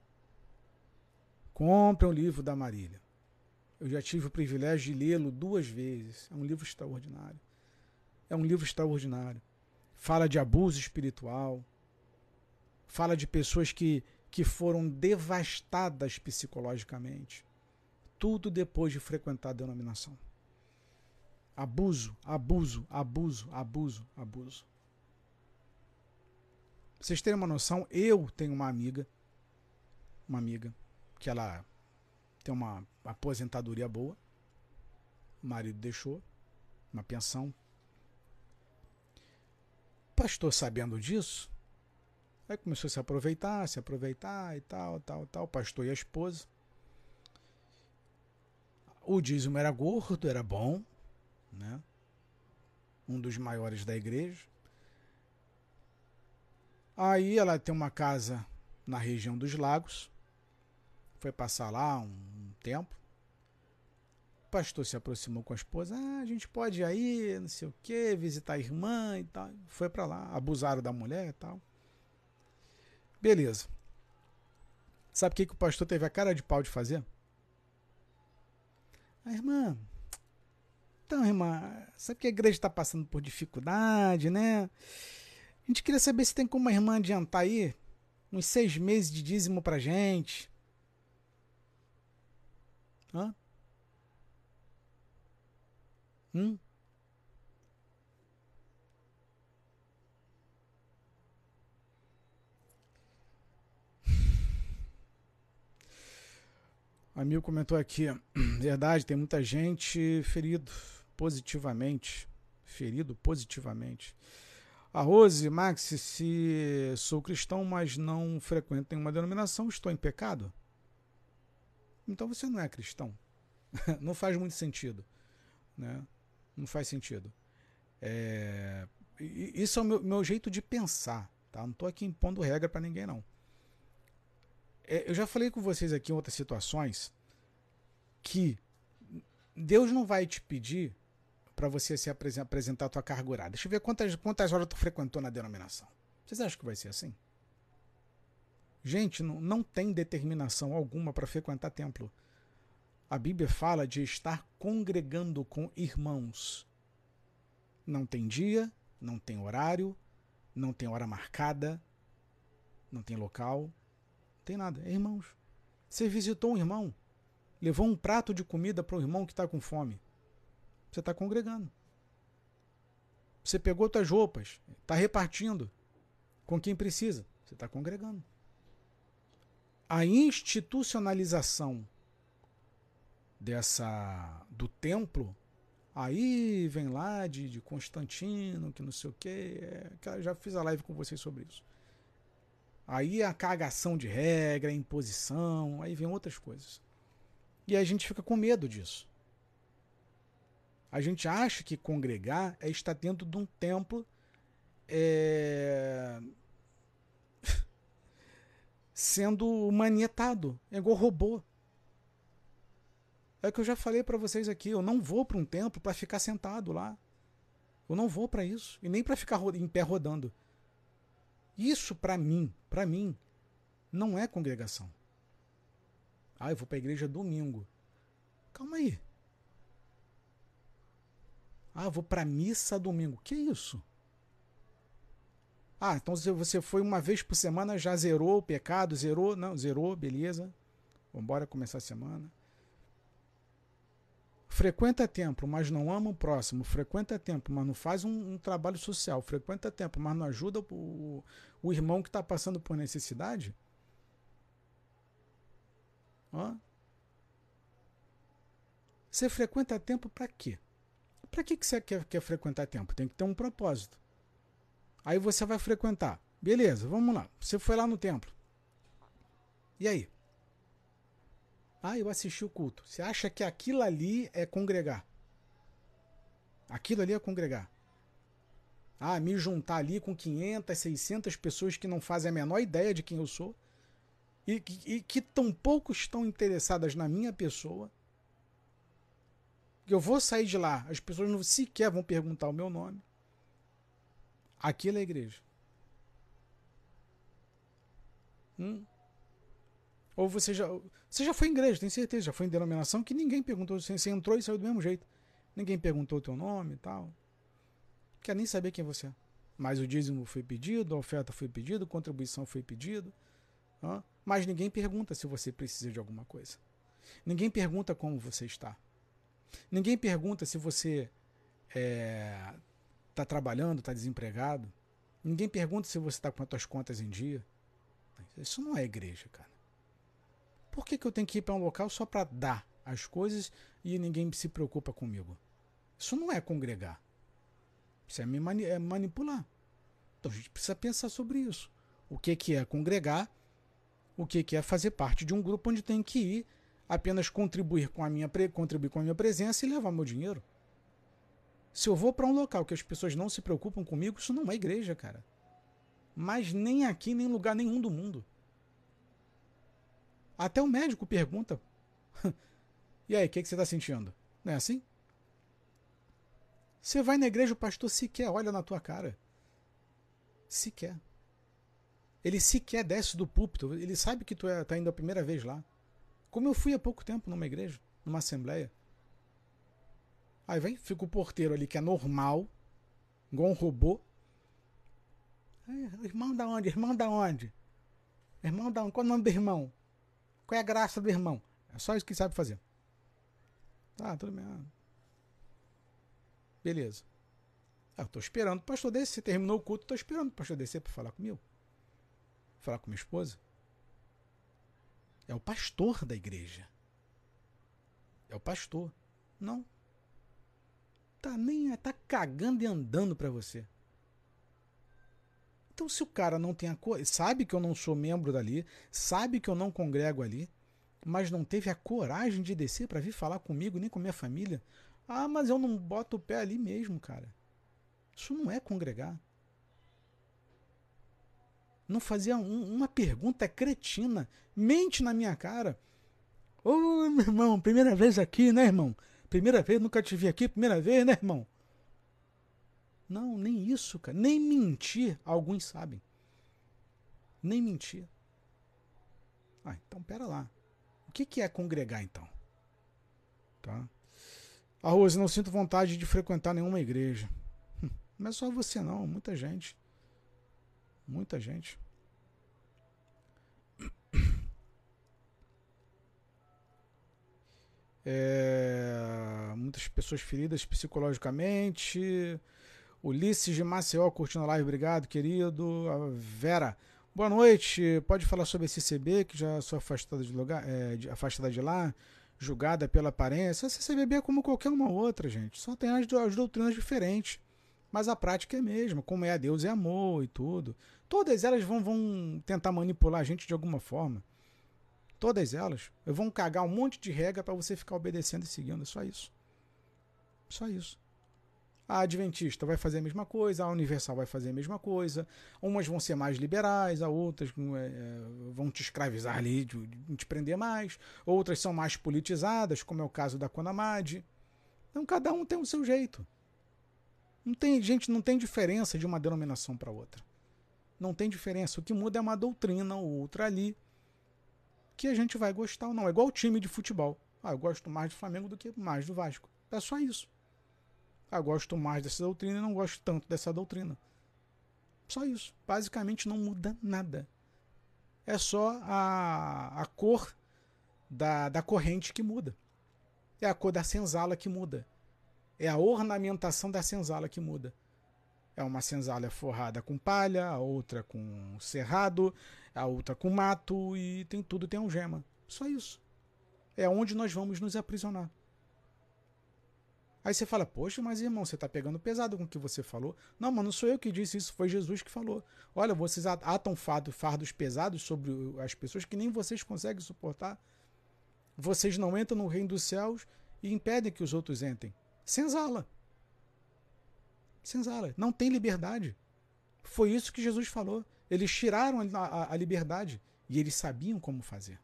Compre um livro da Marília. Eu já tive o privilégio de lê-lo duas vezes. É um livro extraordinário. É um livro extraordinário. Fala de abuso espiritual. Fala de pessoas que, que foram devastadas psicologicamente. Tudo depois de frequentar a denominação. Abuso, abuso, abuso, abuso, abuso. Pra vocês terem uma noção, eu tenho uma amiga, uma amiga, que ela tem uma aposentadoria boa. O marido deixou uma pensão. Pastor, sabendo disso, aí começou a se aproveitar, se aproveitar e tal, tal, tal. O pastor e a esposa. O dízimo era gordo, era bom, né? Um dos maiores da igreja. Aí ela tem uma casa na região dos lagos. Foi passar lá um tempo. O pastor se aproximou com a esposa. Ah, a gente pode ir aí, não sei o que, visitar a irmã e tal. Foi para lá. Abusaram da mulher e tal. Beleza. Sabe o que, que o pastor teve a cara de pau de fazer? A irmã. Então, irmã, sabe que a igreja está passando por dificuldade, né? A gente queria saber se tem como a irmã adiantar aí uns seis meses de dízimo pra gente. Hã? Hum? O amigo comentou aqui, verdade, tem muita gente ferido positivamente, ferido positivamente. A Rose, Max, se sou cristão, mas não frequento nenhuma denominação, estou em pecado? Então você não é cristão. não faz muito sentido. Né? Não faz sentido. É... Isso é o meu, meu, jeito de pensar. Tá? Não estou aqui impondo regra para ninguém, não. É, eu já falei com vocês aqui em outras situações que Deus não vai te pedir para você se apresentar a tua carga horária. Deixa eu ver quantas, quantas horas tu frequentou na denominação. Vocês acham que vai ser assim? Gente, não, não tem determinação alguma para frequentar templo. A Bíblia fala de estar congregando com irmãos. Não tem dia, não tem horário, não tem hora marcada, não tem local, tem nada. É irmãos. Você visitou um irmão, levou um prato de comida para o irmão que está com fome. Você está congregando. Você pegou suas roupas, está repartindo com quem precisa. Você está congregando. A institucionalização dessa do templo, aí vem lá de, de Constantino, que não sei o quê. É, já fiz a live com vocês sobre isso. Aí a cagação de regra, imposição, aí vem outras coisas. E a gente fica com medo disso. A gente acha que congregar é estar dentro de um templo é... sendo manietado, é igual robô. É o que eu já falei para vocês aqui. Eu não vou para um templo para ficar sentado lá. Eu não vou para isso e nem para ficar em pé rodando. Isso para mim, para mim, não é congregação. Ah, eu vou para a igreja domingo. Calma aí. Ah, vou para missa domingo. Que isso? Ah, então você foi uma vez por semana, já zerou o pecado, zerou? Não, zerou, beleza. Vamos embora começar a semana. Frequenta tempo, mas não ama o próximo. Frequenta tempo, mas não faz um, um trabalho social. Frequenta tempo, mas não ajuda o, o irmão que está passando por necessidade. Ó. Você frequenta tempo para quê? Para que, que você quer, quer frequentar tempo? Tem que ter um propósito. Aí você vai frequentar. Beleza, vamos lá. Você foi lá no templo. E aí? Ah, eu assisti o culto. Você acha que aquilo ali é congregar? Aquilo ali é congregar. Ah, me juntar ali com 500, 600 pessoas que não fazem a menor ideia de quem eu sou e, e, e que tão pouco estão interessadas na minha pessoa. Eu vou sair de lá, as pessoas não sequer vão perguntar o meu nome. Aquilo é igreja. Hum? Ou você já, você já foi em igreja, tem certeza, já foi em denominação que ninguém perguntou, você entrou e saiu do mesmo jeito. Ninguém perguntou o teu nome e tal. Quer nem saber quem você é. Mas o dízimo foi pedido, a oferta foi pedido, a contribuição foi pedido. Ó. Mas ninguém pergunta se você precisa de alguma coisa. Ninguém pergunta como você está. Ninguém pergunta se você está é, tá trabalhando, está desempregado. Ninguém pergunta se você está com as suas contas em dia. Isso não é igreja, cara. Por que, que eu tenho que ir para um local só para dar as coisas e ninguém se preocupa comigo? Isso não é congregar. Isso é me mani é manipular. Então a gente precisa pensar sobre isso. O que, que é congregar? O que, que é fazer parte de um grupo onde tem que ir apenas contribuir com a minha contribuir com a minha presença e levar meu dinheiro? Se eu vou para um local que as pessoas não se preocupam comigo, isso não é igreja, cara. Mas nem aqui, nem em lugar nenhum do mundo. Até o médico pergunta: E aí, o que, que você está sentindo? Não é assim? Você vai na igreja, o pastor sequer olha na tua cara. Sequer. Ele sequer desce do púlpito. Ele sabe que tu está é, tá indo a primeira vez lá. Como eu fui há pouco tempo numa igreja, numa assembleia. Aí vem, fica o porteiro ali, que é normal, igual um robô. irmão da onde? Irmão da onde? Irmão da onde? Qual é o nome do irmão? Qual é a graça do irmão? É só isso que sabe fazer. Tá, tudo bem. Beleza. Ah, eu tô esperando o pastor descer. Terminou o culto, tô esperando o pastor descer para falar comigo. Falar com minha esposa. É o pastor da igreja. É o pastor. Não. Tá nem tá cagando e andando para você. Então, se o cara não tem a sabe que eu não sou membro dali, sabe que eu não congrego ali, mas não teve a coragem de descer para vir falar comigo nem com minha família, ah, mas eu não boto o pé ali mesmo, cara. Isso não é congregar. Não fazia um, uma pergunta cretina, mente na minha cara. Ô, oh, meu irmão, primeira vez aqui, né, irmão? Primeira vez, nunca te vi aqui, primeira vez, né, irmão? Não, nem isso, cara. Nem mentir, alguns sabem. Nem mentir. Ah, então pera lá. O que, que é congregar, então? Tá? A Rose, não sinto vontade de frequentar nenhuma igreja. Hum, não é só você, não. Muita gente. Muita gente. É, muitas pessoas feridas psicologicamente. Ulisses de Maceió curtindo a live, obrigado, querido. A Vera, boa noite. Pode falar sobre esse CB, que já sou afastada de, lugar, é, de, afastada de lá, julgada pela aparência. Essa CBB é como qualquer uma outra, gente. Só tem as, as doutrinas diferentes. Mas a prática é a mesma, como é a Deus é amor e tudo. Todas elas vão, vão tentar manipular a gente de alguma forma. Todas elas vão cagar um monte de regra para você ficar obedecendo e seguindo. É só isso. Só isso. A Adventista vai fazer a mesma coisa, a Universal vai fazer a mesma coisa. Umas vão ser mais liberais, a outras é, vão te escravizar ali, te prender mais. Outras são mais politizadas, como é o caso da Conamad. Então cada um tem o seu jeito. Não tem, gente, não tem diferença de uma denominação para outra. Não tem diferença. O que muda é uma doutrina ou outra ali que a gente vai gostar ou não. É igual o time de futebol. Ah, eu gosto mais do Flamengo do que mais do Vasco. É só isso. Ah, gosto mais dessa doutrina e não gosto tanto dessa doutrina. Só isso. Basicamente não muda nada. É só a, a cor da, da corrente que muda. É a cor da senzala que muda. É a ornamentação da senzala que muda. É uma senzala forrada com palha, a outra com cerrado, a outra com mato e tem tudo tem um gema. Só isso. É onde nós vamos nos aprisionar. Aí você fala, poxa, mas irmão, você está pegando pesado com o que você falou. Não, mas não sou eu que disse isso, foi Jesus que falou. Olha, vocês atam fardos pesados sobre as pessoas que nem vocês conseguem suportar. Vocês não entram no reino dos céus e impedem que os outros entrem. Senzala. Senzala. Não tem liberdade. Foi isso que Jesus falou. Eles tiraram a, a, a liberdade e eles sabiam como fazer.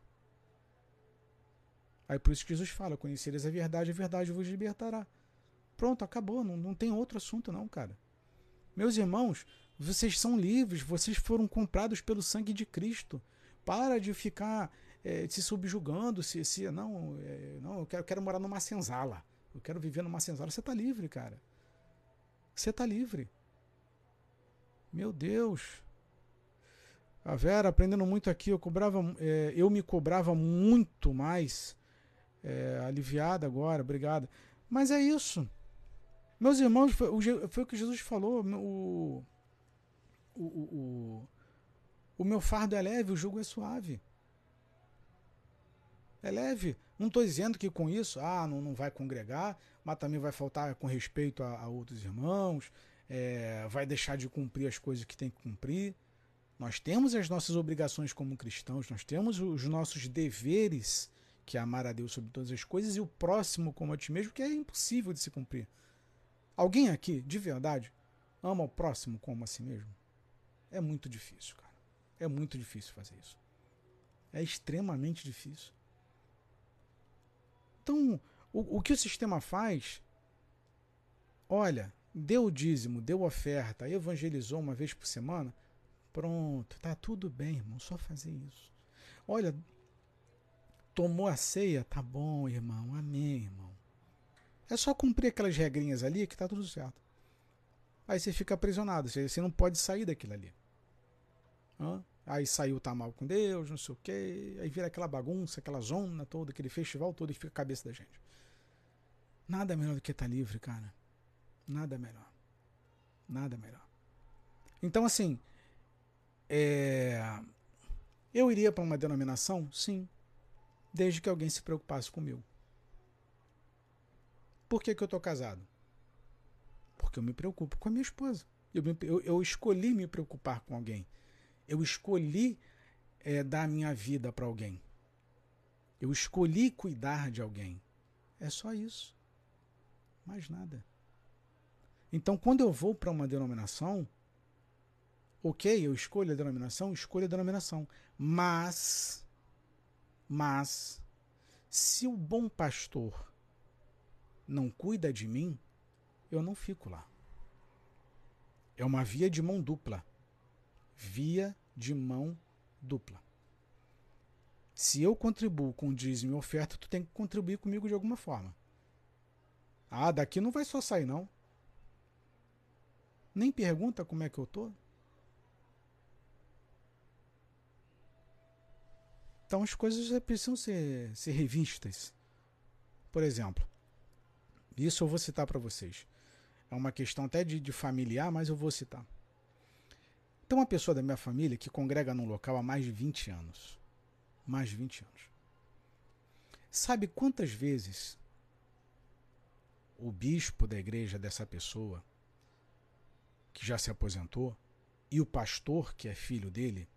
Aí por isso que Jesus fala: conhecereis a verdade, a verdade vos libertará. Pronto, acabou. Não, não tem outro assunto, não, cara. Meus irmãos, vocês são livres, vocês foram comprados pelo sangue de Cristo. Para de ficar é, se subjugando, se, se não, é, não, eu quero, quero morar numa senzala. Eu quero viver numa senzala. Você está livre, cara. Você está livre. Meu Deus. A Vera aprendendo muito aqui, eu cobrava, é, eu me cobrava muito mais. É, aliviada agora, obrigado. Mas é isso. Meus irmãos, foi, foi o que Jesus falou. O, o, o, o, meu fardo é leve, o jugo é suave. É leve. Não estou dizendo que com isso, ah, não, não vai congregar, mas também vai faltar com respeito a, a outros irmãos, é, vai deixar de cumprir as coisas que tem que cumprir. Nós temos as nossas obrigações como cristãos, nós temos os nossos deveres, que é amar a Deus sobre todas as coisas, e o próximo como a ti mesmo, que é impossível de se cumprir. Alguém aqui, de verdade, ama o próximo como a si mesmo? É muito difícil, cara. É muito difícil fazer isso. É extremamente difícil. Então, o, o que o sistema faz? Olha, deu o dízimo, deu oferta, evangelizou uma vez por semana. Pronto, tá tudo bem, irmão, só fazer isso. Olha, tomou a ceia, tá bom, irmão, amém, irmão. É só cumprir aquelas regrinhas ali que tá tudo certo. Aí você fica aprisionado, você não pode sair daquilo ali. Aí saiu, tá mal com Deus, não sei o quê. Aí vira aquela bagunça, aquela zona toda, aquele festival todo e fica a cabeça da gente. Nada melhor do que estar tá livre, cara. Nada melhor. Nada melhor. Então, assim, é... eu iria para uma denominação? Sim. Desde que alguém se preocupasse comigo. Por que, que eu estou casado? Porque eu me preocupo com a minha esposa. Eu, me, eu, eu escolhi me preocupar com alguém. Eu escolhi é, dar minha vida para alguém. Eu escolhi cuidar de alguém. É só isso. Mais nada. Então, quando eu vou para uma denominação, ok, eu escolho a denominação, escolho a denominação. Mas, mas, se o bom pastor não cuida de mim, eu não fico lá. É uma via de mão dupla. Via de mão dupla. Se eu contribuo com dízimo e oferta, tu tem que contribuir comigo de alguma forma. Ah, daqui não vai só sair, não. Nem pergunta como é que eu tô. Então as coisas precisam ser, ser revistas. Por exemplo, isso eu vou citar para vocês. É uma questão até de, de familiar, mas eu vou citar. Tem uma pessoa da minha família que congrega num local há mais de 20 anos. Mais de 20 anos. Sabe quantas vezes o bispo da igreja dessa pessoa, que já se aposentou, e o pastor, que é filho dele,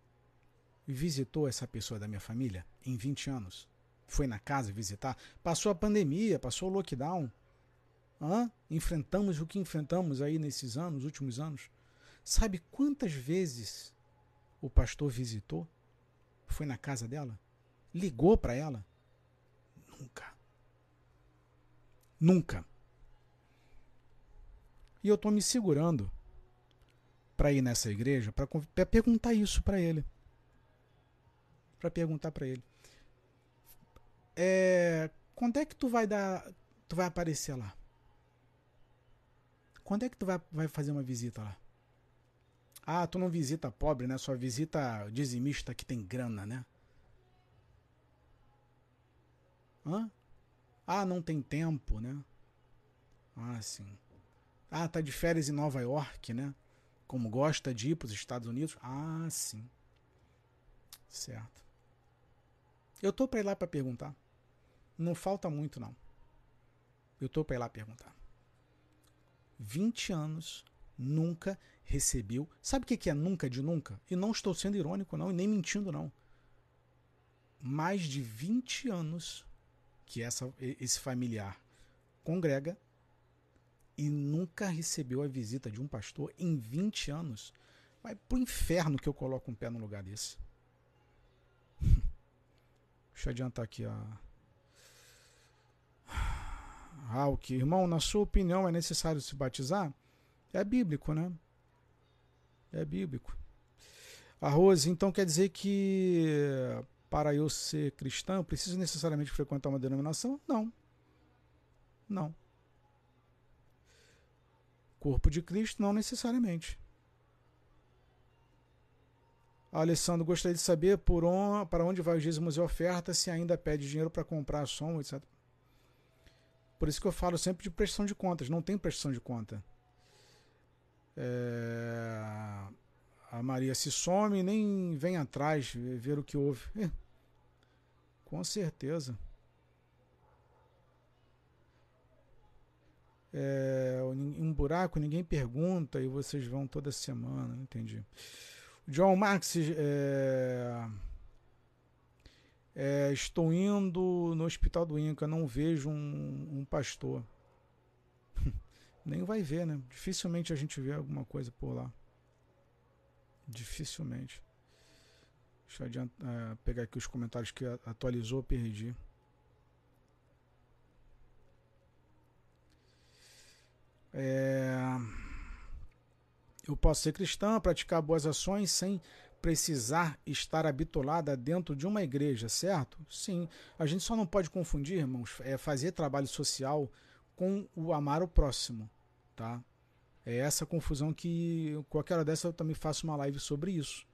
visitou essa pessoa da minha família em 20 anos? Foi na casa visitar? Passou a pandemia, passou o lockdown, Enfrentamos o que enfrentamos aí nesses anos, últimos anos. Sabe quantas vezes o pastor visitou? Foi na casa dela? Ligou para ela? Nunca. Nunca. E eu estou me segurando para ir nessa igreja para perguntar isso para ele. Para perguntar para ele. É, quando é que tu vai dar, tu vai aparecer lá? Quando é que tu vai, vai fazer uma visita lá? Ah, tu não visita pobre, né? Só visita dizimista que tem grana, né? Hã? Ah, não tem tempo, né? Ah, sim. Ah, tá de férias em Nova York, né? Como gosta de ir para os Estados Unidos? Ah, sim. Certo. Eu tô para ir lá para perguntar. Não falta muito não. Eu tô para ir lá perguntar. 20 anos, nunca recebeu. Sabe o que é nunca de nunca? E não estou sendo irônico, não, e nem mentindo, não. Mais de 20 anos que essa, esse familiar congrega e nunca recebeu a visita de um pastor em 20 anos. Vai pro inferno que eu coloco um pé no lugar desse. Deixa eu adiantar aqui a. O que? Irmão, na sua opinião é necessário se batizar? É bíblico, né? É bíblico. A Rose, então quer dizer que para eu ser cristão, preciso necessariamente frequentar uma denominação? Não. Não. Corpo de Cristo, não necessariamente. Alessandro gostaria de saber para onde vai os dízimos e oferta, se ainda pede dinheiro para comprar som, etc. Por isso que eu falo sempre de prestação de contas. Não tem prestação de conta. É... A Maria se some nem vem atrás ver o que houve. É. Com certeza. É, um buraco ninguém pergunta e vocês vão toda semana, entendi. John Max, é, é, estou indo no hospital do Inca, não vejo um, um pastor. Nem vai ver, né? Dificilmente a gente vê alguma coisa por lá. Dificilmente. Deixa eu adiantar, é, pegar aqui os comentários que atualizou, perdi. É eu posso ser cristã, praticar boas ações sem precisar estar habitulada dentro de uma igreja, certo? Sim. A gente só não pode confundir, irmãos, é fazer trabalho social com o amar o próximo, tá? É essa confusão que qualquer hora dessa eu também faço uma live sobre isso.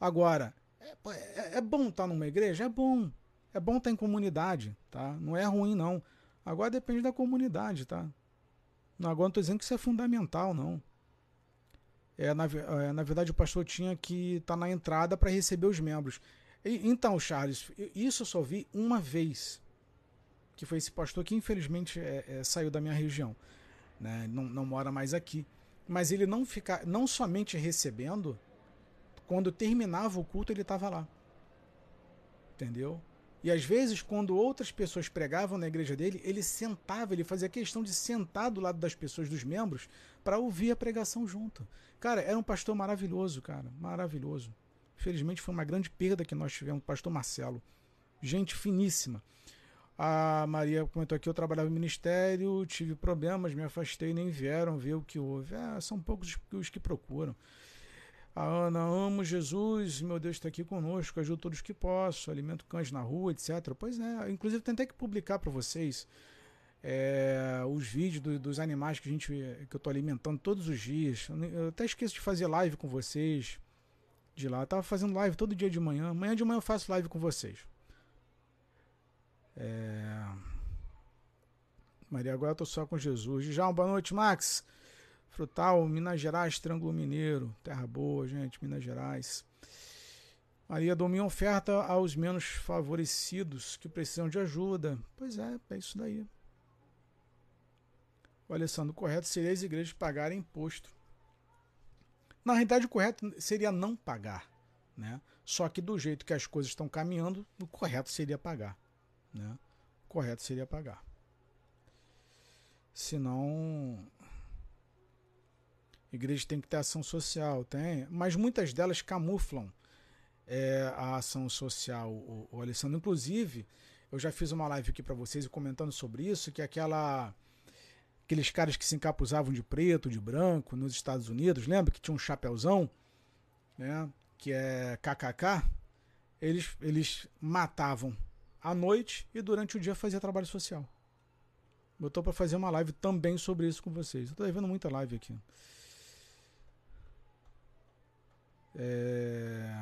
Agora, é, é, é bom estar numa igreja? É bom. É bom estar em comunidade, tá? Não é ruim, não. Agora depende da comunidade, tá? Agora não estou dizendo que isso é fundamental, não. É, na, é, na verdade, o pastor tinha que estar tá na entrada para receber os membros. E, então, Charles, isso eu só vi uma vez. Que foi esse pastor que, infelizmente, é, é, saiu da minha região. Né? Não, não mora mais aqui. Mas ele não fica, não somente recebendo, quando terminava o culto, ele estava lá. Entendeu? E às vezes, quando outras pessoas pregavam na igreja dele, ele sentava, ele fazia questão de sentar do lado das pessoas, dos membros, para ouvir a pregação junto. Cara, era um pastor maravilhoso, cara, maravilhoso. Felizmente foi uma grande perda que nós tivemos, pastor Marcelo. Gente finíssima. A Maria comentou aqui: eu trabalhava no ministério, tive problemas, me afastei, nem vieram ver o que houve. É, são poucos os que procuram. A Ana, amo Jesus, meu Deus está aqui conosco, ajudo todos que posso, alimento cães na rua, etc. Pois é, inclusive tentei que publicar para vocês é, os vídeos do, dos animais que a gente que eu estou alimentando todos os dias. Eu até esqueço de fazer live com vocês de lá. Eu tava fazendo live todo dia de manhã. Amanhã de manhã eu faço live com vocês. É... Maria, agora eu tô só com Jesus. Já, boa noite, Max. Frutal, Minas Gerais, Triângulo Mineiro. Terra boa, gente, Minas Gerais. Maria dou oferta aos menos favorecidos que precisam de ajuda. Pois é, é isso daí. O Alessandro, correto seria as igrejas pagarem imposto. Na realidade, o correto seria não pagar. Né? Só que do jeito que as coisas estão caminhando, o correto seria pagar. Né? O correto seria pagar. Senão, Igreja tem que ter ação social, tem, mas muitas delas camuflam é, a ação social, o, o, Alessandro. Inclusive, eu já fiz uma live aqui para vocês comentando sobre isso, que é aquela aqueles caras que se encapuzavam de preto, de branco nos Estados Unidos, lembra que tinha um chapéuzão, né, que é KKK, eles eles matavam à noite e durante o dia fazia trabalho social. Tô para fazer uma live também sobre isso com vocês. Eu tô vendo muita live aqui. É,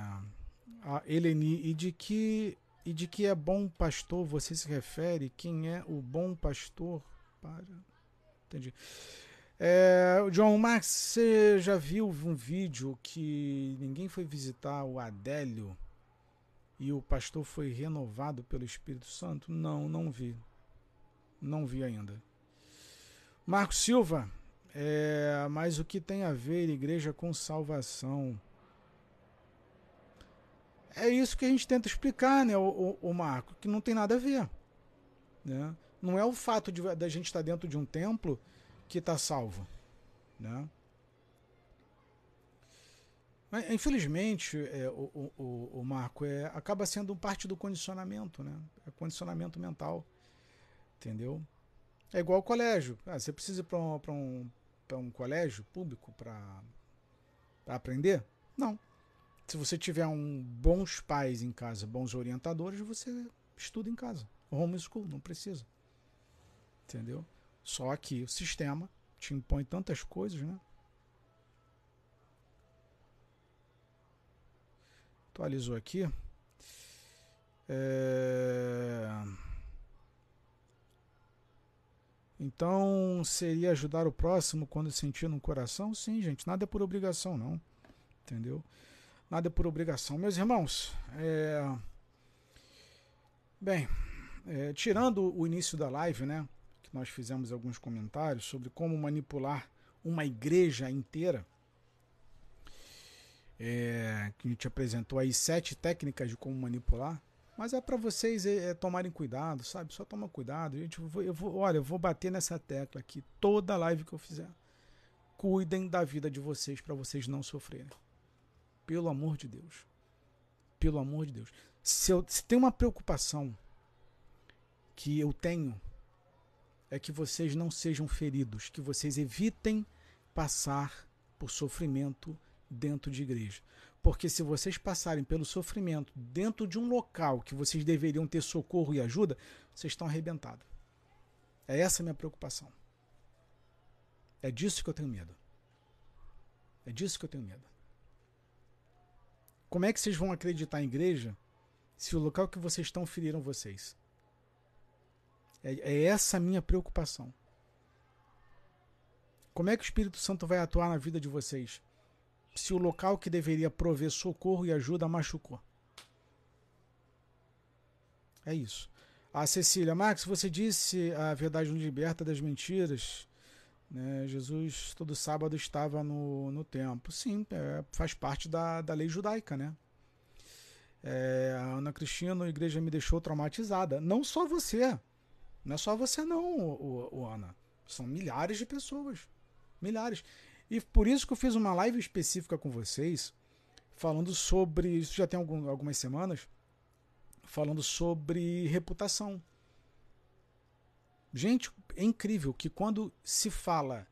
a Eleni, e de que e de que é bom pastor você se refere? Quem é o bom pastor? Para. Entendi. É, John Max, você já viu um vídeo que ninguém foi visitar o Adélio e o pastor foi renovado pelo Espírito Santo? Não, não vi. Não vi ainda. Marcos Silva, é, mas o que tem a ver igreja com salvação? É isso que a gente tenta explicar, né, o, o, o Marco, que não tem nada a ver. Né? Não é o fato de da gente estar dentro de um templo que está salvo. Né? Mas, infelizmente, é, o, o, o, Marco é, acaba sendo parte do condicionamento, né? É condicionamento mental. Entendeu? É igual ao colégio. Ah, você precisa ir para um, um, um colégio público para aprender? Não. Se você tiver um, bons pais em casa, bons orientadores, você estuda em casa. Homeschool, não precisa. Entendeu? Só que o sistema te impõe tantas coisas, né? Atualizou aqui. É... Então, seria ajudar o próximo quando sentir no coração? Sim, gente, nada é por obrigação, não. Entendeu? Nada é por obrigação. Meus irmãos, é... bem, é, tirando o início da live, né, nós fizemos alguns comentários sobre como manipular uma igreja inteira, é, que a gente apresentou aí sete técnicas de como manipular. Mas é para vocês é, é, tomarem cuidado, sabe? Só toma cuidado. Gente, eu vou, eu vou, olha, eu vou bater nessa tecla aqui toda live que eu fizer. Cuidem da vida de vocês para vocês não sofrerem. Pelo amor de Deus. Pelo amor de Deus. Se, eu, se tem uma preocupação que eu tenho, é que vocês não sejam feridos, que vocês evitem passar por sofrimento dentro de igreja. Porque se vocês passarem pelo sofrimento dentro de um local que vocês deveriam ter socorro e ajuda, vocês estão arrebentados. É essa a minha preocupação. É disso que eu tenho medo. É disso que eu tenho medo. Como é que vocês vão acreditar em igreja se o local que vocês estão feriram vocês? É, é essa a minha preocupação. Como é que o Espírito Santo vai atuar na vida de vocês se o local que deveria prover socorro e ajuda machucou. É isso. A Cecília, Max, você disse a verdade nos liberta das mentiras. Né? Jesus todo sábado estava no, no templo. Sim, é, faz parte da, da lei judaica, né? É, a Ana Cristina, a igreja me deixou traumatizada. Não só você. Não é só você não, o, o, Ana. São milhares de pessoas. Milhares. E por isso que eu fiz uma live específica com vocês, falando sobre. Isso já tem algum, algumas semanas, falando sobre reputação. Gente, é incrível que quando se fala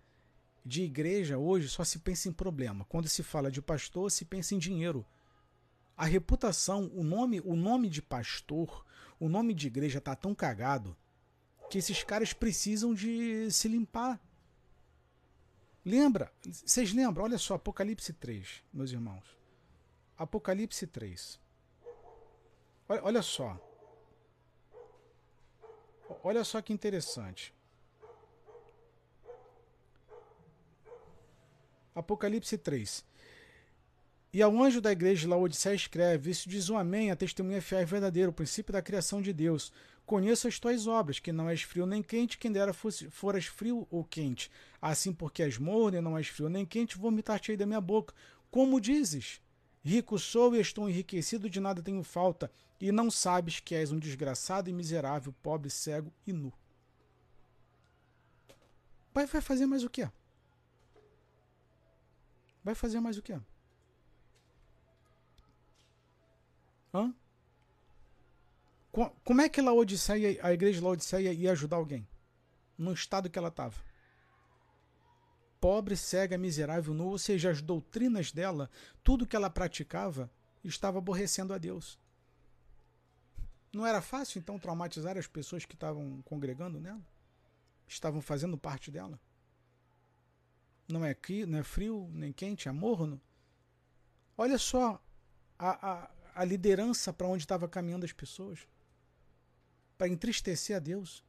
de igreja hoje só se pensa em problema. Quando se fala de pastor, se pensa em dinheiro. A reputação, o nome, o nome de pastor, o nome de igreja tá tão cagado que esses caras precisam de se limpar. Lembra? Vocês lembram? Olha só, Apocalipse 3, meus irmãos. Apocalipse 3. Olha, olha só. Olha só que interessante. Apocalipse 3. E ao anjo da igreja de Laodiceia escreve: Isso diz o Amém, a testemunha fiel e verdadeira, o princípio da criação de Deus. Conheço as tuas obras, que não és frio nem quente, quem dera fosse, foras frio ou quente. Assim, porque és morno e não és frio nem quente, vomitar-te-ei da minha boca. Como dizes? Rico sou e estou enriquecido, de nada tenho falta, e não sabes que és um desgraçado e miserável, pobre, cego e nu. Vai, vai fazer mais o quê? Vai fazer mais o quê? Hã? Como é que Laodiceia, a igreja de Laodiceia ia ajudar alguém? No estado que ela estava. Pobre, cega, miserável, nu, ou seja, as doutrinas dela, tudo que ela praticava, estava aborrecendo a Deus. Não era fácil, então, traumatizar as pessoas que estavam congregando nela? Estavam fazendo parte dela? Não é, não é frio, nem quente, é morno? Olha só a, a, a liderança para onde estava caminhando as pessoas para entristecer a Deus.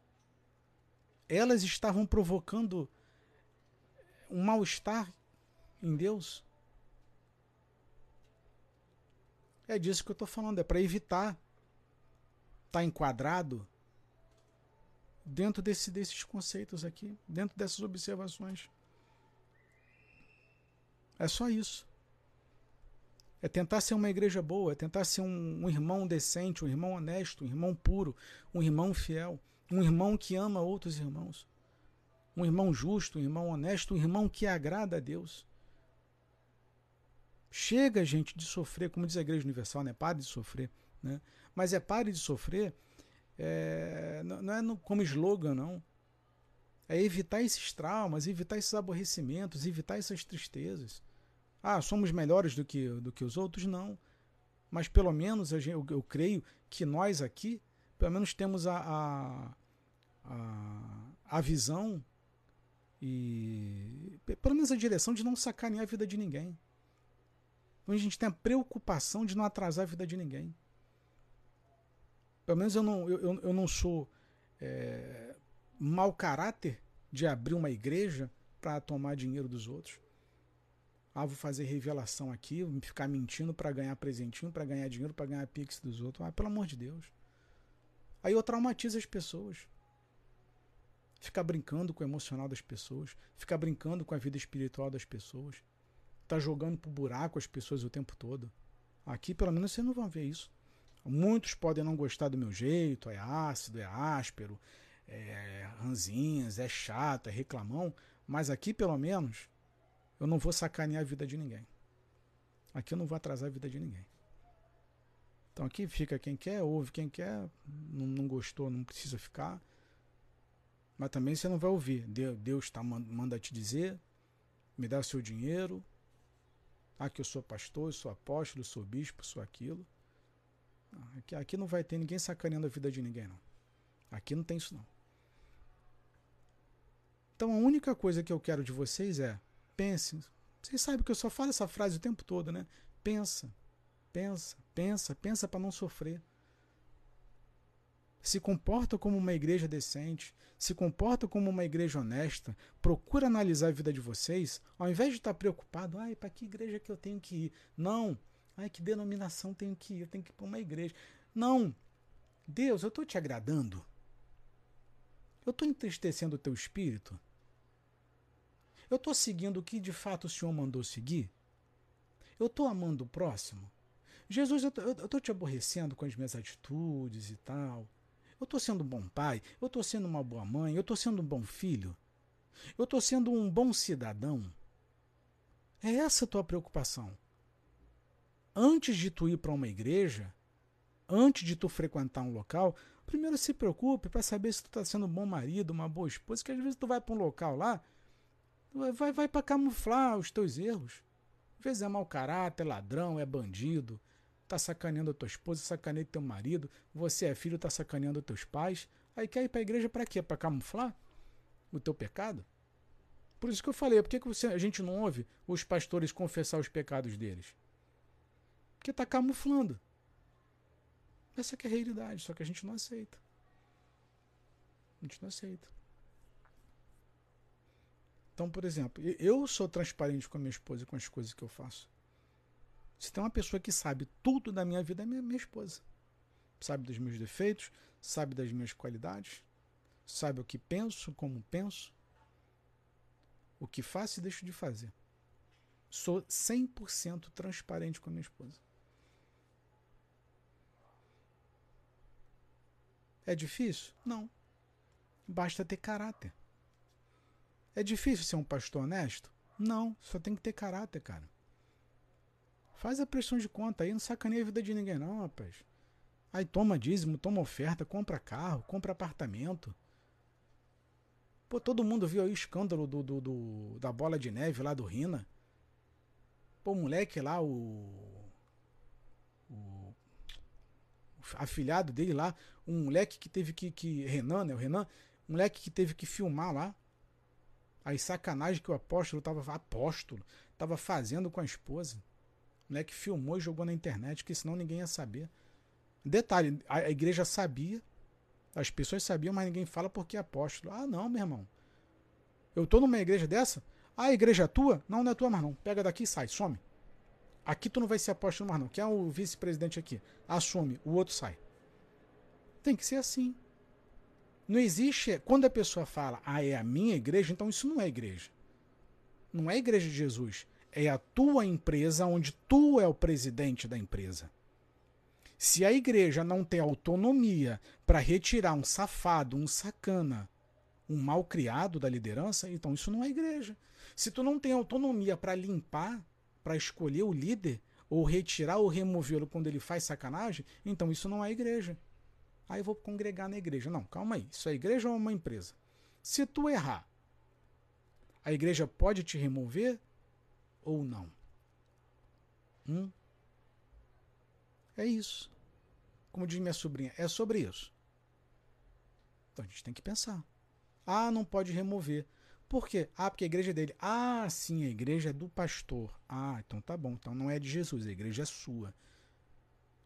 Elas estavam provocando um mal-estar em Deus. É disso que eu estou falando, é para evitar estar tá enquadrado dentro desse, desses conceitos aqui, dentro dessas observações. É só isso. É tentar ser uma igreja boa, é tentar ser um, um, irmão decente, um irmão honesto, um irmão puro, um irmão fiel, um irmão que ama outros irmãos, um irmão justo, um irmão honesto, um irmão que agrada a Deus. Chega, gente, de sofrer, como diz a Igreja Universal, né? Pare de sofrer. Né? Mas é pare de sofrer, é, não é no, como slogan, não. É evitar esses traumas, evitar esses aborrecimentos, evitar essas tristezas. Ah, somos melhores do que, do que os outros? Não. Mas pelo menos eu, eu creio que nós aqui, pelo menos temos a, a, a, a visão e pelo menos a direção de não sacanear a vida de ninguém. Então a gente tem a preocupação de não atrasar a vida de ninguém. Pelo menos eu não, eu, eu não sou é, mau caráter de abrir uma igreja para tomar dinheiro dos outros. Ah, vou fazer revelação aqui, vou ficar mentindo para ganhar presentinho, para ganhar dinheiro, para ganhar pix dos outros. Ah, pelo amor de Deus. Aí eu traumatizo as pessoas. Ficar brincando com o emocional das pessoas, ficar brincando com a vida espiritual das pessoas, tá jogando pro buraco as pessoas o tempo todo. Aqui, pelo menos, vocês não vão ver isso. Muitos podem não gostar do meu jeito, é ácido, é áspero, é ranzinhas, é chato, é reclamão, mas aqui, pelo menos, eu não vou sacanear a vida de ninguém. Aqui eu não vou atrasar a vida de ninguém. Então aqui fica quem quer, ouve quem quer, não, não gostou, não precisa ficar. Mas também você não vai ouvir. Deus tá, manda te dizer, me dá o seu dinheiro. Ah, que eu sou pastor, eu sou apóstolo, eu sou bispo, eu sou aquilo. Aqui, aqui não vai ter ninguém sacaneando a vida de ninguém, não. Aqui não tem isso, não. Então a única coisa que eu quero de vocês é Pense. Vocês sabem que eu só falo essa frase o tempo todo, né? Pensa, pensa, pensa, pensa para não sofrer. Se comporta como uma igreja decente, se comporta como uma igreja honesta, procura analisar a vida de vocês, ao invés de estar preocupado, ai, para que igreja que eu tenho que ir? Não. Ai, que denominação tenho que ir? Eu tenho que ir para uma igreja. Não. Deus, eu estou te agradando? Eu estou entristecendo o teu espírito? Eu estou seguindo o que de fato o Senhor mandou seguir? Eu estou amando o próximo? Jesus, eu estou te aborrecendo com as minhas atitudes e tal. Eu estou sendo um bom pai, eu estou sendo uma boa mãe, eu estou sendo um bom filho. Eu estou sendo um bom cidadão. É essa a tua preocupação. Antes de tu ir para uma igreja, antes de tu frequentar um local, primeiro se preocupe para saber se tu está sendo um bom marido, uma boa esposa, porque às vezes tu vai para um local lá Vai, vai para camuflar os teus erros. Às vezes é mau caráter, ladrão, é bandido, tá sacaneando a tua esposa, sacaneia teu marido, você é filho, tá sacaneando teus pais. Aí quer ir para a igreja para quê? Para camuflar o teu pecado? Por isso que eu falei, por que, você, a gente não ouve os pastores confessar os pecados deles? Porque está camuflando. Essa é a realidade, só que a gente não aceita. A gente não aceita. Então, por exemplo, eu sou transparente com a minha esposa com as coisas que eu faço. Se tem uma pessoa que sabe tudo da minha vida, é minha, minha esposa. Sabe dos meus defeitos, sabe das minhas qualidades, sabe o que penso, como penso, o que faço e deixo de fazer. Sou 100% transparente com a minha esposa. É difícil? Não. Basta ter caráter. É difícil ser um pastor honesto? Não, só tem que ter caráter, cara. Faz a pressão de conta aí, não sacaneia a vida de ninguém, não, rapaz. Aí toma dízimo, toma oferta, compra carro, compra apartamento. Pô, todo mundo viu aí o escândalo do, do, do, da bola de neve lá do Rina. Pô, o moleque lá, o. O. afilhado dele lá, um moleque que teve que. que Renan, né? O Renan, um moleque que teve que filmar lá as sacanagem que o apóstolo estava apóstolo estava fazendo com a esposa. O moleque filmou e jogou na internet, que senão ninguém ia saber. Detalhe, a, a igreja sabia, as pessoas sabiam, mas ninguém fala porque é apóstolo. Ah, não, meu irmão. Eu tô numa igreja dessa? Ah, a igreja é tua? Não, não é tua mais não. Pega daqui e sai, some. Aqui tu não vai ser apóstolo mais não. Quem é o vice-presidente aqui? Assume, o outro sai. Tem que ser assim. Não existe. Quando a pessoa fala, ah, é a minha igreja, então isso não é igreja. Não é a igreja de Jesus. É a tua empresa onde tu é o presidente da empresa. Se a igreja não tem autonomia para retirar um safado, um sacana, um mal criado da liderança, então isso não é igreja. Se tu não tem autonomia para limpar, para escolher o líder, ou retirar ou removê-lo quando ele faz sacanagem, então isso não é igreja. Aí eu vou congregar na igreja. Não, calma aí. Isso é igreja ou é uma empresa? Se tu errar, a igreja pode te remover ou não? Hum? É isso. Como diz minha sobrinha, é sobre isso. Então a gente tem que pensar. Ah, não pode remover. Por quê? Ah, porque a igreja é dele. Ah, sim, a igreja é do pastor. Ah, então tá bom. Então não é de Jesus, a igreja é sua.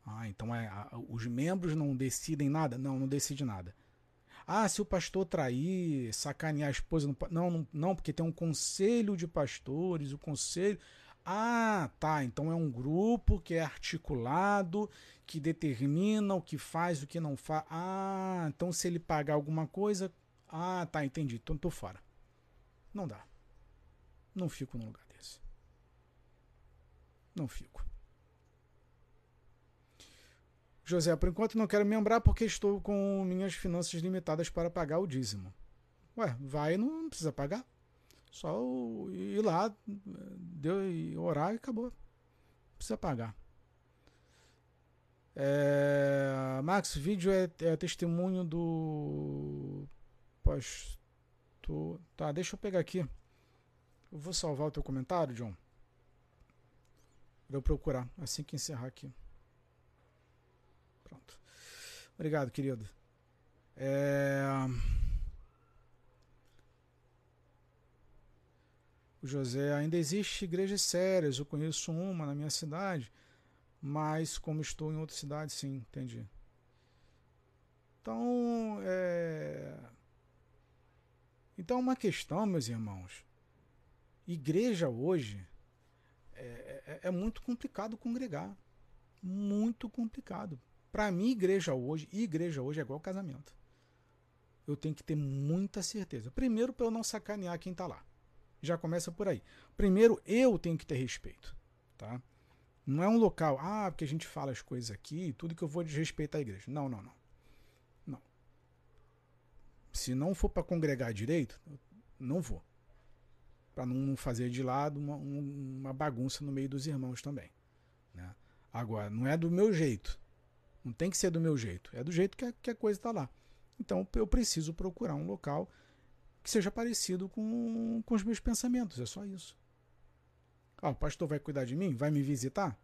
Ah, então é, os membros não decidem nada? Não, não decide nada. Ah, se o pastor trair, sacanear a esposa. Não, não, não, porque tem um conselho de pastores, o conselho. Ah, tá. Então é um grupo que é articulado, que determina o que faz, o que não faz. Ah, então se ele pagar alguma coisa. Ah, tá, entendi. Então tô fora. Não dá. Não fico num lugar desse. Não fico. José, por enquanto não quero membrar porque estou com minhas finanças limitadas para pagar o dízimo. Ué, vai não precisa pagar. Só ir lá, deu, e orar e acabou. Não precisa pagar. É, Max, vídeo é, é testemunho do pastor. Tá, deixa eu pegar aqui. Eu vou salvar o teu comentário, John. Pra eu procurar assim que encerrar aqui. Obrigado, querido. É... O José, ainda existe igrejas sérias. Eu conheço uma na minha cidade, mas como estou em outra cidade, sim, entendi. Então, é então, uma questão, meus irmãos, igreja hoje é, é, é muito complicado congregar. Muito complicado. Para mim, igreja hoje, igreja hoje é igual casamento. Eu tenho que ter muita certeza. Primeiro, para eu não sacanear quem está lá. Já começa por aí. Primeiro, eu tenho que ter respeito. Tá? Não é um local, ah, porque a gente fala as coisas aqui, tudo que eu vou desrespeitar a igreja. Não, não, não. Se não for para congregar direito, não vou. Para não fazer de lado uma, uma, bagunça no meio dos irmãos também. Né? Agora, não é do meu jeito. Não tem que ser do meu jeito. É do jeito que a, que a coisa está lá. Então eu preciso procurar um local que seja parecido com, com os meus pensamentos. É só isso. Ah, o pastor vai cuidar de mim? Vai me visitar?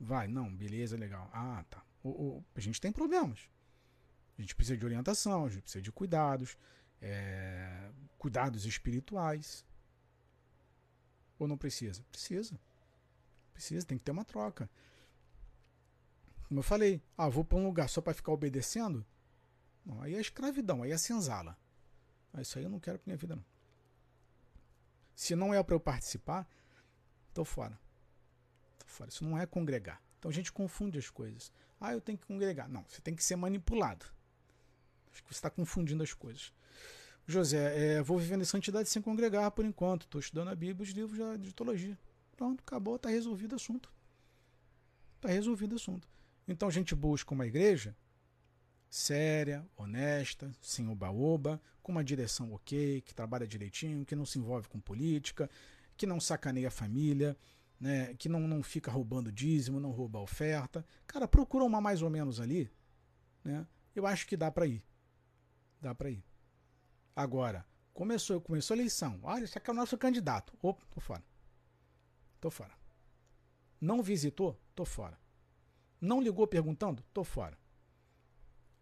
Vai, não, beleza, legal. Ah, tá. O, o, a gente tem problemas. A gente precisa de orientação, a gente precisa de cuidados, é, cuidados espirituais. Ou não precisa? Precisa. Precisa, tem que ter uma troca. Como eu falei, ah, vou para um lugar só para ficar obedecendo? Não, aí é escravidão, aí é senzala. Ah, isso aí eu não quero para minha vida, não. Se não é para eu participar, tô fora. Tô fora. Isso não é congregar. Então a gente confunde as coisas. Ah, eu tenho que congregar. Não, você tem que ser manipulado. Acho que você está confundindo as coisas. José, é, vou vivendo em santidade sem congregar por enquanto. Estou estudando a Bíblia e os livros de teologia. Pronto, acabou, está resolvido o assunto. Está resolvido o assunto. Então a gente busca uma igreja séria, honesta, sem oba-oba, com uma direção ok, que trabalha direitinho, que não se envolve com política, que não sacaneia a família, né, que não, não fica roubando dízimo, não rouba oferta. Cara, procura uma mais ou menos ali. Né? Eu acho que dá para ir dá para ir. Agora, começou, começou a eleição. Olha, esse aqui é o nosso candidato. Opa, tô fora. Tô fora. Não visitou? Tô fora. Não ligou perguntando? Tô fora.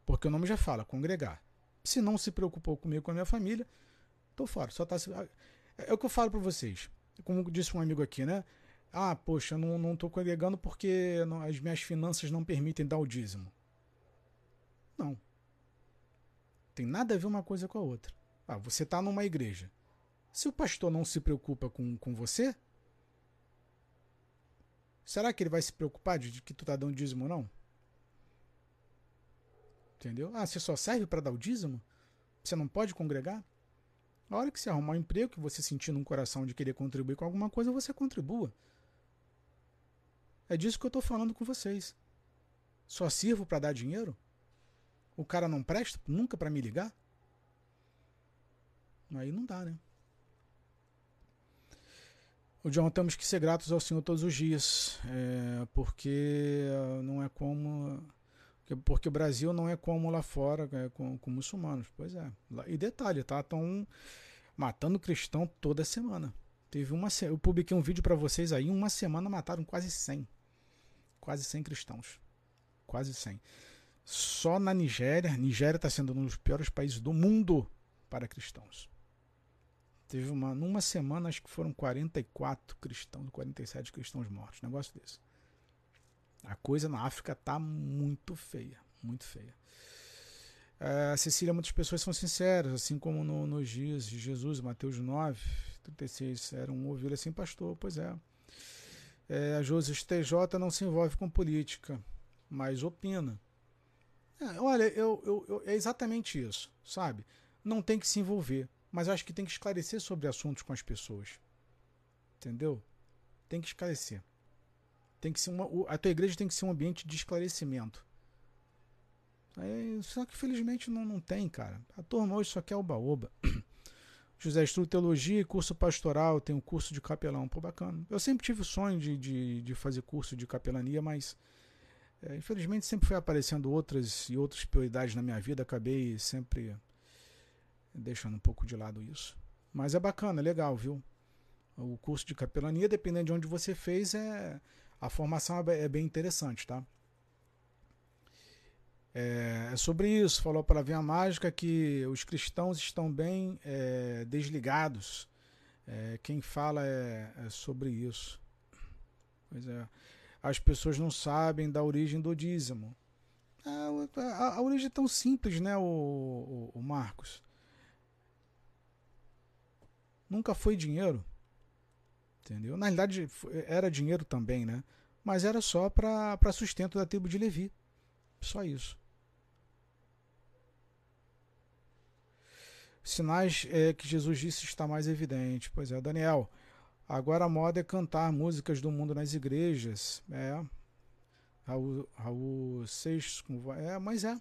Porque o nome já fala, congregar. Se não se preocupou comigo, com a minha família, tô fora. Só tá É o que eu falo para vocês. Como disse um amigo aqui, né? Ah, poxa, não, não tô congregando porque as minhas finanças não permitem dar o dízimo. Não. Tem nada a ver uma coisa com a outra. Ah, você está numa igreja. Se o pastor não se preocupa com, com você, será que ele vai se preocupar de que tu está dando dízimo ou não? Entendeu? Ah, você só serve para dar o dízimo? Você não pode congregar? A hora que você arrumar um emprego, que você sentir no coração de querer contribuir com alguma coisa, você contribua. É disso que eu estou falando com vocês. Só sirvo para dar dinheiro? O cara não presta nunca para me ligar? Aí não dá, né? O John, temos que ser gratos ao Senhor todos os dias, é, porque não é como. Porque o Brasil não é como lá fora, é, com, com muçulmanos. Pois é. E detalhe, tá? Estão matando cristão toda semana. Teve uma eu publiquei um vídeo para vocês aí, uma semana mataram quase 100. Quase 100 cristãos. Quase 100. Só na Nigéria, Nigéria está sendo um dos piores países do mundo para cristãos. Teve uma, numa semana, acho que foram 44 cristãos, 47 cristãos mortos. Negócio desse. A coisa na África tá muito feia. Muito feia. É, Cecília, muitas pessoas são sinceras, assim como no, nos dias de Jesus, Mateus 9, 36, era um ovelha sem pastor. Pois é. é a José TJ não se envolve com política, mas opina. É, olha, eu, eu, eu, é exatamente isso, sabe? Não tem que se envolver mas acho que tem que esclarecer sobre assuntos com as pessoas. Entendeu? Tem que esclarecer. Tem que ser uma, a tua igreja tem que ser um ambiente de esclarecimento. só que felizmente não, não tem, cara. A turma hoje só quer oba-oba. José estudo teologia e curso pastoral, tem um curso de capelão. Pô, bacana. Eu sempre tive o sonho de, de, de fazer curso de capelania, mas é, infelizmente sempre foi aparecendo outras e outras prioridades na minha vida. Acabei sempre deixando um pouco de lado isso. Mas é bacana, é legal, viu? O curso de capelania, dependendo de onde você fez, é a formação é, é bem interessante, tá? É, é sobre isso, falou para a Mágica que os cristãos estão bem é, desligados. É, quem fala é, é, sobre isso. Pois é. As pessoas não sabem da origem do dízimo. É, a, a, origem é tão simples, né, o, o, o Marcos? Nunca foi dinheiro. Entendeu? Na realidade, era dinheiro também, né? Mas era só para sustento da tribo de Levi. Só isso. Sinais é, que Jesus disse está mais evidente. Pois é, Daniel. Agora a moda é cantar músicas do mundo nas igrejas. É. Raul, Raul Seixas. É, mas é.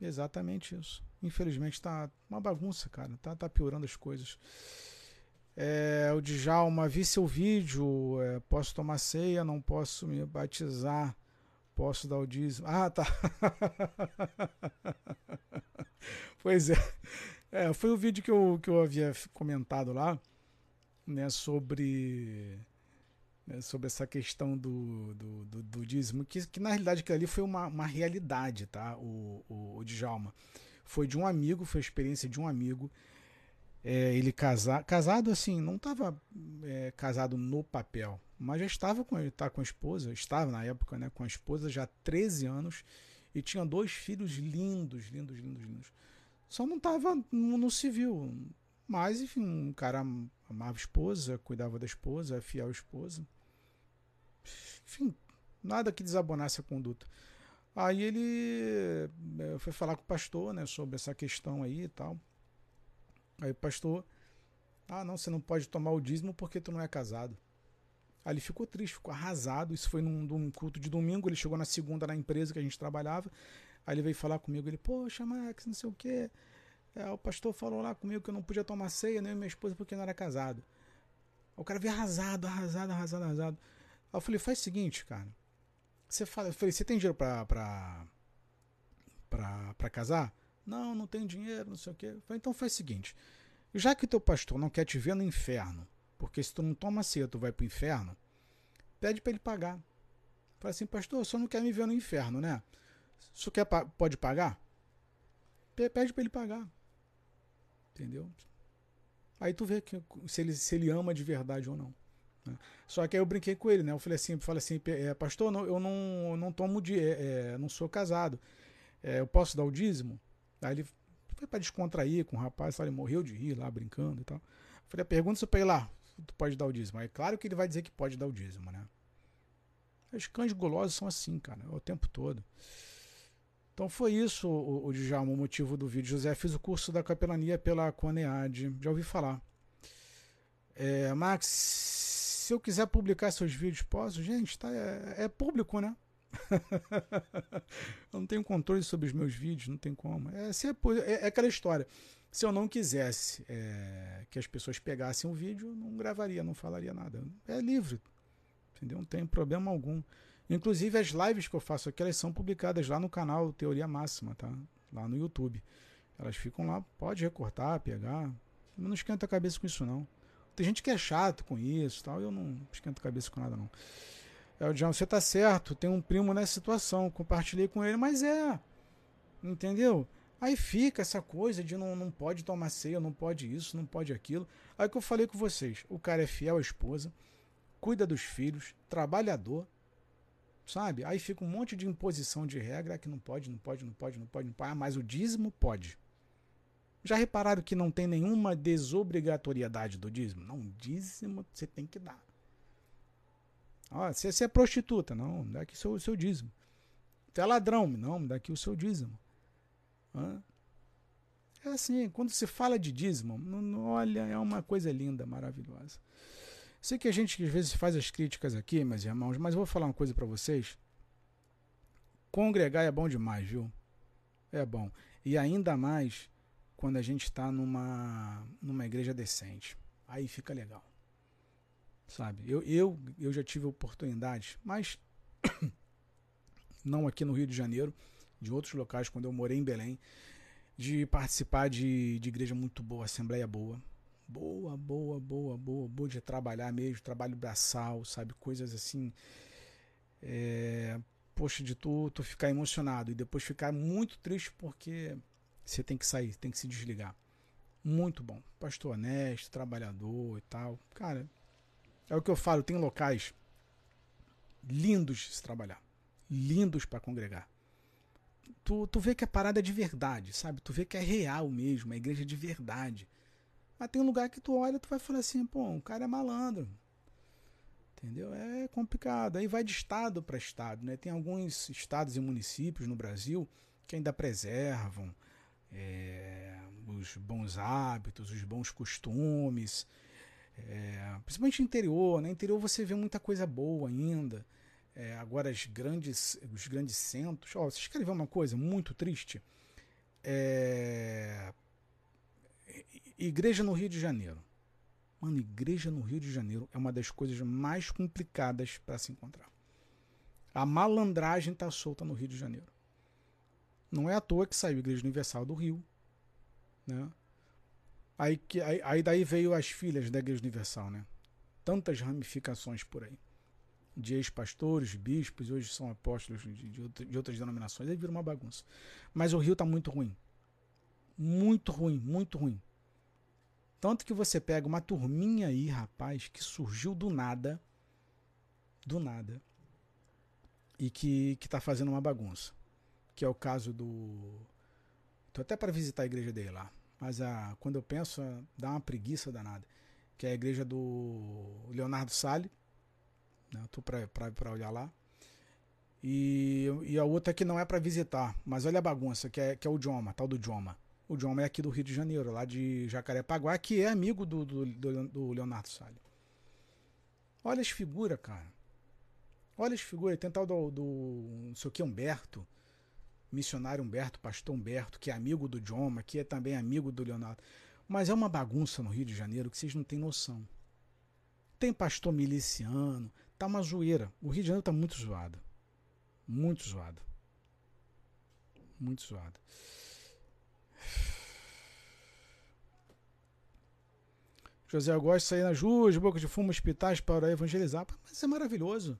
Exatamente isso. Infelizmente tá uma bagunça, cara. Tá, tá piorando as coisas. É, o Djalma, vi seu vídeo. É, posso tomar ceia, não posso me batizar. Posso dar o dízimo. Ah, tá. pois é. é. Foi o vídeo que eu, que eu havia comentado lá, né, sobre né, sobre essa questão do, do, do, do dízimo, que, que, na realidade aquilo ali foi uma, uma realidade, tá? O, o, o Djalma. Foi de um amigo, foi a experiência de um amigo. É, ele casa, casado assim, não estava é, casado no papel, mas já estava com ele, tá com a esposa, estava na época, né, com a esposa já há 13 anos e tinha dois filhos lindos, lindos, lindos, lindos. Só não estava no, no civil, mas enfim, um cara amava a esposa, cuidava da esposa, fiel esposa. Enfim, nada que desabonasse a conduta. Aí ele eh, foi falar com o pastor, né, sobre essa questão aí e tal. Aí o pastor, ah, não, você não pode tomar o dízimo porque tu não é casado. Aí ele ficou triste, ficou arrasado. Isso foi num, num culto de domingo. Ele chegou na segunda na empresa que a gente trabalhava. Aí ele veio falar comigo. Ele, poxa, Max, não sei o quê. É, o pastor falou lá comigo que eu não podia tomar ceia, nem minha esposa, porque não era casado. O cara veio arrasado, arrasado, arrasado, arrasado. Aí eu falei, faz o seguinte, cara. Você fala, eu falei, você tem dinheiro pra, pra, pra, pra casar? Não, não tenho dinheiro, não sei o quê. Eu falei, então faz o seguinte. Já que teu pastor não quer te ver no inferno, porque se tu não toma ceia, tu vai pro inferno, pede para ele pagar. Fala assim, pastor, o senhor não quer me ver no inferno, né? O senhor quer, pode pagar? Pede para ele pagar. Entendeu? Aí tu vê que, se, ele, se ele ama de verdade ou não. Só que aí eu brinquei com ele, né? Eu falei assim, eu falei assim, é, pastor, não, eu não, eu não tomo de, é, é, não sou casado. É, eu posso dar o dízimo? Aí ele foi para descontrair com o rapaz, ele morreu de rir lá, brincando e tal. Eu falei, pergunta se para ir lá, tu pode dar o dízimo. Aí claro que ele vai dizer que pode dar o dízimo, né? Os cães gulosos são assim, cara, o tempo todo. Então foi isso, o, o Djalma, o motivo do vídeo. José, fiz o curso da capelania pela Conead. Já ouvi falar. É, Max, se eu quiser publicar seus vídeos, posso? Gente, tá, é, é público, né? eu não tenho controle sobre os meus vídeos, não tem como. É, se é, é, é aquela história. Se eu não quisesse é, que as pessoas pegassem o vídeo, não gravaria, não falaria nada. É livre, entendeu? Não tem problema algum. Inclusive as lives que eu faço aqui, elas são publicadas lá no canal Teoria Máxima, tá? Lá no YouTube. Elas ficam lá, pode recortar, pegar. Não esquenta a cabeça com isso não. Tem gente que é chato com isso, tal. Eu não esquento cabeça com nada não. É o John, você tá certo, tem um primo nessa situação, compartilhei com ele, mas é. Entendeu? Aí fica essa coisa de não, não pode tomar ceia, não pode isso, não pode aquilo. Aí que eu falei com vocês, o cara é fiel à esposa, cuida dos filhos, trabalhador, sabe? Aí fica um monte de imposição de regra que não pode, não pode, não pode, não pode, não pode. Ah, mas o dízimo pode. Já repararam que não tem nenhuma desobrigatoriedade do dízimo? Não, dízimo você tem que dar. Ó, se você é prostituta, não, dá aqui o seu, seu dízimo. Você é ladrão, não, dá aqui o seu dízimo. Hã? É assim, quando se fala de dízimo, olha, é uma coisa linda, maravilhosa. Sei que a gente às vezes faz as críticas aqui, meus irmãos, mas vou falar uma coisa para vocês. Congregar é bom demais, viu? É bom. E ainda mais quando a gente está numa, numa igreja decente. Aí fica legal. Sabe? Eu, eu, eu já tive oportunidade, mas não aqui no Rio de Janeiro, de outros locais, quando eu morei em Belém, de participar de, de igreja muito boa, assembleia boa boa, boa, boa, boa, boa de trabalhar mesmo, trabalho braçal, sabe? Coisas assim. É, poxa, de tu, tu ficar emocionado e depois ficar muito triste porque você tem que sair, tem que se desligar. Muito bom. Pastor honesto, trabalhador e tal. Cara, é o que eu falo, tem locais lindos de se trabalhar. Lindos para congregar. Tu, tu vê que a parada é de verdade, sabe? Tu vê que é real mesmo, a igreja é de verdade. Mas tem um lugar que tu olha tu vai falar assim, pô, o cara é malandro. Entendeu? É complicado. Aí vai de estado para estado, né? Tem alguns estados e municípios no Brasil que ainda preservam é, os bons hábitos, os bons costumes. É, principalmente interior, né? Interior você vê muita coisa boa ainda. É, agora as grandes, os grandes centros. Ó, vocês querem ver uma coisa muito triste? É, Igreja no Rio de Janeiro. Mano, igreja no Rio de Janeiro é uma das coisas mais complicadas para se encontrar. A malandragem está solta no Rio de Janeiro. Não é à toa que saiu a Igreja Universal do Rio. Né? Aí, que, aí, aí daí veio as filhas da Igreja Universal. Né? Tantas ramificações por aí. De ex-pastores, bispos, hoje são apóstolos de, de, de outras denominações. Aí vira uma bagunça. Mas o Rio está muito ruim. Muito ruim, muito ruim. Tanto que você pega uma turminha aí, rapaz, que surgiu do nada, do nada, e que, que tá fazendo uma bagunça. Que é o caso do. Tô até para visitar a igreja dele lá. Mas a, quando eu penso, dá uma preguiça danada. Que é a igreja do Leonardo Sale. Né? Tô para olhar lá. E, e a outra que não é para visitar. Mas olha a bagunça, que é, que é o Dioma, tal do Dioma. O John é aqui do Rio de Janeiro, lá de Jacarepaguá, que é amigo do, do, do Leonardo Salles. Olha as figuras, cara. Olha as figuras. Tem tal do, do não sei o que, Humberto, missionário Humberto, pastor Humberto, que é amigo do John, que é também amigo do Leonardo. Mas é uma bagunça no Rio de Janeiro que vocês não têm noção. Tem pastor miliciano, tá uma zoeira. O Rio de Janeiro tá muito zoado. Muito zoado. Muito zoado. José Augusto sair nas ruas, boca de fumo, hospitais para evangelizar. Mas isso é maravilhoso.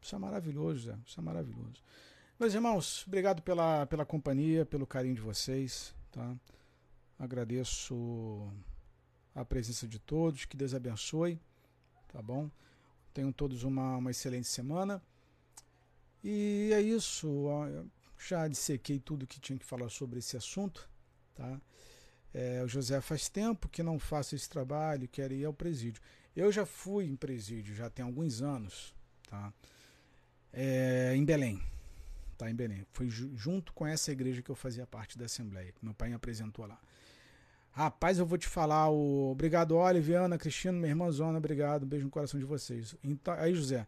Isso é maravilhoso, Zé. Isso é maravilhoso. Meus irmãos, obrigado pela, pela companhia, pelo carinho de vocês. Tá? Agradeço a presença de todos. Que Deus abençoe. Tá bom? Tenham todos uma, uma excelente semana. E é isso. Já dissequei tudo que tinha que falar sobre esse assunto. Tá? É, o José faz tempo que não faço esse trabalho, quer ir ao presídio. Eu já fui em presídio, já tem alguns anos, tá? É, em Belém. Tá em Belém. Foi junto com essa igreja que eu fazia parte da Assembleia. Meu pai me apresentou lá. Rapaz, eu vou te falar. O... Obrigado, Oliviana, Cristina, minha irmã Zona, obrigado. Um beijo no coração de vocês. Então, aí, José,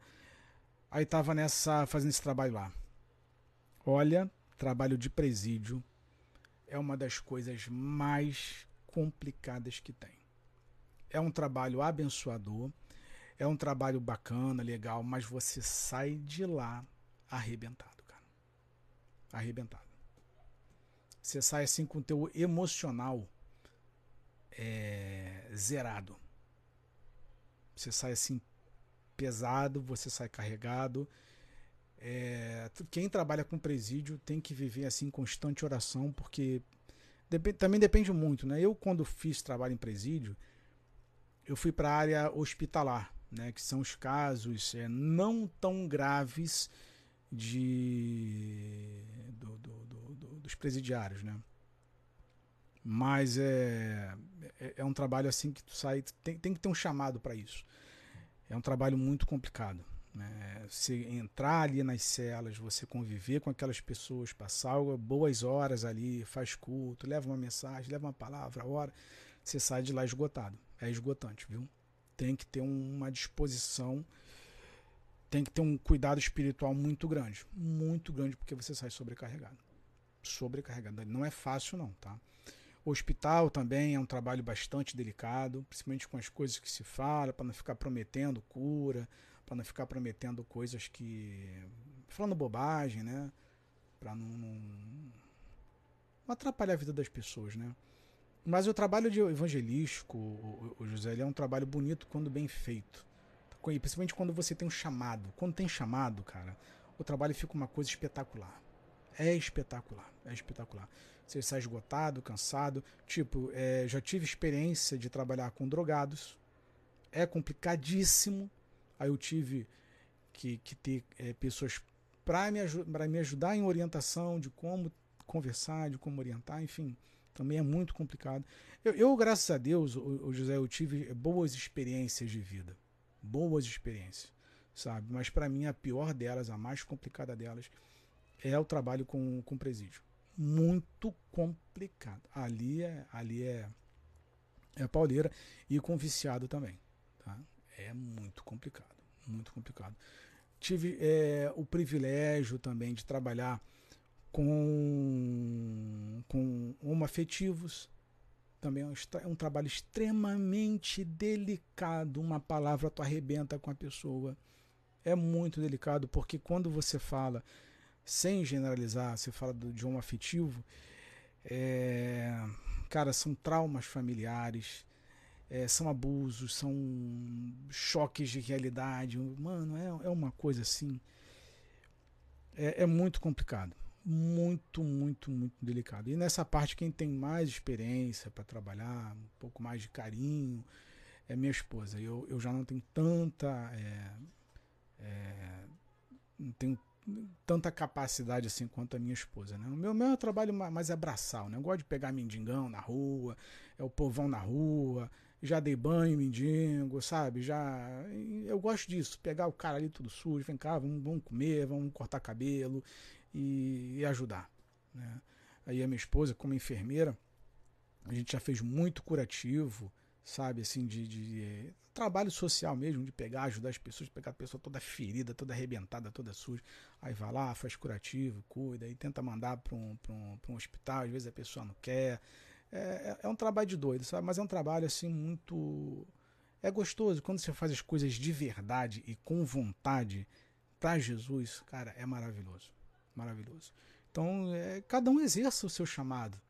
aí tava nessa, fazendo esse trabalho lá. Olha, trabalho de presídio é uma das coisas mais complicadas que tem. É um trabalho abençoador, é um trabalho bacana, legal, mas você sai de lá arrebentado. Arrebentado. Você sai assim com o teu emocional é, zerado. Você sai assim pesado, você sai carregado. É, quem trabalha com presídio tem que viver assim constante oração, porque também depende muito, né? Eu quando fiz trabalho em presídio, eu fui para a área hospitalar, né? Que são os casos é, não tão graves de do, do, do, dos presidiários, né? Mas é, é, é, um trabalho assim que tu sai, tem, tem que ter um chamado para isso. É um trabalho muito complicado. Né? Você entrar ali nas celas, você conviver com aquelas pessoas, passar boas horas ali, faz culto, leva uma mensagem, leva uma palavra, hora, você sai de lá esgotado. É esgotante, viu? Tem que ter uma disposição, tem que ter um cuidado espiritual muito grande. Muito grande, porque você sai sobrecarregado. Sobrecarregado. Não é fácil, não, tá? O hospital também é um trabalho bastante delicado, principalmente com as coisas que se fala, para não ficar prometendo cura, para não ficar prometendo coisas que. falando bobagem, né? Para não, não, não, atrapalhar a vida das pessoas, né? Mas o trabalho de evangelístico, o, o José, é um trabalho bonito quando bem feito. Principalmente quando você tem um chamado. Quando tem chamado, cara, o trabalho fica uma coisa espetacular. É espetacular, é espetacular. Você sai esgotado, cansado. Tipo, é, já tive experiência de trabalhar com drogados. É complicadíssimo. Aí eu tive que, que ter é, pessoas para me, me ajudar em orientação de como conversar, de como orientar, enfim. Também é muito complicado. Eu, eu graças a Deus, o, o José, eu tive boas experiências de vida. Boas experiências, sabe? Mas para mim a pior delas, a mais complicada delas, é o trabalho com, com presídio muito complicado. Ali é, ali é, é pauleira e com viciado também. Tá? É muito complicado, muito complicado. Tive é, o privilégio também de trabalhar com, com homoafetivos. Também é um, é um trabalho extremamente delicado. Uma palavra tu arrebenta com a pessoa. É muito delicado, porque quando você fala sem generalizar, você fala do idioma afetivo, é, cara, são traumas familiares, é, são abusos, são choques de realidade. Mano, é, é uma coisa assim. É, é muito complicado. Muito, muito, muito delicado. E nessa parte, quem tem mais experiência para trabalhar, um pouco mais de carinho, é minha esposa. Eu, eu já não tenho tanta. É, é, não tenho tanta capacidade assim quanto a minha esposa. Né? O meu, meu trabalho mais é braçal, né? Eu gosto de pegar mendigão na rua, é o povão na rua, já dei banho mendigo, sabe? Já eu gosto disso, pegar o cara ali tudo sujo, vem cá, vamos, vamos comer, vamos cortar cabelo e, e ajudar, né? Aí a minha esposa, como enfermeira, a gente já fez muito curativo, sabe, assim, de, de, trabalho social mesmo, de pegar, ajudar as pessoas, pegar a pessoa toda ferida, toda arrebentada, toda suja. Aí vai lá, faz curativo, cuida, e tenta mandar para um, um, um hospital, às vezes a pessoa não quer. É, é, é um trabalho de doido, sabe? Mas é um trabalho assim muito. É gostoso. Quando você faz as coisas de verdade e com vontade para Jesus, cara, é maravilhoso. Maravilhoso. Então, é, cada um exerça o seu chamado,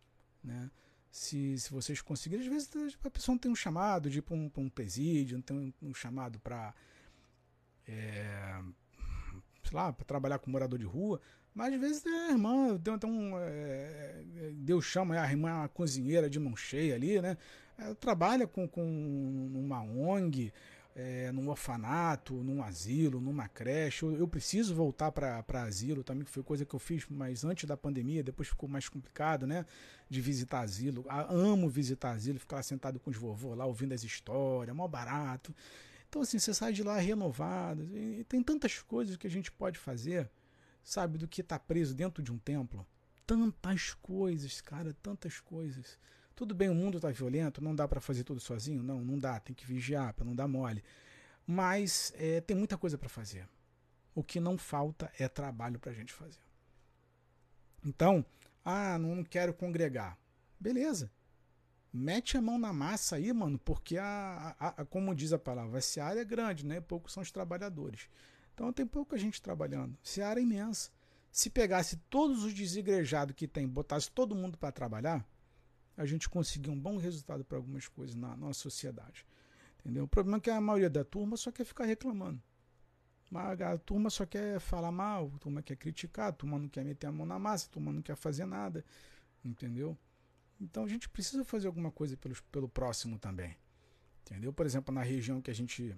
né? se, se vocês conseguirem. Às vezes a pessoa não tem um chamado de ir para um, um presídio, não tem um, um chamado para. É, sei lá, para trabalhar com morador de rua, mas às vezes é a irmã, tem, um, é, Deus chama a irmã uma cozinheira de mão cheia ali, né? É, trabalha com, com uma ONG, é, num orfanato, num asilo, numa creche. Eu, eu preciso voltar para asilo também, que foi coisa que eu fiz, mas antes da pandemia, depois ficou mais complicado, né? De visitar asilo. amo visitar asilo, ficar sentado com os vovôs lá, ouvindo as histórias, mó barato. Então, assim, você sai de lá renovado. E tem tantas coisas que a gente pode fazer, sabe, do que estar tá preso dentro de um templo. Tantas coisas, cara, tantas coisas. Tudo bem, o mundo está violento, não dá para fazer tudo sozinho? Não, não dá, tem que vigiar para não dar mole. Mas é, tem muita coisa para fazer. O que não falta é trabalho para a gente fazer. Então, ah, não quero congregar. Beleza. Mete a mão na massa aí, mano, porque a, a, a como diz a palavra, a área é grande, né? Poucos são os trabalhadores. Então tem pouca gente trabalhando. Seara é imensa. Se pegasse todos os desigrejados que tem, botasse todo mundo para trabalhar, a gente conseguia um bom resultado para algumas coisas na nossa sociedade. Entendeu? O problema é que a maioria da turma só quer ficar reclamando. A turma só quer falar mal, a turma quer criticar, a turma não quer meter a mão na massa, a turma não quer fazer nada. Entendeu? Então a gente precisa fazer alguma coisa pelo, pelo próximo também. Entendeu? Por exemplo, na região que a gente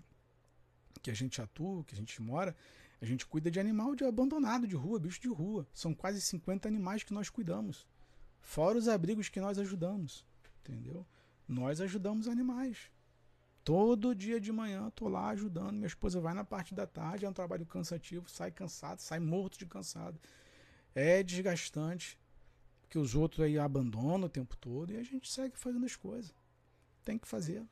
que a gente atua, que a gente mora, a gente cuida de animal de abandonado de rua, bicho de rua. São quase 50 animais que nós cuidamos. Fora os abrigos que nós ajudamos. Entendeu? Nós ajudamos animais. Todo dia de manhã tô lá ajudando. Minha esposa vai na parte da tarde, é um trabalho cansativo, sai cansado, sai morto de cansado. É desgastante, que os outros aí abandonam o tempo todo e a gente segue fazendo as coisas. Tem que fazer,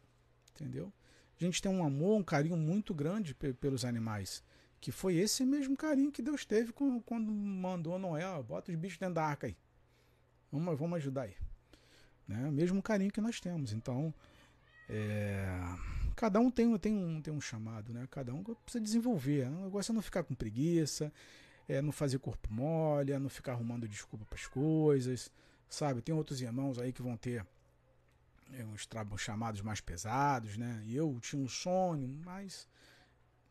entendeu? A gente tem um amor, um carinho muito grande pelos animais. Que foi esse mesmo carinho que Deus teve quando mandou Noé, bota os bichos dentro da arca aí. Vamos, vamos ajudar aí. Né? Mesmo carinho que nós temos. Então, é, cada um tem, tem, um, tem um chamado, né? Cada um precisa desenvolver. O negócio é não ficar com preguiça, é não fazer corpo mole, é não ficar arrumando desculpa para as coisas, sabe? Tem outros irmãos aí que vão ter é, uns trabalhos chamados mais pesados, né? E eu tinha um sonho, mas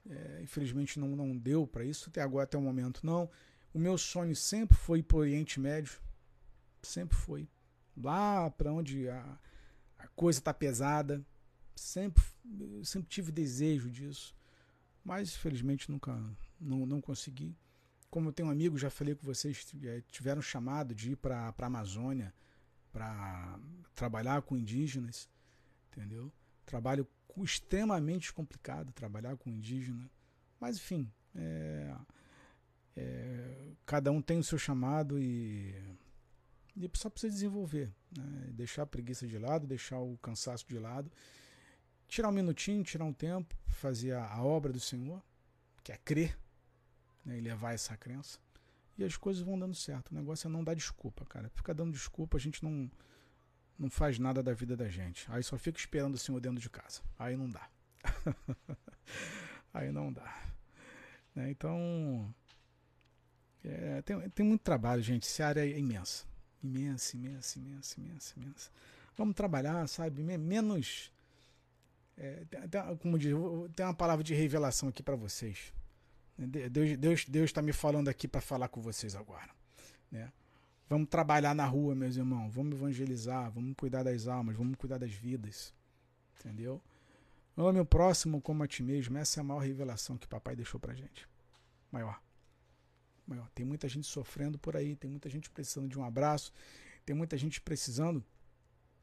é, infelizmente não, não deu para isso até agora, até o momento não. O meu sonho sempre foi ir para o Oriente Médio, sempre foi. Lá para onde a, a coisa está pesada. Sempre, sempre tive desejo disso. Mas infelizmente nunca não, não consegui. Como eu tenho um amigo, já falei com vocês, é, tiveram chamado de ir para a Amazônia para trabalhar com indígenas, entendeu? Trabalho extremamente complicado trabalhar com indígena, mas enfim, é, é, cada um tem o seu chamado e e só precisa desenvolver. Né? Deixar a preguiça de lado, deixar o cansaço de lado. Tirar um minutinho, tirar um tempo, fazer a, a obra do Senhor, que é crer né? e levar essa crença. E as coisas vão dando certo. O negócio é não dar desculpa, cara. Ficar dando desculpa, a gente não, não faz nada da vida da gente. Aí só fica esperando o Senhor dentro de casa. Aí não dá. Aí não dá. Né? Então. É, tem, tem muito trabalho, gente. Essa área é imensa imensa, imensa, imensa, imensa, imensa. Vamos trabalhar, sabe? Menos. É, tem, como diz, tem uma palavra de revelação aqui para vocês. Deus Deus Deus está me falando aqui para falar com vocês agora, né? Vamos trabalhar na rua, meus irmãos. Vamos evangelizar, vamos cuidar das almas, vamos cuidar das vidas, entendeu? Ame o próximo como a ti mesmo. Essa é a maior revelação que papai deixou para gente. Maior. Tem muita gente sofrendo por aí, tem muita gente precisando de um abraço, tem muita gente precisando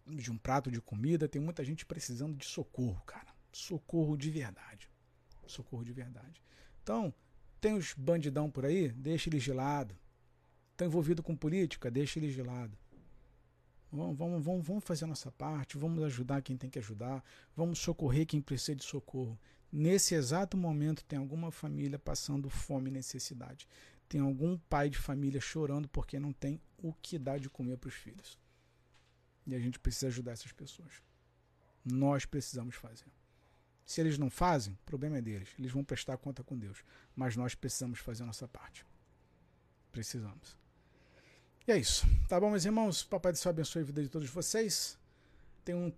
de um prato de comida, tem muita gente precisando de socorro, cara. Socorro de verdade. Socorro de verdade. Então, tem os bandidão por aí, deixa eles de lado. Estão envolvido com política, deixa eles de lado. Vamos, vamos, vamos, vamos fazer a nossa parte, vamos ajudar quem tem que ajudar, vamos socorrer quem precisa de socorro. Nesse exato momento, tem alguma família passando fome e necessidade tem algum pai de família chorando porque não tem o que dar de comer para os filhos. E a gente precisa ajudar essas pessoas. Nós precisamos fazer. Se eles não fazem, o problema é deles. Eles vão prestar conta com Deus. Mas nós precisamos fazer a nossa parte. Precisamos. E é isso. Tá bom, meus irmãos? Papai do Céu abençoe a vida de todos vocês. Tenham